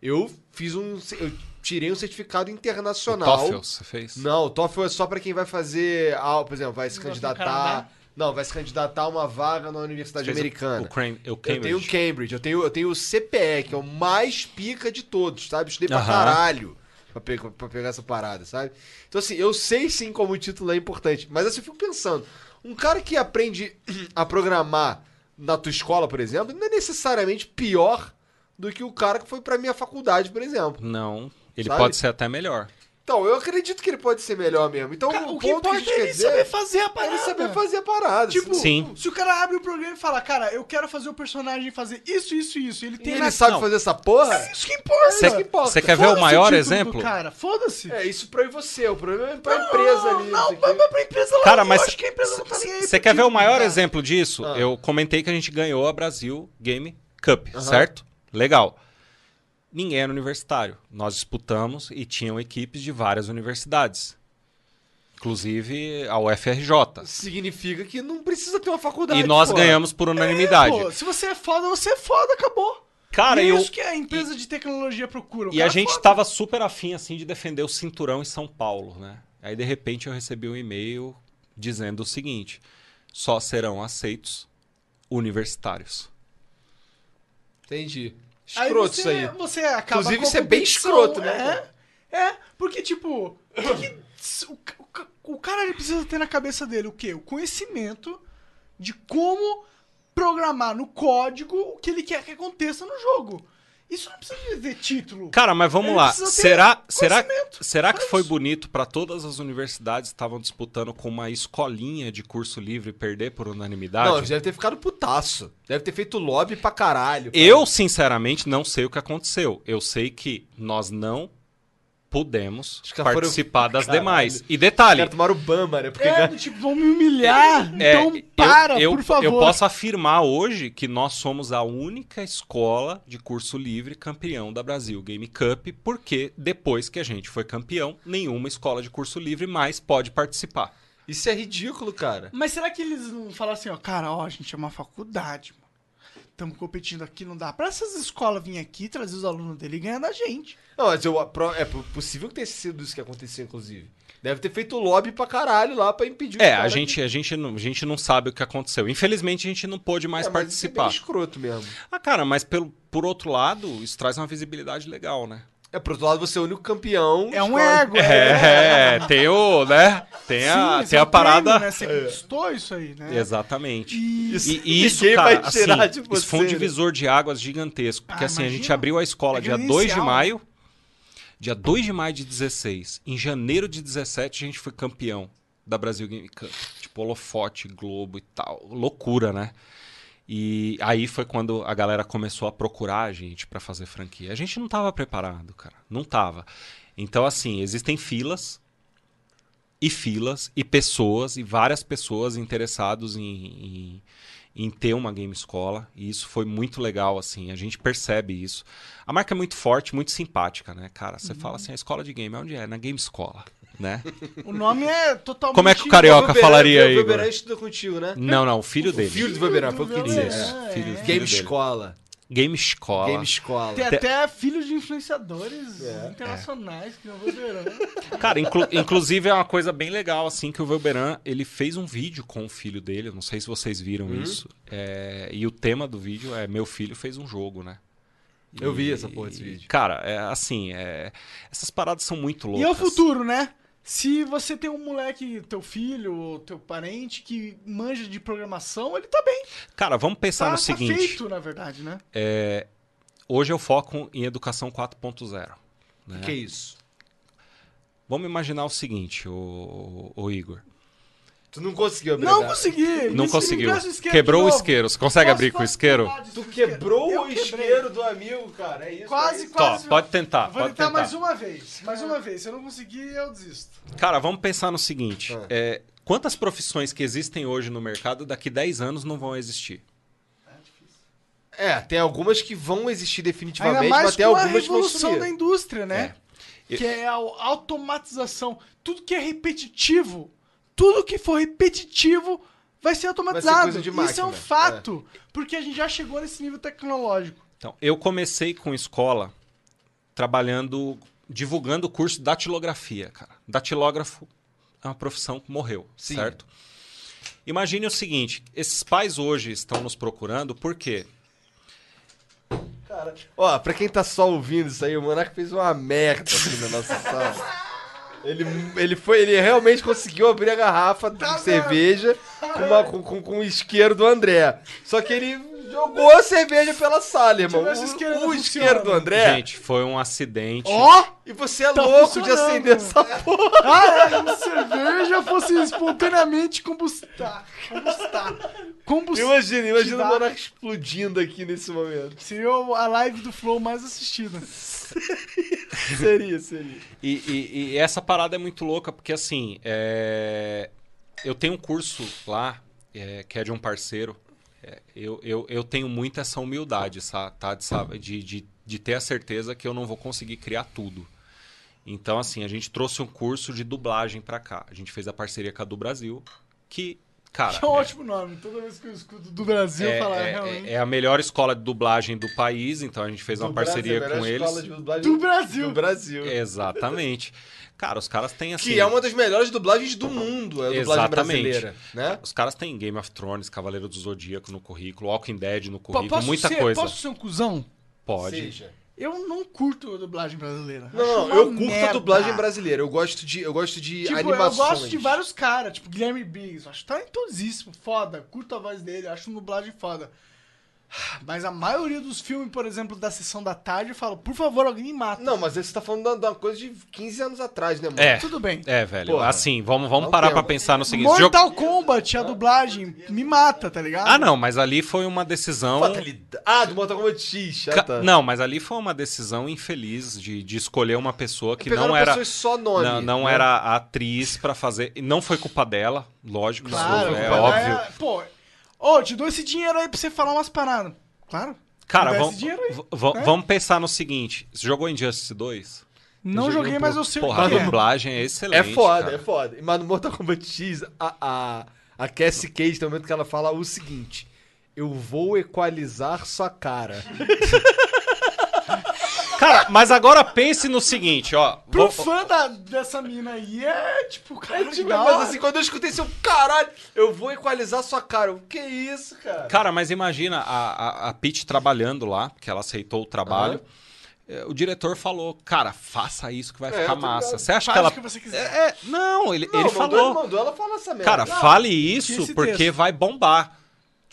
eu fiz um. Eu tirei um certificado O internacional. TOEFL, você fez? Não, o TOEFL é só pra quem vai fazer, ah, por exemplo, vai se candidatar. Não, vai se candidatar a uma vaga na Universidade Fez o- Americana. O, Cram- o Eu Cambridge. tenho o Cambridge, eu tenho, eu tenho o CPE, que é o mais pica de todos, sabe? Estudei pra caralho pra, pe- pra pegar essa parada, sabe? Então, assim, eu sei sim como o título é importante, mas assim, eu fico pensando, um cara que aprende a programar na tua escola, por exemplo, não é necessariamente pior do que o cara que foi pra minha faculdade, por exemplo. Não, ele Sabe? pode ser até melhor. Então, eu acredito que ele pode ser melhor mesmo. Então, Cara, o, o que ponto que a gente é quer ele dizer saber fazer a é parada. ele saber fazer a parada. Tipo, Sim. se o cara abre o programa e fala, cara, eu quero fazer o personagem fazer isso, isso e isso, ele E tem ele na- sabe Não. fazer essa porra? É isso que importa. Cê- isso que importa. Você quer ver o maior título exemplo? cara, foda-se. É, isso pra você. O problema é pra empresa ali. Não, aqui. mas pra empresa lá, Cara, eu mas acho que a empresa não tá nem aí você pro quer ver o maior cara. exemplo disso? Ah. Eu comentei que a gente ganhou a Brasil Game Cup, certo? Legal. Ninguém era universitário. Nós disputamos e tinham equipes de várias universidades. Inclusive a UFRJ. Significa que não precisa ter uma faculdade. E nós pô. ganhamos por unanimidade. Pô, se você é foda, você é foda, acabou. Cara, e é eu. isso que a empresa de tecnologia procura. E a cara gente foda. tava super afim, assim, de defender o cinturão em São Paulo, né? Aí, de repente, eu recebi um e-mail dizendo o seguinte: só serão aceitos universitários. Entendi. Escroto você, isso aí. Você acaba Inclusive, isso é bem escroto, né, É, cara? É, porque, tipo, o, que o o ca- o cara precisa ter na cabeça dele o quê? O conhecimento de como programar no código o que ele quer que aconteça no jogo. Isso não precisa de ver título. Cara, mas vamos Ele lá. Será, será, será que Só foi bonito pra todas as universidades que estavam disputando com uma escolinha de curso livre perder por unanimidade? Não, deve ter ficado putaço. Deve ter feito lobby pra caralho. Eu, sinceramente, não sei o que aconteceu. Eu sei que nós não pudemos Os caras foram- participar das Caralho. demais. E Os detalhe, caras tomaram bama, né? Porque É, tipo, vão me humilhar. É, então eu- para, eu, por favor. Eu posso afirmar hoje que nós somos a única escola de curso livre campeão da Brasil Game Cup, porque depois que a gente foi campeão, nenhuma escola de curso livre mais pode participar. isso é ridículo, cara. Mas será que eles não falam assim, ó, cara, ó, a gente é uma faculdade, mano. Estamos competindo aqui, não dá pra essas escolas virem aqui, trazer os alunos dele e ganhar da gente. Não, mas eu, é possível que tenha sido isso que aconteceu, inclusive. Deve ter feito lobby pra caralho lá pra impedir É, a gente, a, gente não, a gente não sabe o que aconteceu. Infelizmente, a gente não pôde mais É, mas isso é participar. bem escroto mesmo. Ah, cara, mas pelo, por outro lado, isso traz uma visibilidade legal, né? É, por outro lado, você é o único campeão. É um ego, É, tem o, né? Tem a, Sim, tem a é um parada. prêmio, né? Você conquistou isso aí, né? Exatamente. E... Isso- E, e isso, cara, vai tirar assim, de você, isso foi um né? divisor de águas gigantesco. Porque Ah, assim, a gente imagina. abriu a escola É dia que 2 de maio. Dia 2 de maio de 16. Em janeiro de 17, a gente foi campeão da Brasil Game Cup. Tipo, holofote, Globo e tal. Loucura, né? E aí foi quando a galera começou a procurar a gente pra fazer franquia. A gente não tava preparado, cara. Não tava. Então, assim, existem filas e filas e pessoas e várias pessoas interessados em, em, em ter uma game escola. E isso foi muito legal assim. A gente percebe isso. A marca é muito forte muito simpática né cara? Você fala assim a escola de game onde é? Na game escola né O nome é totalmente... Como é que o carioca Velberan- falaria aí, O Velberan Igor? estudou contigo, né? não não o filho O dele filho do Velberan, foi o que eu Velberan, disse. isso é, filho, é. filho Game dele. Escola. game escola Game Escola. Tem Te- até filhos de influenciadores É. internacionais que não vou ver. Cara, inclu- inclusive é uma coisa bem legal, assim, que o Velberan, ele fez um vídeo com o filho dele, não sei se vocês viram Uhum. isso, é, e o tema do vídeo é Meu Filho Fez um Jogo, né? Eu vi E- essa porra desse vídeo. Cara, é assim, é, essas paradas são muito loucas. E é o futuro, né? Se você tem um moleque, teu filho, ou teu parente, que manja de programação, ele tá bem. Cara, vamos pensar Tá, no tá seguinte, feito, na verdade, né? é, hoje eu foco em educação 4.0, né? Que é isso? Vamos imaginar o seguinte, o, o Igor. Tu não conseguiu abrir Não a- consegui. Não me- conseguiu. o Quebrou o isqueiro. Você consegue Posso- abrir com o isqueiro? Tu quebrou Eu o isqueiro do amigo, cara. É isso. Quase, é isso. quase. Tó, pode tentar, Vou pode tentar, tentar. mais uma vez. Mais uma vez. Se eu não conseguir, eu desisto. Cara, vamos pensar no seguinte. Ah. é, quantas profissões que existem hoje no mercado daqui 10 anos não vão existir? É, tem algumas que vão existir definitivamente, mas tem a algumas que vão revolução sumir. da indústria, né? É. Que é a automatização. Tudo que é repetitivo, tudo que for repetitivo vai ser automatizado. coisa de Isso é um fato. Porque a gente já chegou nesse nível tecnológico. Então, eu comecei com escola trabalhando, divulgando o curso de datilografia, cara. Datilógrafo é uma profissão que morreu, Sim. certo? Imagine o seguinte, esses pais hoje estão nos procurando por quê? Cara, ó, pra quem tá só ouvindo isso aí, o Monark fez uma merda aqui na nossa sala. Ele, ele, foi, ele realmente conseguiu abrir a garrafa de cerveja com, uma, com, com, com o isqueiro do André. Só que ele jogou a cerveja pela sala, irmão. O isqueiro O, ainda o isqueiro funciona. do André. Gente, foi um acidente. Ó! E você é Tá louco de acender essa porra. Ah, é, como se cerveja fosse espontaneamente combustar. Combustar. Combustar. Imagina, imagina o Monark explodindo aqui nesse momento. Seria a live do Flow mais assistida. Seria, seria. E, e- e essa parada é muito louca, porque assim, é, eu tenho um curso lá, é, que é de um parceiro. É, eu, eu, eu tenho muito essa humildade, tá? De, de, de, ter a certeza que eu não vou conseguir criar tudo. Então, assim, a gente trouxe um curso de dublagem pra cá. A gente fez a parceria com a do Brasil, que, cara. Que é um ótimo nome. Toda vez que eu escuto do Brasil, é, falar é- realmente. é a melhor escola de dublagem do país, então a gente fez uma Do parceria Brasil, a com melhor eles. escola de dublagem Do Brasil. Do Brasil. Exatamente. Cara, os caras têm assim. Que é uma das melhores dublagens do mundo, é a dublagem Exatamente. brasileira, né? Os caras têm Game of Thrones, Cavaleiro do Zodíaco no currículo, Walking Dead no currículo, posso muita ser, coisa. Posso ser um cuzão? Pode. Seja. Eu não curto a dublagem brasileira. Não, não, eu curto a merda. dublagem brasileira. Eu gosto de, eu gosto de Tipo, animações. eu gosto de vários caras, tipo Guilherme Briggs. Acho talentosíssimo, foda. Curto a voz dele, acho dublagem foda. Mas a maioria dos filmes, por exemplo, da sessão da tarde, eu falo, por favor, alguém me mata. Não, mas aí você tá falando de uma coisa de 15 anos atrás, né, mano? É. Tudo bem. É, velho. Porra. Assim, vamos, vamos Não parar tem. pra pensar no seguinte. jogo- Mortal Kombat, a dublagem, me mata, tá ligado? Ah, não, mas ali foi uma decisão. Fatalidade. Ah, do Mortal Kombat X. Ah, Ca- tá. Não, mas ali foi uma decisão infeliz de, de escolher uma pessoa que Pegaram não era. pessoas só nome, Não, não né? era a atriz pra fazer. e Não foi culpa dela, lógico, Claro, isso é mas óbvio. é- Pô, ô, te dou esse dinheiro aí pra você falar umas paradas. Claro. Cara, vamos, né? vamos pensar no seguinte: você jogou Injustice 2? Não joguei joguei, um mas eu sei o Porra, a que é. dublagem é excelente. É foda, cara. é foda. Mas no Mortal Kombat X, a, a, a Cassie Cage tem um momento que ela fala o seguinte: Eu vou equalizar sua cara. Cara, mas agora pense no seguinte, ó. Pro vou- fã da- dessa mina aí, é tipo, cara, É, tipo, mas assim, quando eu escutei seu caralho, eu vou equalizar sua cara. O que é isso, cara? Cara, mas imagina a, a, a Peach trabalhando lá, que ela aceitou o trabalho. É, O diretor falou, cara, faça isso que vai É, ficar massa. Você acha Faz que ela. que você quiser. É, é, não, ele, Não, ele mandou, falou. Ele mandou ela falar essa merda. Cara, Não, fale isso porque texto. vai bombar.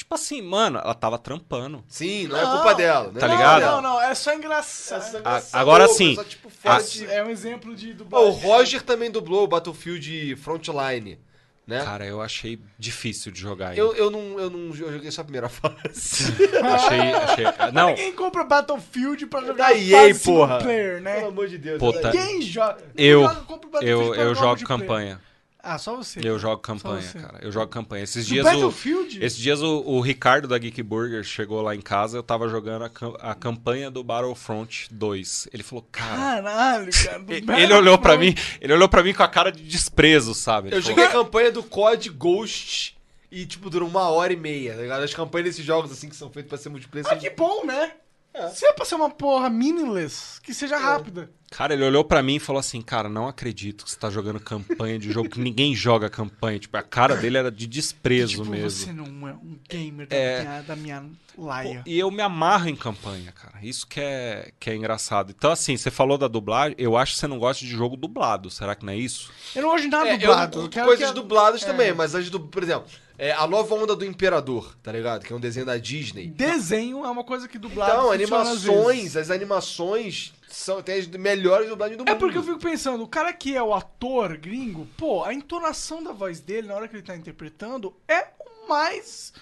Tipo assim, mano, ela tava trampando. Sim, não é culpa dela. Né? Tá Não, ligado? Não, não, é só engraçado. Essa- A- essa agora louca, sim, só, tipo, fora a- de- É um exemplo de dublagem. o Roger também dublou o Battlefield Frontline, né? Cara, eu achei difícil de jogar eu, ainda. eu não, eu não eu joguei só a primeira fase. Achei, achei. Não, Ninguém compra Battlefield pra jogar Da EA, porra. player, né? Pelo amor de Deus. Puta? Quem joga? eu, joga, eu, eu jogo campanha. Ah, só você. Eu jogo campanha, cara. Eu jogo campanha. Esses Do dias o, Battlefield? esses dias o, o Ricardo da Geek Burger chegou lá em casa, eu tava jogando a, a campanha do Battlefront 2. Ele falou, cara, Caralho, cara. ele, olhou pra mim, ele olhou para mim com a cara de desprezo, sabe? Ele Eu falou, joguei a campanha do COD Ghost e, tipo, durou uma hora e meia, tá ligado? As campanhas desses jogos, assim, que são feitos pra ser multiplayer... Ah, são- que bom, né? É. Se é pra ser uma porra meaningless, que seja rápida. Cara, ele olhou pra mim e falou assim, cara, não acredito que você tá jogando campanha de jogo que ninguém joga campanha. Tipo, a cara dele era de desprezo tipo, mesmo. você não é um gamer da, É. minha, da minha laia. E eu me amarro em campanha, cara. Isso que é, que é engraçado. Então, assim, você falou da dublagem. Eu acho que você não gosta de jogo dublado. Será que não é isso? Eu não gosto de nada É, eu dublado. curto quero coisas que- dubladas é. também, mas as do... Por exemplo, é, a nova onda do Imperador, tá ligado? Que é um desenho da Disney. Desenho é uma coisa que dublado Então, funciona às vezes. animações, as animações são tem as melhores dublagens do mundo. É porque eu fico pensando, o cara que é o ator gringo, pô, a entonação da voz dele na hora que ele tá interpretando é o mais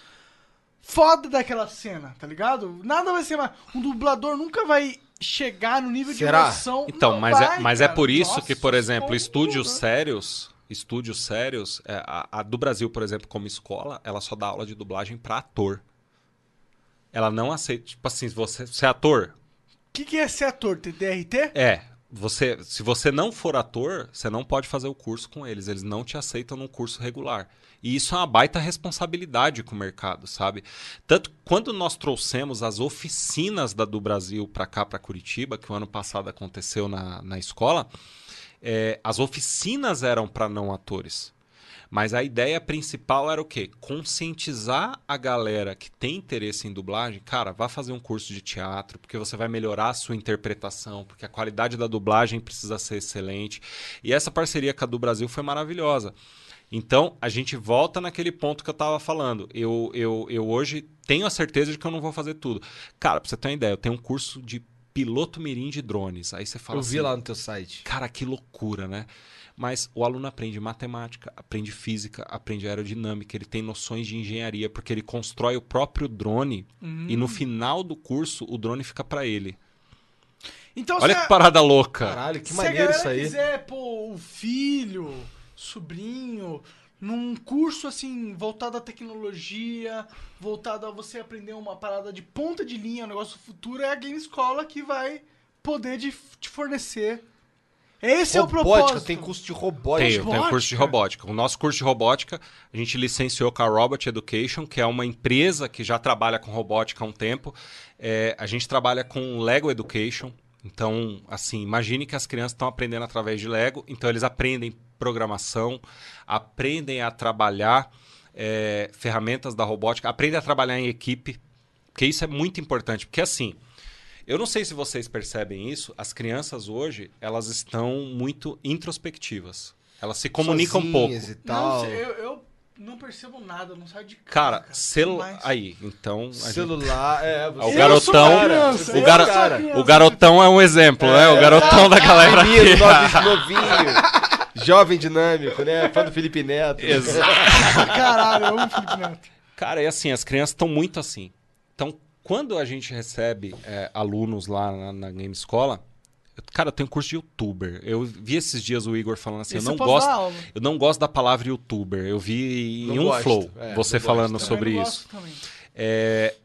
foda daquela cena, tá ligado? Nada vai ser mais. Um dublador nunca vai chegar no nível Será? de emoção. Então, Não mas, vai, é, mas é cara. por isso Nossa, que, por exemplo, um estúdios sérios, estúdios sérios, é, a, a do Brasil, por exemplo, como escola, ela só dá aula de dublagem pra ator. Ela não aceita, tipo assim, você, você é ator, O que, que é ser ator? Ter DRT? É, você, se você não for ator, você não pode fazer o curso com eles. Eles não te aceitam num curso regular. E isso é uma baita responsabilidade com o mercado, sabe? Tanto quando nós trouxemos as oficinas da do Brasil para cá, para Curitiba, que o ano passado aconteceu na, na escola, é, as oficinas eram para não atores. Mas a ideia principal era o quê? Conscientizar a galera que tem interesse em dublagem, cara, vá fazer um curso de teatro, porque você vai melhorar a sua interpretação, porque a qualidade da dublagem precisa ser excelente. E essa parceria com a do Brasil foi maravilhosa. Então, a gente volta naquele ponto que eu tava falando. Eu, eu, eu hoje tenho a certeza de que eu não vou fazer tudo. Cara, pra você ter uma ideia, eu tenho um curso de piloto mirim de drones. Aí você fala Eu vi assim, lá no teu site. Cara, que loucura, né? Mas o aluno aprende matemática, aprende física, aprende aerodinâmica, ele tem noções de engenharia, porque ele constrói o próprio drone e no final do curso o drone fica para ele. Então, Olha se que a- parada louca. Caralho, que se maneiro isso aí. quiser, pô, o filho, sobrinho, num curso assim, voltado à tecnologia, voltado a você aprender uma parada de ponta de linha, um negócio futuro, é a Game Escola que vai poder de- te fornecer. Esse é o robótica, propósito. tem curso de robótica. Tenho, tenho curso de robótica. O nosso curso de robótica, a gente licenciou com a Robot Education, que é uma empresa que já trabalha com robótica há um tempo. É, a gente trabalha com Lego Education. Então, assim, imagine que as crianças estão aprendendo através de Lego. Então, eles aprendem programação, aprendem a trabalhar é, ferramentas da robótica, aprendem a trabalhar em equipe. Porque isso é muito importante. Porque, assim, Eu não sei se vocês percebem isso, as crianças hoje, elas estão muito introspectivas. Elas se comunicam um pouco. Sozinhas e Não, tal. sei, eu, eu não percebo nada, não saio de casa. Cara, celu... Aí, então... a gente- Celular, é. O você- Eu garotão, sou criança, o, cara. criança. o garotão é um exemplo, né? O garotão da galera Menino, aqui. novinho, novinho, jovem dinâmico, né? Fã do Felipe Neto. Exato. Caralho, eu amo o Felipe Neto. Cara, é assim, as crianças estão muito assim. Então, quando a gente recebe é, alunos lá na, na Game Escola, cara, eu tenho curso de youtuber. Eu vi esses dias o Igor falando assim, eu não gosto, eu não gosto da palavra youtuber. Eu vi em Não um gosto, flow é, você falando gosto sobre Eu isso. gosto também. É,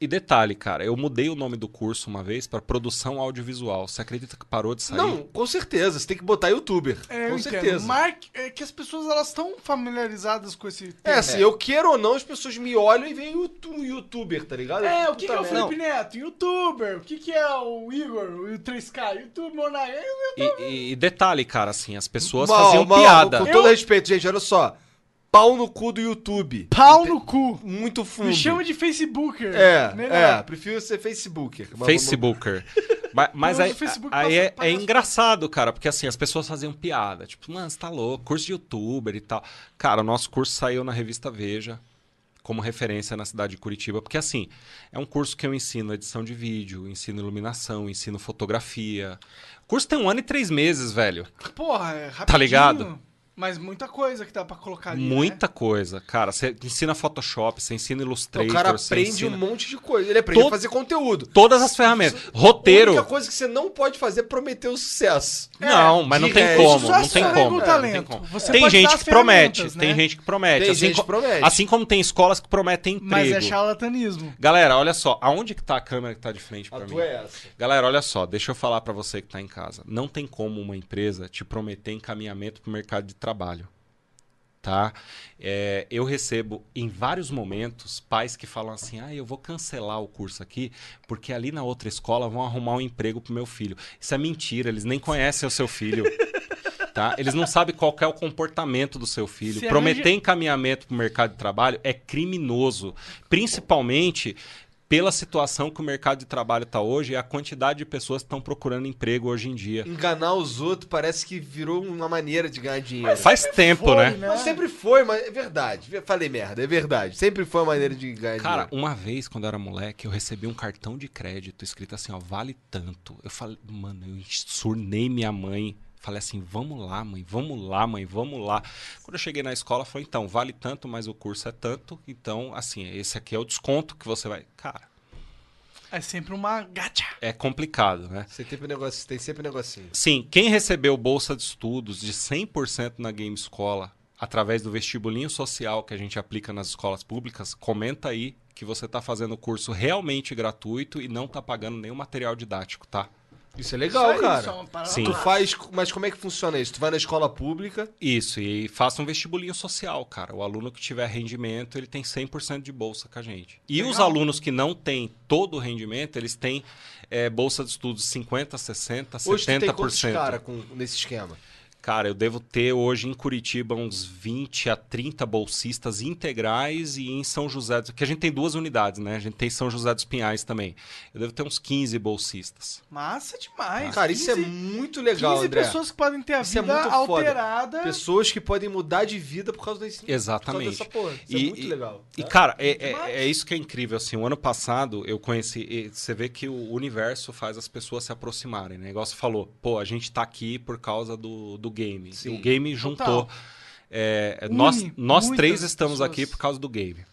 E detalhe, cara, eu mudei o nome do curso uma vez para produção audiovisual. Você acredita que parou de sair? Não, com certeza. Você tem que botar youtuber. É, eu com certeza. Mark, é que as pessoas elas estão familiarizadas com esse É, termo. assim, eu queiro ou não, as pessoas me olham e veem o tu- youtuber, tá ligado? É, o que, que é o Felipe. Neto? Youtuber. O que, que é o Igor? O 3K? YouTube, Monark. E, e- e detalhe, cara, assim, as pessoas Mal, faziam mal, piada. Com todo respeito, gente, olha só. Pau no cu do YouTube. Pau no cu. Muito fundo. Me chama de Facebooker. É, Melhor. é, prefiro ser Facebooker. Mas Facebooker. Mas, mas aí, Facebook aí passa- é, passa- é engraçado, cara, porque assim, as pessoas faziam piada. Tipo, mano, você tá louco, curso de youtuber e tal. Cara, o nosso curso saiu na revista Veja como referência na cidade de Curitiba, porque assim, é um curso que eu ensino edição de vídeo, ensino iluminação, ensino fotografia. O curso tem um ano e três meses, velho. Porra, é rapidinho. Tá ligado? Mas muita coisa que dá pra colocar ali, Muita né? coisa. Cara, você ensina Photoshop, você ensina Illustrator, O cara aprende ensina um monte de coisa. Ele aprende Todo- a fazer conteúdo. todas as ferramentas. A Roteiro. única coisa que você não pode fazer é prometer o sucesso. Não, mas não tem resto, como, não é tem só como. É, não tem como. Você Tem gente que promete, ferramentas, tem né? gente que promete. Tem assim, gente que promete. assim como tem escolas que prometem emprego. Mas é charlatanismo. Galera, olha só, aonde que tá a câmera que tá de frente A pra mim? tua é essa. Galera, olha só, deixa eu falar pra você que tá em casa. Não tem como uma empresa te prometer encaminhamento pro mercado de trabalho. Tá? É, eu recebo em vários momentos pais que falam assim: ah, eu vou cancelar o curso aqui, porque ali na outra escola vão arrumar um emprego pro meu filho. Isso é mentira, eles nem conhecem o seu filho. Tá? Eles não sabem qual é o comportamento do seu filho. Se Prometer arranja- encaminhamento para o mercado de trabalho é criminoso, principalmente pela situação que o mercado de trabalho está hoje e a quantidade de pessoas que estão procurando emprego hoje em dia. Enganar os outros parece que virou uma maneira de ganhar dinheiro. Faz tempo, Foi, né? Mas sempre foi, mas é verdade. Falei merda, é verdade. Sempre foi uma maneira de ganhar Cara, dinheiro. uma vez, quando eu era moleque, eu recebi um cartão de crédito escrito assim, ó, vale tanto. Eu falei, mano, eu surnei minha mãe. Falei assim, vamos lá, mãe, vamos lá, mãe, vamos lá. Quando eu cheguei na escola, falei, então, vale tanto, mas o curso é tanto. Então, assim, esse aqui é o desconto que você vai. Cara, É sempre uma gacha. é complicado, né? Você tem, negócio, tem sempre um negocinho. Sim, quem recebeu bolsa de estudos de 100% na Game Escola, através do vestibulinho social que a gente aplica nas escolas públicas, comenta aí que você está fazendo o curso realmente gratuito e não está pagando nenhum material didático, tá? Isso é legal, Isso aí, cara. isso é Sim. Tu faz. Mas como é que funciona isso? Tu vai na escola pública. Isso, e faça um vestibulinho social, cara. O aluno que tiver rendimento, ele tem 100% de bolsa com a gente. E os Legal. alunos que não têm todo o rendimento, eles têm eh, bolsa de estudos 50%, 60%, Hoje tu tem 70%. quantos cara com, nesse esquema? Cara, eu devo ter hoje em Curitiba uns 20 a 30 bolsistas integrais e em São José, dos- que a gente tem duas unidades, né? A gente tem São José dos Pinhais também. Eu devo ter uns 15 bolsistas. Massa demais. Cara, isso é 15 muito legal, 15 André. pessoas que podem ter a Isso é vida muito foda. alterada. Pessoas que podem mudar de vida por causa desse. Exatamente. Por causa dessa porra. Isso é muito legal. E, tá? cara, é, é, é isso que é incrível. Assim, o ano passado eu conheci. e Você vê que o universo faz as pessoas se aproximarem. Né? Igual você falou, pô, a gente tá aqui por causa do, do game. Sim, o game juntou. é, Une nós nós três estamos pessoas. aqui por causa do game.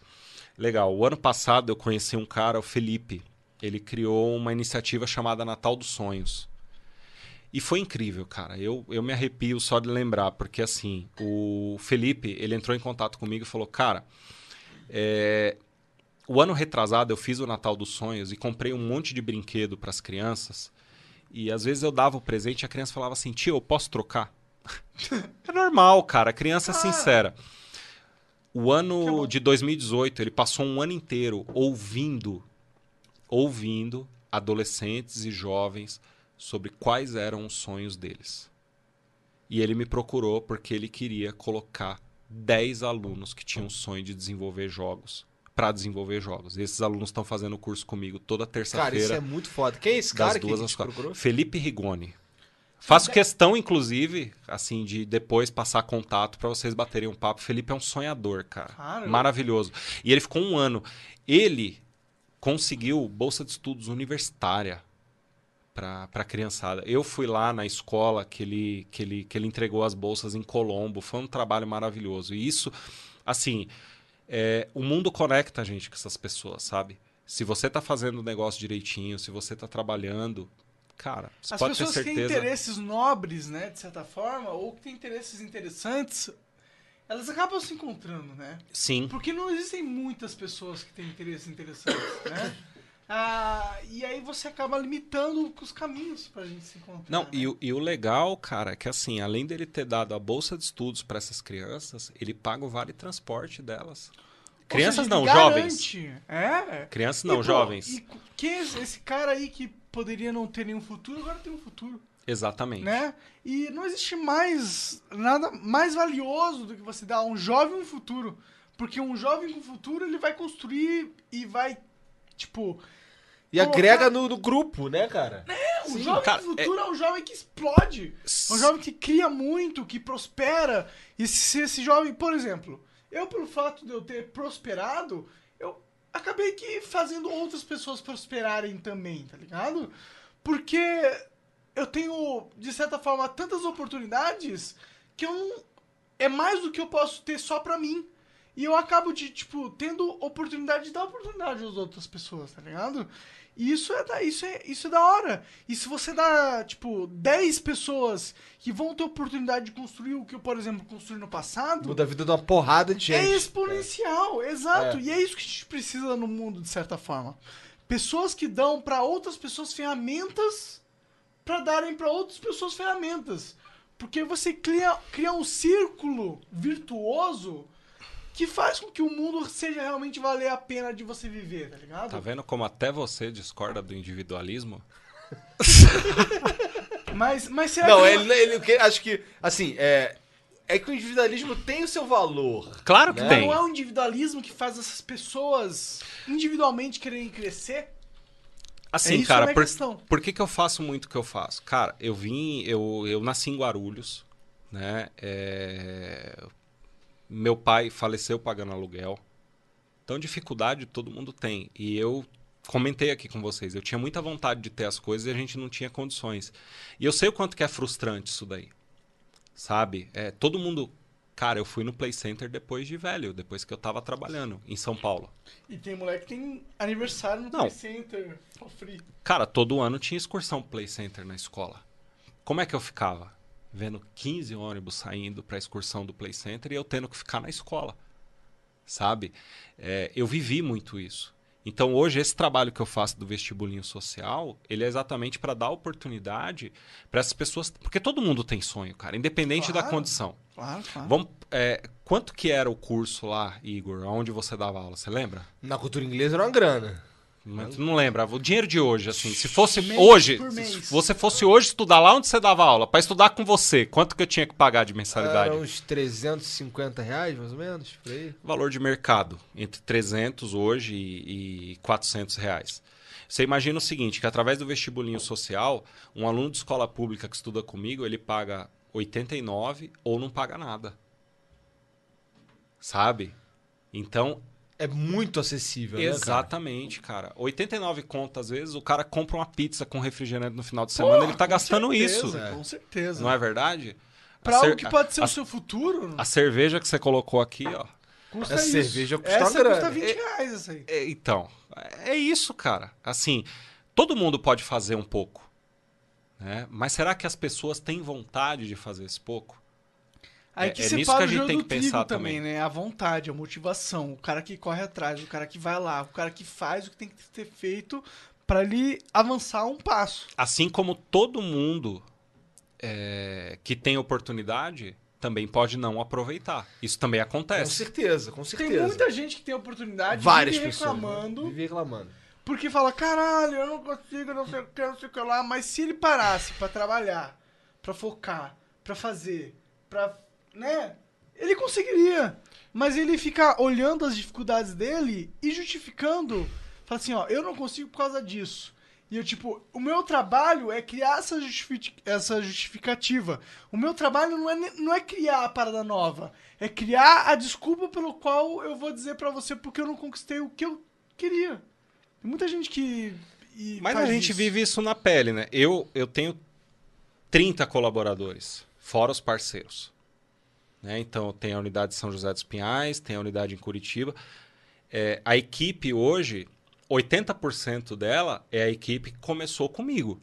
Legal. O ano passado eu conheci um cara, o Felipe. Ele criou uma iniciativa chamada Natal dos Sonhos. E foi incrível, cara. Eu, eu me arrepio só de lembrar, porque assim, o Felipe, ele entrou em contato comigo e falou, cara, é, o ano retrasado eu fiz o Natal dos Sonhos e comprei um monte de brinquedo para as crianças. E às vezes eu dava o presente e a criança falava assim, tio, eu posso trocar? É normal, cara. Criança é sincera. O ano de 2018, ele passou um ano inteiro ouvindo, ouvindo adolescentes e jovens sobre quais eram os sonhos deles. E ele me procurou porque ele queria colocar 10 alunos que tinham o sonho de desenvolver jogos para desenvolver jogos. Esses alunos estão fazendo o curso comigo toda Cara, isso terça-feira. é muito foda. Quem é esse cara que, te procurou? Felipe Rigoni. Faço questão, inclusive, assim, de depois passar contato pra vocês baterem um papo. Felipe é um sonhador, cara. Claro. Maravilhoso. E ele ficou um ano. Ele conseguiu bolsa de estudos universitária pra, pra criançada. Eu fui lá na escola que ele, que, ele, que ele entregou as bolsas em Colombo. Foi um trabalho maravilhoso. E isso, assim, é, o mundo conecta a gente com essas pessoas, sabe? Se você tá fazendo o negócio direitinho, se você tá trabalhando, cara, você As pode ter pessoas que têm interesses nobres, né, de certa forma, ou que têm interesses interessantes, elas acabam se encontrando, né? Sim. Porque não existem muitas pessoas que têm interesses interessantes, né? Ah, e aí você acaba limitando os caminhos pra gente se encontrar. Não, né? e, o- e o legal, cara, é que assim, além dele ter dado a bolsa de estudos para essas crianças, ele paga o vale transporte delas. Crianças seja, não, jovens. garante, É. Crianças E, não, pô, jovens. E quem é esse cara aí que poderia não ter nenhum futuro, agora tem um futuro, Exatamente. né? E não existe mais nada mais valioso do que você dar a um jovem um futuro. Porque um jovem com futuro, ele vai construir e vai, tipo... E agrega no, no grupo, né, cara? Um Sim, jovem cara, com futuro é... um jovem que explode. É um jovem que cria muito, que prospera. E se esse jovem, por exemplo, eu, pelo fato de eu ter prosperado, eu acabei que fazendo outras pessoas prosperarem também, tá ligado? Porque eu tenho, de certa forma, tantas oportunidades que eu não. É mais do que eu posso ter só pra mim. E eu acabo de, tipo, tendo oportunidade de dar oportunidade às outras pessoas, tá ligado? E isso é, da, isso, é, isso é da hora. E se você dá, tipo, 10 pessoas que vão ter oportunidade de construir o que eu, por exemplo, construí no passado, Muda a vida de uma porrada de gente. é exponencial, exato. É. E é isso que a gente precisa no mundo, de certa forma. Pessoas que dão pra outras pessoas ferramentas pra darem pra outras pessoas ferramentas. Porque você cria, cria um círculo virtuoso que faz com que o mundo seja realmente valer a pena de você viver, tá ligado? Tá vendo como até você discorda do individualismo? Mas, mas será Não, que ele, ele, acho que, assim, é, é que o individualismo tem o seu valor. Claro que Né? tem. não é o individualismo que faz essas pessoas individualmente quererem crescer? Assim, É cara, minha por, questão. por que, que eu faço muito o que eu faço? Cara, eu vim, eu, eu nasci em Guarulhos, né? É, Meu pai faleceu pagando aluguel. Então, dificuldade todo mundo tem. E eu comentei aqui com vocês, eu tinha muita vontade de ter as coisas e a gente não tinha condições. E eu sei o quanto que é frustrante isso daí. Sabe? É, todo mundo. Cara, eu fui no Play Center depois de velho, depois que eu tava trabalhando em São Paulo. E tem moleque que tem aniversário no Não. Play Center, free. Cara, todo ano tinha excursão Play Center na escola. Como é que eu ficava? Vendo 15 ônibus saindo pra excursão do Play Center e eu tendo que ficar na escola. Sabe? É, eu vivi muito isso. Então hoje esse trabalho que eu faço do vestibulinho social, ele é exatamente para dar oportunidade para essas pessoas, porque todo mundo tem sonho, cara, independente da Claro. condição. Claro, claro. Vamos, é, quanto que era o curso lá, Igor, onde você dava aula? Você lembra? Na cultura inglesa era uma grana. Mas não lembra. O dinheiro de hoje, assim, se fosse Mês hoje, se você fosse hoje estudar lá onde você dava aula, pra estudar com você, quanto que eu tinha que pagar de mensalidade? Era uns 350 reais, mais ou menos, por aí. Valor de mercado, entre 300 hoje e, e 400 reais. Você imagina o seguinte, que através do vestibulinho social, um aluno de escola pública que estuda comigo, ele paga 89 ou não paga nada. Sabe? Então, É muito acessível, né, cara? Exatamente, cara. 89 conto, às vezes, o cara compra uma pizza com refrigerante no final de semana, ele tá gastando certeza, isso. Com certeza. Não é verdade? Pra algo que pode ser a, o seu futuro, a cerveja que você colocou aqui, ó. custa essa isso. cerveja custa Essa grana. custa 20 reais, essa aí. É, então, é isso, cara. Assim, todo mundo pode fazer um pouco. Né? Mas será que as pessoas têm vontade de fazer esse pouco? Aí É- que é nisso separa que a o gente joio tem do que trigo pensar também, também. né? A vontade, a motivação, o cara que corre atrás, o cara que vai lá, o cara que faz o que tem que ter feito pra ele avançar um passo. Assim como todo mundo é, que tem oportunidade também pode não aproveitar. Isso também Com acontece. certeza, com Tem certeza. muita gente que tem oportunidade, Várias vive pessoas. né? reclamando, Vive reclamando. porque fala, caralho, eu não consigo, não sei o que, não sei o que lá, mas se ele parasse pra trabalhar, pra focar, pra fazer, pra, né, Ele conseguiria. Mas ele fica olhando as dificuldades dele e justificando. Fala assim, ó, eu não consigo por causa disso. E eu, tipo, o meu trabalho é criar essa, essa justificativa. O meu trabalho não é, não é criar a parada nova. É criar a desculpa pelo qual eu vou dizer pra você porque eu não conquistei o que eu queria. Tem muita gente que. Mas a gente isso. vive isso na pele, né? Eu, eu tenho 30 colaboradores, fora os parceiros. Né? Então, tem a unidade de São José dos Pinhais, tem a unidade em Curitiba. É, a equipe hoje, 80% dela é a equipe que começou comigo.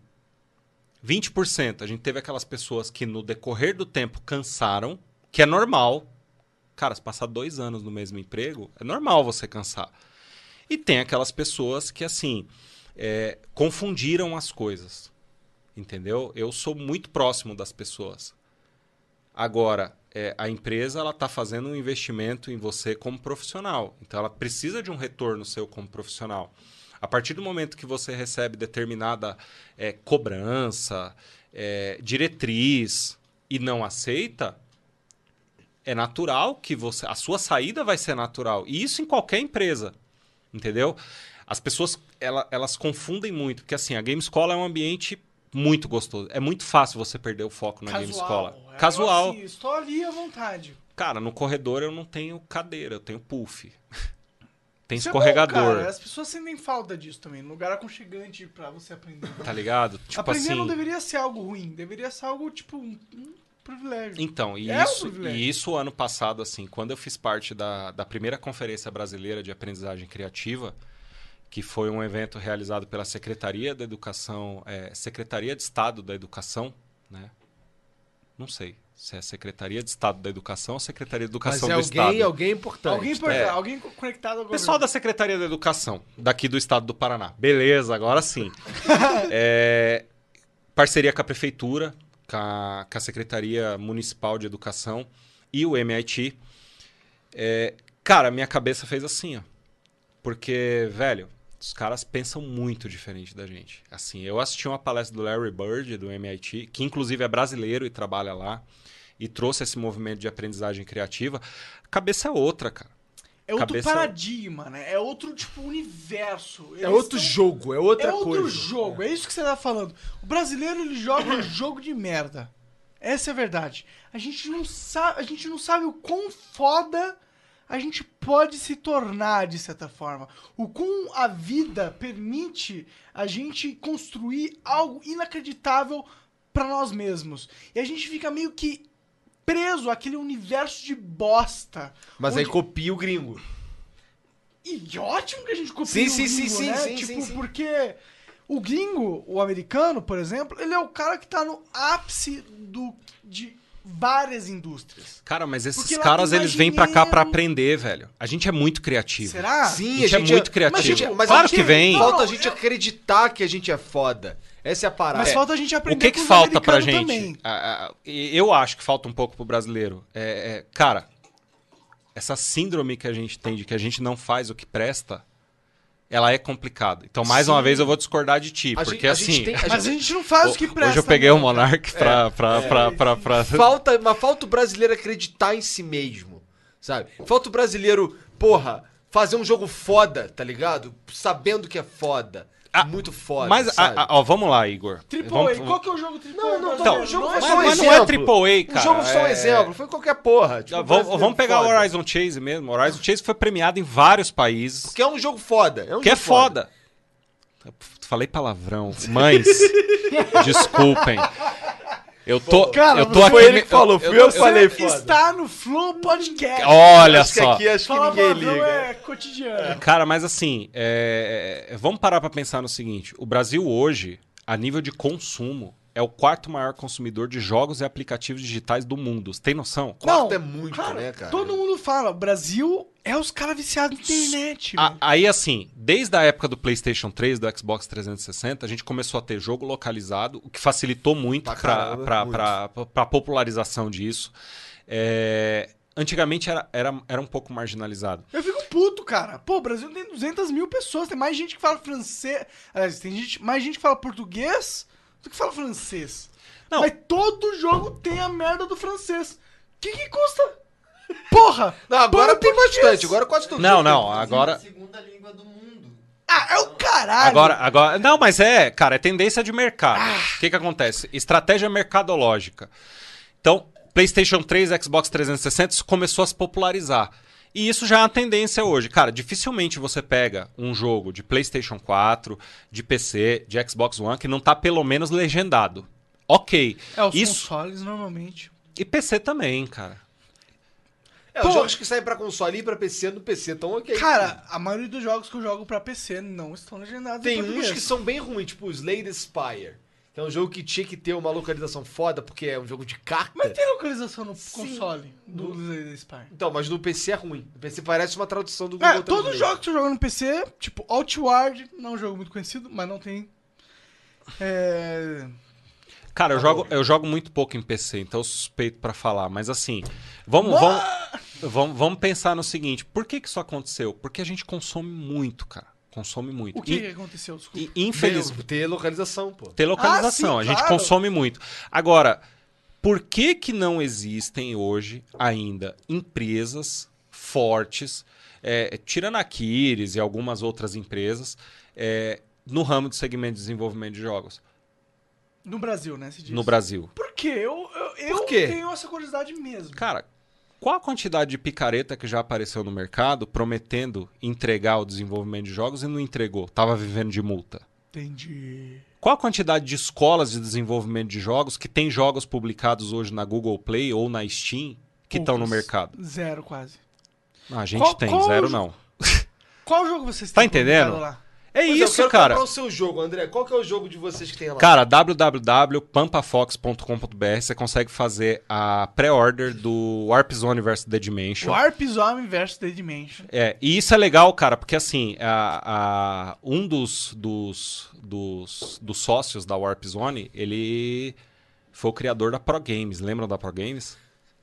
20%, a gente teve aquelas pessoas que no decorrer do tempo cansaram, que é normal. Cara, se passar dois anos no mesmo emprego, é normal você cansar. E tem aquelas pessoas que, assim, é, confundiram as coisas. Entendeu? Eu sou muito próximo das pessoas. Agora, é, a empresa ela está fazendo um investimento em você como profissional. Então, ela precisa de um retorno seu como profissional. A partir do momento que você recebe determinada é, cobrança, é, diretriz e não aceita, é natural que você, a sua saída vai ser natural. E isso em qualquer empresa, entendeu? As pessoas ela- elas confundem muito, porque assim, a Game Escola é um ambiente muito gostoso. É muito fácil você perder o foco na Game Escola. É, Casual. assim, estou ali à vontade. Cara, no corredor eu não tenho cadeira, eu tenho puff. Tem Isso é bom, escorregador. As pessoas sentem falta disso também. Um lugar aconchegante pra você aprender. tá ligado? Tipo aprender assim. não deveria ser algo ruim. Deveria ser algo, tipo, um, um privilégio. Então, e, É um isso, privilégio. e isso ano passado, assim, quando eu fiz parte da, da primeira conferência brasileira de aprendizagem criativa, que foi um evento realizado pela Secretaria da Educação, é, Secretaria de Estado da Educação, né? Não sei se é Secretaria de Estado da Educação ou Secretaria de Mas Educação é do alguém, Estado. alguém importante. Alguém, importante, É. alguém co- conectado ao Pessoal da Secretaria da Educação, daqui do estado do Paraná. Beleza, agora sim. É, parceria com a Prefeitura, com a, com a Secretaria Municipal de Educação e o MIT. É, cara, minha cabeça fez assim, ó. Porque, velho, os caras pensam muito diferente da gente. Assim, eu assisti uma palestra do Larry Bird, do MIT, que inclusive é brasileiro e trabalha lá, e trouxe esse movimento de aprendizagem criativa. A cabeça é outra, cara. É outro cabeça- paradigma, né? É outro, tipo, universo. É Eles outro tão- jogo, é outra é outro coisa. jogo, é isso que você tá falando. O brasileiro ele joga um jogo de merda. Essa é a verdade. A gente não sabe, a gente não sabe o quão foda a gente pode se tornar de certa forma. O quão a vida permite a gente construir algo inacreditável pra nós mesmos. E a gente fica meio que preso àquele universo de bosta. Mas aí onde- copia o gringo. e ótimo que a gente copia Sim, o sim, sim, gringo, sim, né? sim, tipo, sim, sim. porque o gringo, o americano, por exemplo, ele é o cara que tá no ápice do, de várias indústrias. Cara, mas esses Porque caras, eles vêm pra cá pra engenheiro. aprender, velho. A gente é muito criativo. Será? Sim, A gente é muito criativo. Mas, gente, mas Claro a gente- que vem. Falta a gente eu- acreditar que a gente é foda. Essa é a parada. Mas É. falta a gente aprender O que que falta pra gente? também. Ah, ah, e eu acho que falta um pouco pro brasileiro. É, é, cara, essa síndrome que a gente tem de que a gente não faz o que presta, ela é complicada. Então, mais uma Sim. vez, eu vou discordar de ti. A porque gente- a gente assim. tem- a Mas a gente- não faz o que presta. Hoje eu peguei o não, cara. Monark pra, pra, pra, pra, pra- Falta, mas falta o brasileiro acreditar em si mesmo, sabe? Falta o brasileiro, porra, fazer um jogo foda, tá ligado? Sabendo que é foda. Ah, muito foda, Mas, sabe? ah, ah, ó, vamos lá, Igor. Triple Vamos- A, qual que é o jogo Triple Não, A? não, não, brasileiro? o jogo Não foi é só um mas exemplo. não é triple A, cara. O jogo foi só um é- exemplo, foi qualquer porra. Tipo, Vamos, vamos pegar foda. o Horizon Chase mesmo. O Horizon Chase foi premiado em vários países. Porque é um jogo foda. É um Que é jogo foda. Falei palavrão. Mães, desculpem. Eu tô, Cara, eu tô aqui. foi ele que falou, fui eu que Você falei foda. está no Flow Podcast. Olha Acho que só. aqui acho que ninguém palavrão liga. é cotidiano. Cara, mas assim, é, é, vamos parar pra pensar no seguinte: o Brasil hoje, a nível de consumo, é o quarto maior consumidor de jogos e aplicativos digitais do mundo. Você tem noção? Quarto é muito, né, cara? Todo mundo fala, Brasil é os caras viciados na internet. A- aí, assim, desde a época do PlayStation 3, do Xbox 360, a gente começou a ter jogo localizado, o que facilitou muito Pra para a popularização disso. É, antigamente era, era, era um pouco marginalizado. Eu fico puto, cara. Pô, o Brasil tem 200 mil pessoas, tem mais gente que fala francês. Aliás, tem gente, mais gente que fala português do que fala francês. Não. Mas todo jogo tem a merda do francês. O que, que custa? Porra! Não, agora tem bastante. Agora quase todo Não, não, agora. Segunda língua do mundo. Ah, é o caralho! Agora, agora. Não, mas é, cara, é tendência de mercado. O que que acontece? Estratégia mercadológica. Então, PlayStation 3, Xbox 360, isso começou a se popularizar. E isso já é uma tendência hoje. Cara, dificilmente você pega um jogo de PlayStation 4, de PC, de Xbox One que não tá pelo menos legendado. Ok. É, os isso. consoles normalmente. E PC também, cara. É, Pô. os jogos que saem pra console e pra PC no PC estão ok. Cara, a maioria dos jogos que eu jogo pra PC não estão legendados tem em uns que são bem ruins, tipo o Slade Spire. Que é um jogo que tinha que ter uma localização foda, porque é um jogo de carta. Mas tem localização no Sim. console do Slay Spy. Então, mas no PC é ruim. No PC parece uma tradução do Google É, todos os Translate. jogos que eu jogo no PC, tipo Outward, não é um jogo muito conhecido, mas não tem. É. Cara, eu jogo, eu jogo muito pouco em PC, então eu suspeito pra falar. Mas assim, vamos, vamos, vamos, vamos pensar no seguinte: por que, que isso aconteceu? Porque a gente consome muito, cara. Consome muito. O que, E- que aconteceu? Desculpa. e, infeliz... Tem- Ter localização, pô. ter localização, Ah, a sim, gente claro. consome muito. Agora, por que que não existem hoje ainda empresas fortes, é, tirando a Kiris e algumas outras empresas, é, no ramo de segmento de desenvolvimento de jogos No Brasil, né? Se diz. no Brasil? Por quê? Eu, eu, eu Por quê? tenho essa curiosidade mesmo. Cara, qual a quantidade de picareta que já apareceu no mercado prometendo entregar o desenvolvimento de jogos e não entregou? Tava vivendo de multa. Entendi. Qual a quantidade de escolas de desenvolvimento de jogos que tem jogos publicados hoje na Google Play ou na Steam que estão no mercado? Zero, quase. Ah, a gente Qual- tem, qual zero não. Qual jogo vocês Tá têm entendendo? publicado lá? É Pois é, eu isso, quero cara. comprar o seu jogo, André. Qual que é o jogo de vocês que tem lá? Cara, www.pampafox.com.br você consegue fazer a pré-order do Warp Zone vs The Dimension. Warp Zone vs The Dimension. É, e isso é legal, cara, porque assim, a, a- um dos, dos, dos, dos sócios da Warp Zone, ele foi o criador da Pro Games. Lembram da Pro Games?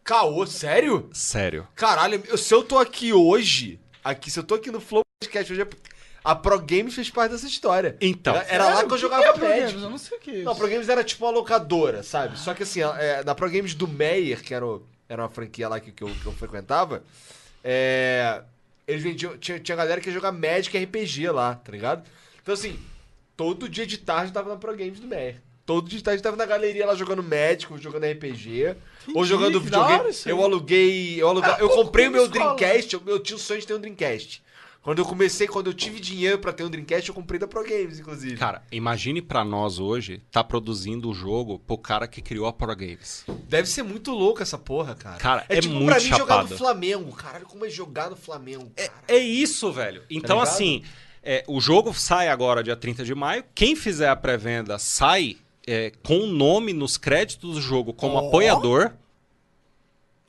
Caô, sério? Sério. Caralho, eu- se eu tô aqui hoje, aqui, se eu tô aqui no Flow Podcast hoje, é- a Pro Games fez parte dessa história. Então. Era, era lá que eu jogava que é Pro Magic. Games? Eu não sei o que é isso. Não, a Pro Games era tipo uma locadora, sabe? Só que assim, é, na Pro Games do Meyer, que era, o- era uma franquia lá que, que, eu, que eu frequentava, é, eles vendiam. Tinha, tinha galera que ia jogar Magic RPG lá, tá ligado? Então assim, todo dia de tarde eu tava na Pro Games do Meyer. Todo dia de tarde eu tava na galeria lá jogando Magic, ou jogando RPG, ou jogando videogame. Eu aluguei. Eu, aluga- Ah, eu comprei o meu escola. Dreamcast, eu, eu tinha o sonho de ter um Dreamcast. Quando eu comecei, quando eu tive dinheiro pra ter um Dreamcast, eu comprei da Pro Games, inclusive. Cara, imagine pra nós hoje tá produzindo o jogo pro cara que criou a Pro Games. Deve ser muito louco essa porra, cara. Cara, é tipo muito pra mim jogar chapado. no Flamengo. Caralho, como é jogar no Flamengo, cara. É isso, velho. Então, ligado? assim, é, o jogo sai agora dia 30 de maio. Quem fizer a pré-venda sai é, com o nome nos créditos do jogo como Ó. apoiador.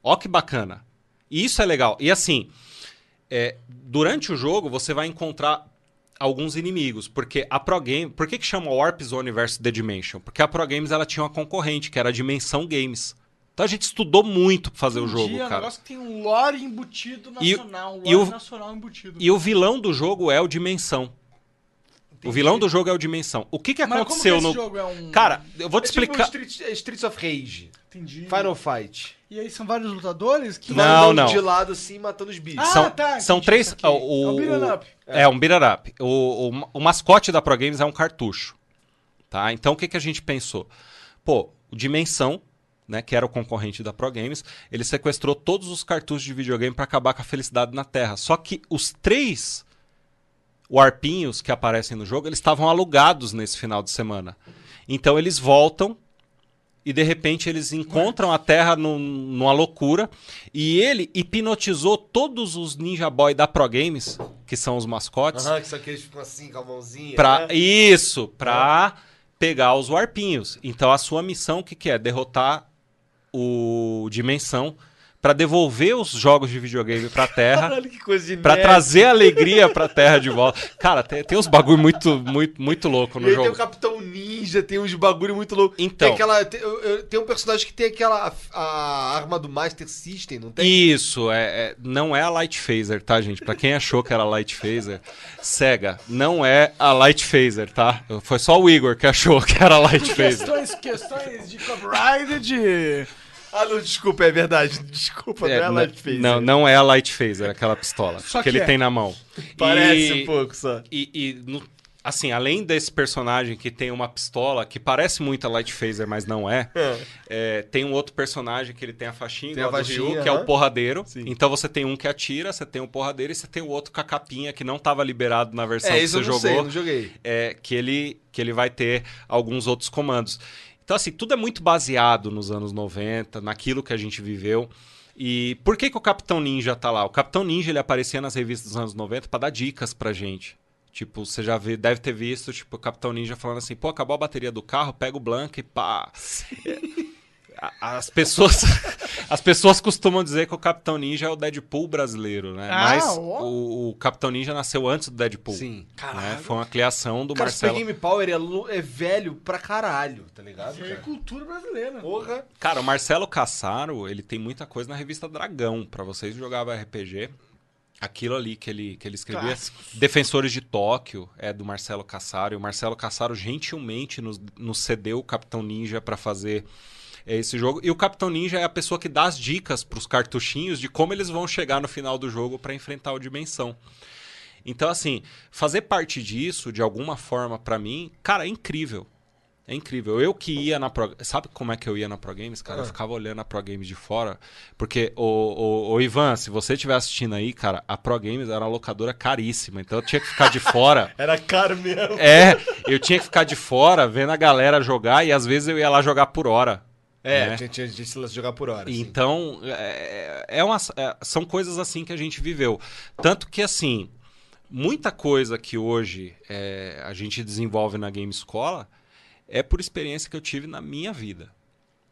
Ó que bacana. Isso é legal. E assim, é, durante o jogo você vai encontrar alguns inimigos, porque a Pro Game, por que que chama Warp Zone vs The Dimension? Porque a Pro Games ela tinha uma concorrente, que era a Dimensão Games. Então a gente estudou muito pra fazer o jogo, Entendi, É um cara. negócio que tem um lore embutido E- nacional. Um e lore o- nacional embutido. E o vilão do jogo é o Dimensão. O vilão do jogo é o Dimensão. O que que Mas como que aconteceu esse no jogo é um... Cara, eu vou te É tipo explicar. Street- é Streets of Rage. Entendi. Final Fight. E aí são vários lutadores que... Não, não. de lado assim, matando os bichos. Ah, são, tá, são entendi, três. O, É um beat'em up. É, um beat'em up. O, o, o mascote da Pro Games é um cartucho. Tá? Então o que, que a gente pensou? Pô, o Dimensão, né, que era o concorrente da Pro Games, ele sequestrou todos os cartuchos de videogame para acabar com a felicidade na Terra. Só que os três warpinhos que aparecem no jogo, eles estavam alugados nesse final de semana. Então eles voltam e de repente eles encontram a Terra num- numa loucura e ele hipnotizou todos os Ninja Boy da Pro Games, que são os mascotes, Aham, que só que eles ficam assim, com a mãozinha. pra, né? isso, pra pegar os warpinhos. Então a sua missão o que, que é? Derrotar o Dimensão pra devolver os jogos de videogame pra Terra. Caralho, que coisa de Pra nerd. trazer alegria pra Terra de volta. Cara, tem, tem uns bagulho muito, muito, muito louco E no tem jogo. o Capitão Ninja, tem uns bagulho muito louco. Então. Tem aquela. Tem, tem um personagem que tem aquela. A, arma do Master System, não tem? Isso, é, é- não é a Light Phaser, tá, gente? Pra quem achou que era a Light Phaser, cega, não é a Light Phaser, tá? Foi só o Igor que achou que era a Light Phaser. Questões, questões de copyright, de... Ah, não, desculpa, é verdade. Desculpa, É, não é n- Light Phaser. não, não é a Light Phaser, aquela pistola Só que, que ele é. tem na mão. Parece E- um pouco só. E, e, no- assim, além desse personagem que tem uma pistola que parece muito a Light Phaser, mas não é, é, tem um outro personagem que ele tem a faixinha, Tem a a faixinha, Ryu, que é o porradeiro. Sim. Então você tem um que atira, você tem o porradeiro e você tem o outro com a capinha que não estava liberado na versão É, que isso você eu não jogou. sei, eu não joguei. é, que, ele, que ele vai ter alguns outros comandos. Então, assim, tudo é muito baseado nos anos 90, naquilo que a gente viveu. E por que, que o Capitão Ninja tá lá? O Capitão Ninja ele aparecia nas revistas dos anos 90 para dar dicas pra gente. Tipo, você já vê, deve ter visto, tipo, o Capitão Ninja falando assim, pô, acabou a bateria do carro, pega o Blanca e pá. As pessoas, as pessoas costumam dizer que o Capitão Ninja é o Deadpool brasileiro, né? Ah, Mas o, o Capitão Ninja nasceu antes do Deadpool. Sim. né? Foi uma criação do Cara, Super Marcelo. Game Power é, é velho pra caralho, tá ligado? É cara? cultura brasileira. Porra. Cara, o Marcelo Cassaro, ele tem muita coisa na revista Dragão. Pra vocês jogavam RPG, aquilo ali que ele, que ele escrevia. Clássicos. Defensores de Tóquio é do Marcelo Cassaro. E o Marcelo Cassaro gentilmente nos, nos cedeu o Capitão Ninja pra fazer é, esse jogo. E o Capitão Ninja é a pessoa que dá as dicas pros cartuchinhos de como eles vão chegar no final do jogo pra enfrentar o Dimensão. Então, assim, fazer parte disso, de alguma forma, pra mim, cara, é incrível. É incrível. Eu que ia na Pro... Sabe como é que eu ia na Pro Games, cara? Eu ficava olhando a Pro Games de fora. Porque, o, o, o Ivan, se você estiver assistindo aí, cara, a Pro Games era uma locadora caríssima. Então eu tinha que ficar de fora. Era caro mesmo. É, eu tinha que ficar de fora vendo a galera jogar e às vezes eu ia lá jogar por hora. É, né? tinha, tinha, tinha esse lance de jogar por hora. assim. Então, é, é uma- é, são coisas assim que a gente viveu. Tanto que, assim, muita coisa que hoje é, a gente desenvolve na Game Escola é por experiência que eu tive na minha vida.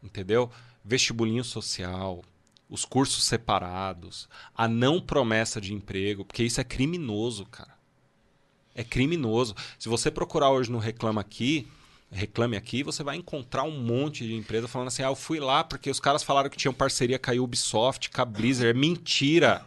Entendeu? Vestibulinho social, os cursos separados, a não promessa de emprego, porque isso é criminoso, cara. É criminoso. Se você procurar hoje no Reclama Aqui, Reclame Aqui, você vai encontrar um monte de empresa falando assim: ah, eu fui lá porque os caras falaram que tinham parceria com a Ubisoft, com a Blizzard. É mentira.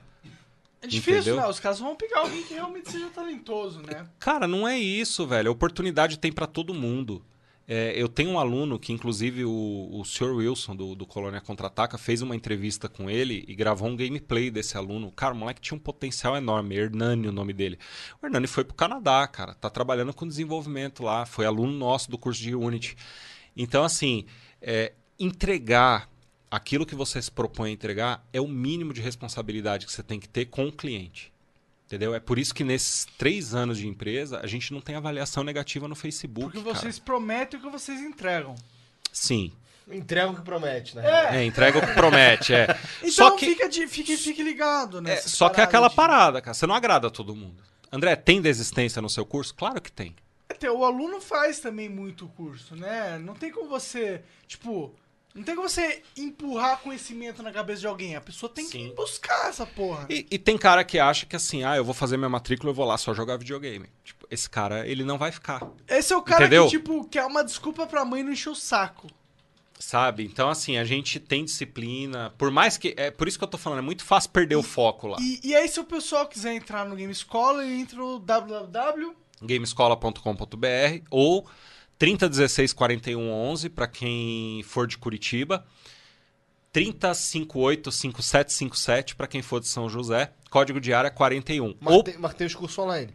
É difícil, Entendeu? né? Os caras vão pegar alguém que realmente seja talentoso, né? Cara, não é isso, velho. A oportunidade tem pra todo mundo. É, eu tenho um aluno que, inclusive, o, o Sr. Wilson, do, do Colônia Contra-Ataca, fez uma entrevista com ele e gravou um gameplay desse aluno. Cara, o moleque tinha um potencial enorme. Hernani, o nome dele. O Hernani foi pro Canadá, cara. Tá trabalhando com desenvolvimento lá. Foi aluno nosso do curso de Unity. Então, assim, é, entregar aquilo que você se propõe a entregar é o mínimo de responsabilidade que você tem que ter com o cliente. Entendeu? É por isso que nesses três anos de empresa, a gente não tem avaliação negativa no Facebook. Porque cara. vocês prometem o que vocês entregam. Sim. Entrega o que promete, né? É. É, entrega o que promete, é. Então só que, fica, de, fique, fique ligado, né? só que é aquela parada, cara. Você não agrada a todo mundo. André, tem desistência no seu curso? Claro que tem. Até o aluno faz também muito curso, né? Não tem como você, tipo, não tem como você empurrar conhecimento na cabeça de alguém. A pessoa tem Sim. que buscar essa porra. E, e tem cara que acha que assim, ah, eu vou fazer minha matrícula, eu vou lá só jogar videogame. Tipo, esse cara, ele não vai ficar. Esse é o cara Entendeu? que, tipo, quer uma desculpa pra mãe não encher o saco. Sabe? Então, assim, a gente tem disciplina. Por mais que. É por isso que eu tô falando, é muito fácil perder o foco lá. E, e aí, se o pessoal quiser entrar no Game Escola, ele entra no www. gamescola.com.br ou 3016 4111 para quem for de Curitiba. 3058 5757 para quem for de São José. Código de área 41. Mas, Ou, tem, mas tem os cursos online.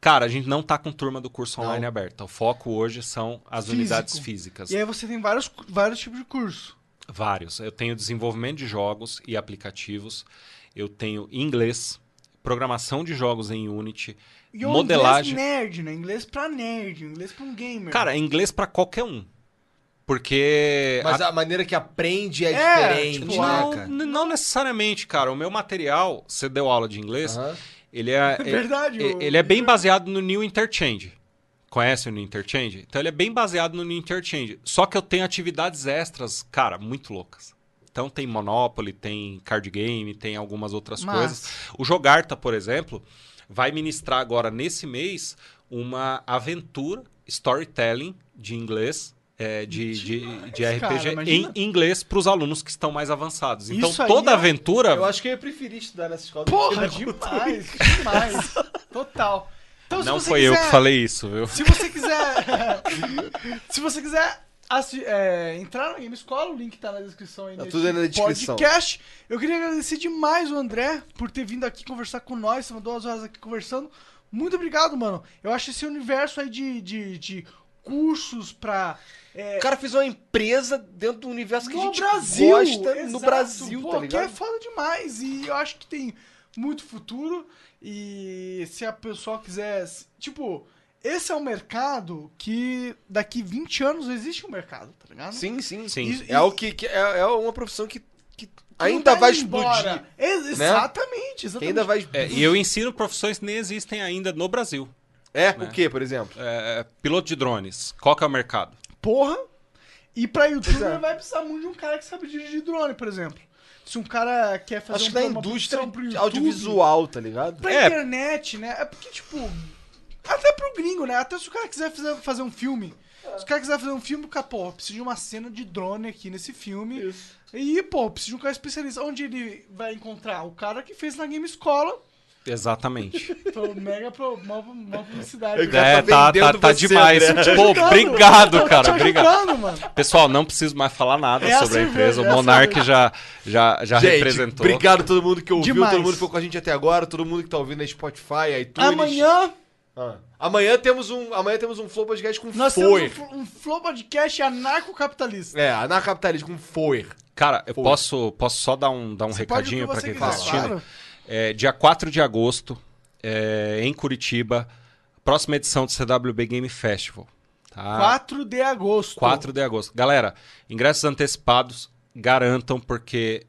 cara, a gente não tá com turma do curso Não. online aberta. O foco hoje são as Físico. unidades físicas. E aí você tem vários, vários tipos de curso. Vários. Eu tenho desenvolvimento de jogos e aplicativos. Eu tenho inglês, programação de jogos em Unity, E o modelagem. inglês nerd, né? Inglês pra nerd, inglês pra um gamer. Cara, é inglês pra qualquer um. Porque. Mas a- a, maneira que aprende é, É, diferente, tipo, né, não, cara? n- não necessariamente, cara. O meu material, você deu aula de inglês, Aham. ele é. verdade, Ele, o- ele é bem baseado no New Interchange. Conhece o New Interchange? Então ele é bem baseado no New Interchange. Só que eu tenho atividades extras, cara, muito loucas. Então tem Monopoly, tem card game, tem algumas outras Massa. coisas. O Jogarta, por exemplo, vai ministrar agora nesse mês uma aventura storytelling de inglês. é, de, de, de cara, RPG imagina. em inglês para os alunos que estão mais avançados. Então Isso toda é- aventura Eu acho que eu ia preferir estudar nessa escola. Porra, demais, demais. Total. Então, se não você foi eu quiser- que falei isso, viu? Se você quiser. se você quiser assi- é, entrar na Game Escola, o link tá na descrição aí Tá tudo na descrição. podcast. Eu queria agradecer demais o André por ter vindo aqui conversar com nós, estamos duas horas aqui conversando. Muito obrigado, mano. Eu acho esse universo aí de, de, de cursos pra... é, O cara fez uma empresa dentro do universo que a no gente Brasil, gosta no exato. Brasil, Pô, tá Que é ligado? foda demais. E eu acho que tem muito futuro. E se a pessoa quiser. Tipo, esse é um mercado que daqui 20 anos existe um mercado, tá ligado? Sim, sim, Sim. E- É o que, que- é, é uma profissão que, que ainda tá vai embora. explodir. Ex- Exatamente, Que exatamente. ainda vai É, e eu ensino profissões que nem existem ainda no Brasil. É, o que, por exemplo? É, piloto de drones. Qual que é o mercado? Porra. E pra youtuber é. vai precisar muito de um cara que sabe dirigir drone, por exemplo. Se um cara quer fazer Acho um que uma indústria YouTube, audiovisual, tá ligado? Pra É. internet, né? É porque, tipo. Até pro gringo, né? Até se o cara quiser fazer, fazer um filme. Se o cara quiser fazer um filme, cara, pô, precisa de uma cena de drone aqui nesse filme. E, pô, precisa de um cara especialista. Onde ele vai encontrar? O cara que fez na Game Escola. Exatamente. Foi mega pro, mó, mó publicidade. É, tá tá, tá, tá você, demais. André. Te Pô, ajudando. obrigado, Tô cara. Obrigado. mano. Pessoal, não preciso mais falar nada É sobre a empresa. é O Monark já, já, já Gente, representou. obrigado a todo mundo que ouviu, Demais. todo mundo que ficou com a gente até agora, todo mundo que tá ouvindo na Spotify, iTunes. Amanhã Ah. Amanhã temos um, amanhã temos um Flow Podcast com nós Foer. temos um, um Flow Podcast anarcocapitalista. É, anarcapitalismo com Foer. Cara, eu Foi. posso, posso só dar um, dar um Você recadinho pra você quem tá quiser, assistindo? claro. É, dia 4 de agosto, é, em Curitiba, próxima edição do CWB Game Festival. Tá? 4 de agosto. 4 de agosto. Galera, ingressos antecipados, garantam, porque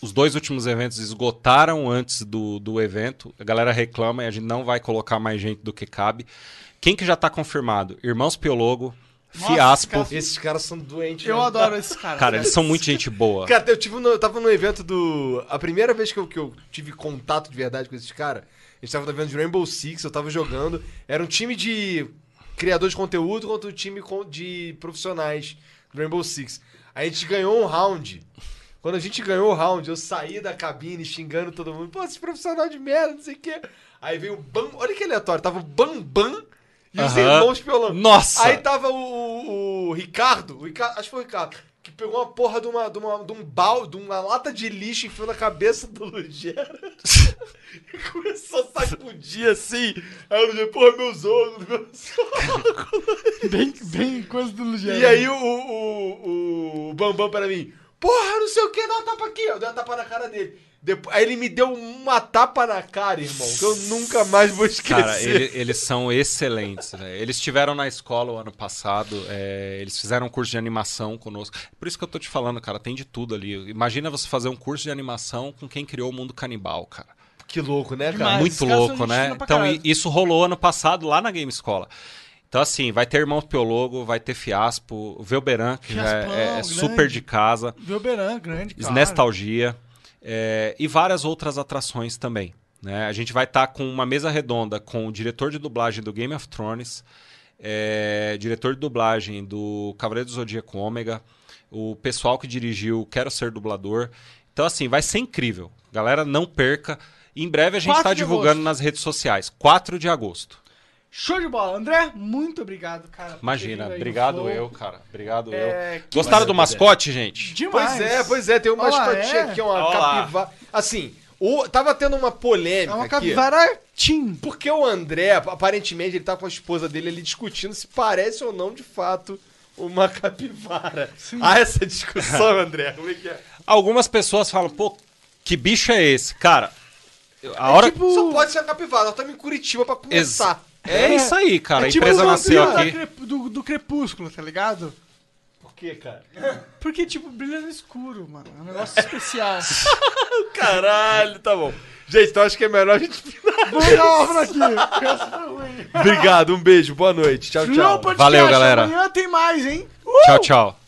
os dois últimos eventos esgotaram antes do, do evento. A galera reclama e a gente não vai colocar mais gente do que cabe. Quem que já tá confirmado? Irmãos Piologo, Nossa, Fiaspo. esse Esses caras são doentes. Eu né? adoro esses caras. Cara, eles são muito gente boa. Cara, eu, tive no- eu tava no evento do. A primeira vez que eu, que eu tive contato de verdade com esses caras, a gente tava no evento de Rainbow Six, eu tava jogando. Era um time de criador de conteúdo contra um time de profissionais do Rainbow Six. A gente ganhou um round. Quando a gente ganhou o round, eu saí da cabine xingando todo mundo. Pô, esses profissionais de merda, não sei o quê. Aí veio o Bam. Olha que aleatório. Tava o Bambam e os Aham. irmãos piolando. Nossa! Aí tava o, o- o Ricardo, o Ricardo, acho que foi o Ricardo, que pegou uma porra de uma, de uma, de um balde, de uma lata de lixo e enfiou na cabeça do Lugera. e começou a sacudir assim. Aí o Lugera, porra, meus olhos, meus olhos. Bem, bem coisa do Lugero. E aí o, o, o Bambam para mim, porra, não sei o que, dá uma tapa aqui. Eu dei uma tapa na cara dele. Depois, aí ele me deu uma tapa na cara, irmão, que eu nunca mais vou esquecer. Cara, ele- eles são excelentes. velho. Eles estiveram na escola o ano passado, é, eles fizeram um curso de animação conosco. Por isso que eu tô te falando, cara, tem de tudo ali. Imagina você fazer um curso de animação com quem criou o mundo canibal, cara. Que louco, né, cara? Demais. Muito louco, né? Então, isso rolou ano passado lá na Game Escola. Então, assim, vai ter Irmãos Piologo, vai ter Fiaspo, o Velberan, que já é- Fiaspão, é, super de casa, Velberan, grande, cara. Nestalgia é, e várias outras atrações também. Né? A gente vai estar com uma mesa redonda com o diretor de dublagem do Game of Thrones, é, diretor de dublagem do Cavaleiro do Zodíaco Ômega, o pessoal que dirigiu Quero Ser Dublador. Então, assim, vai ser incrível. Galera, não perca. Em breve a gente 4 está divulgando agosto. nas redes sociais. 4 de agosto. Show de bola. André, muito obrigado, cara. Imagina. Obrigado eu, cara. Obrigado É, eu. Gostaram do mascote, gente? Demais. Pois é, pois é, tem uma Olha lá, mascotinha é. aqui, uma capivara. Assim, o, tava tendo uma polêmica É uma aqui. capivara Tim. Porque o André, aparentemente, ele tá com a esposa dele ali discutindo se parece ou não, de fato, uma capivara. Há essa discussão, André. Como é que é? Algumas pessoas falam, pô, que bicho é esse? Cara, a hora. tipo- Só pode ser uma capivara. Nós estamos em Curitiba pra começar. É isso aí, cara. é a tipo empresa nasceu aqui. crep- do, do Crepúsculo, tá ligado? Por quê, cara? Porque, tipo, brilha no escuro, mano. É um negócio especial. Caralho, tá bom. Gente, então acho que é melhor a gente... Vamos dar por aqui. Essa foi ruim. Obrigado, um beijo, boa noite. Tchau, tchau. Podcast, Valeu, galera. Amanhã tem mais, hein? Tchau, tchau.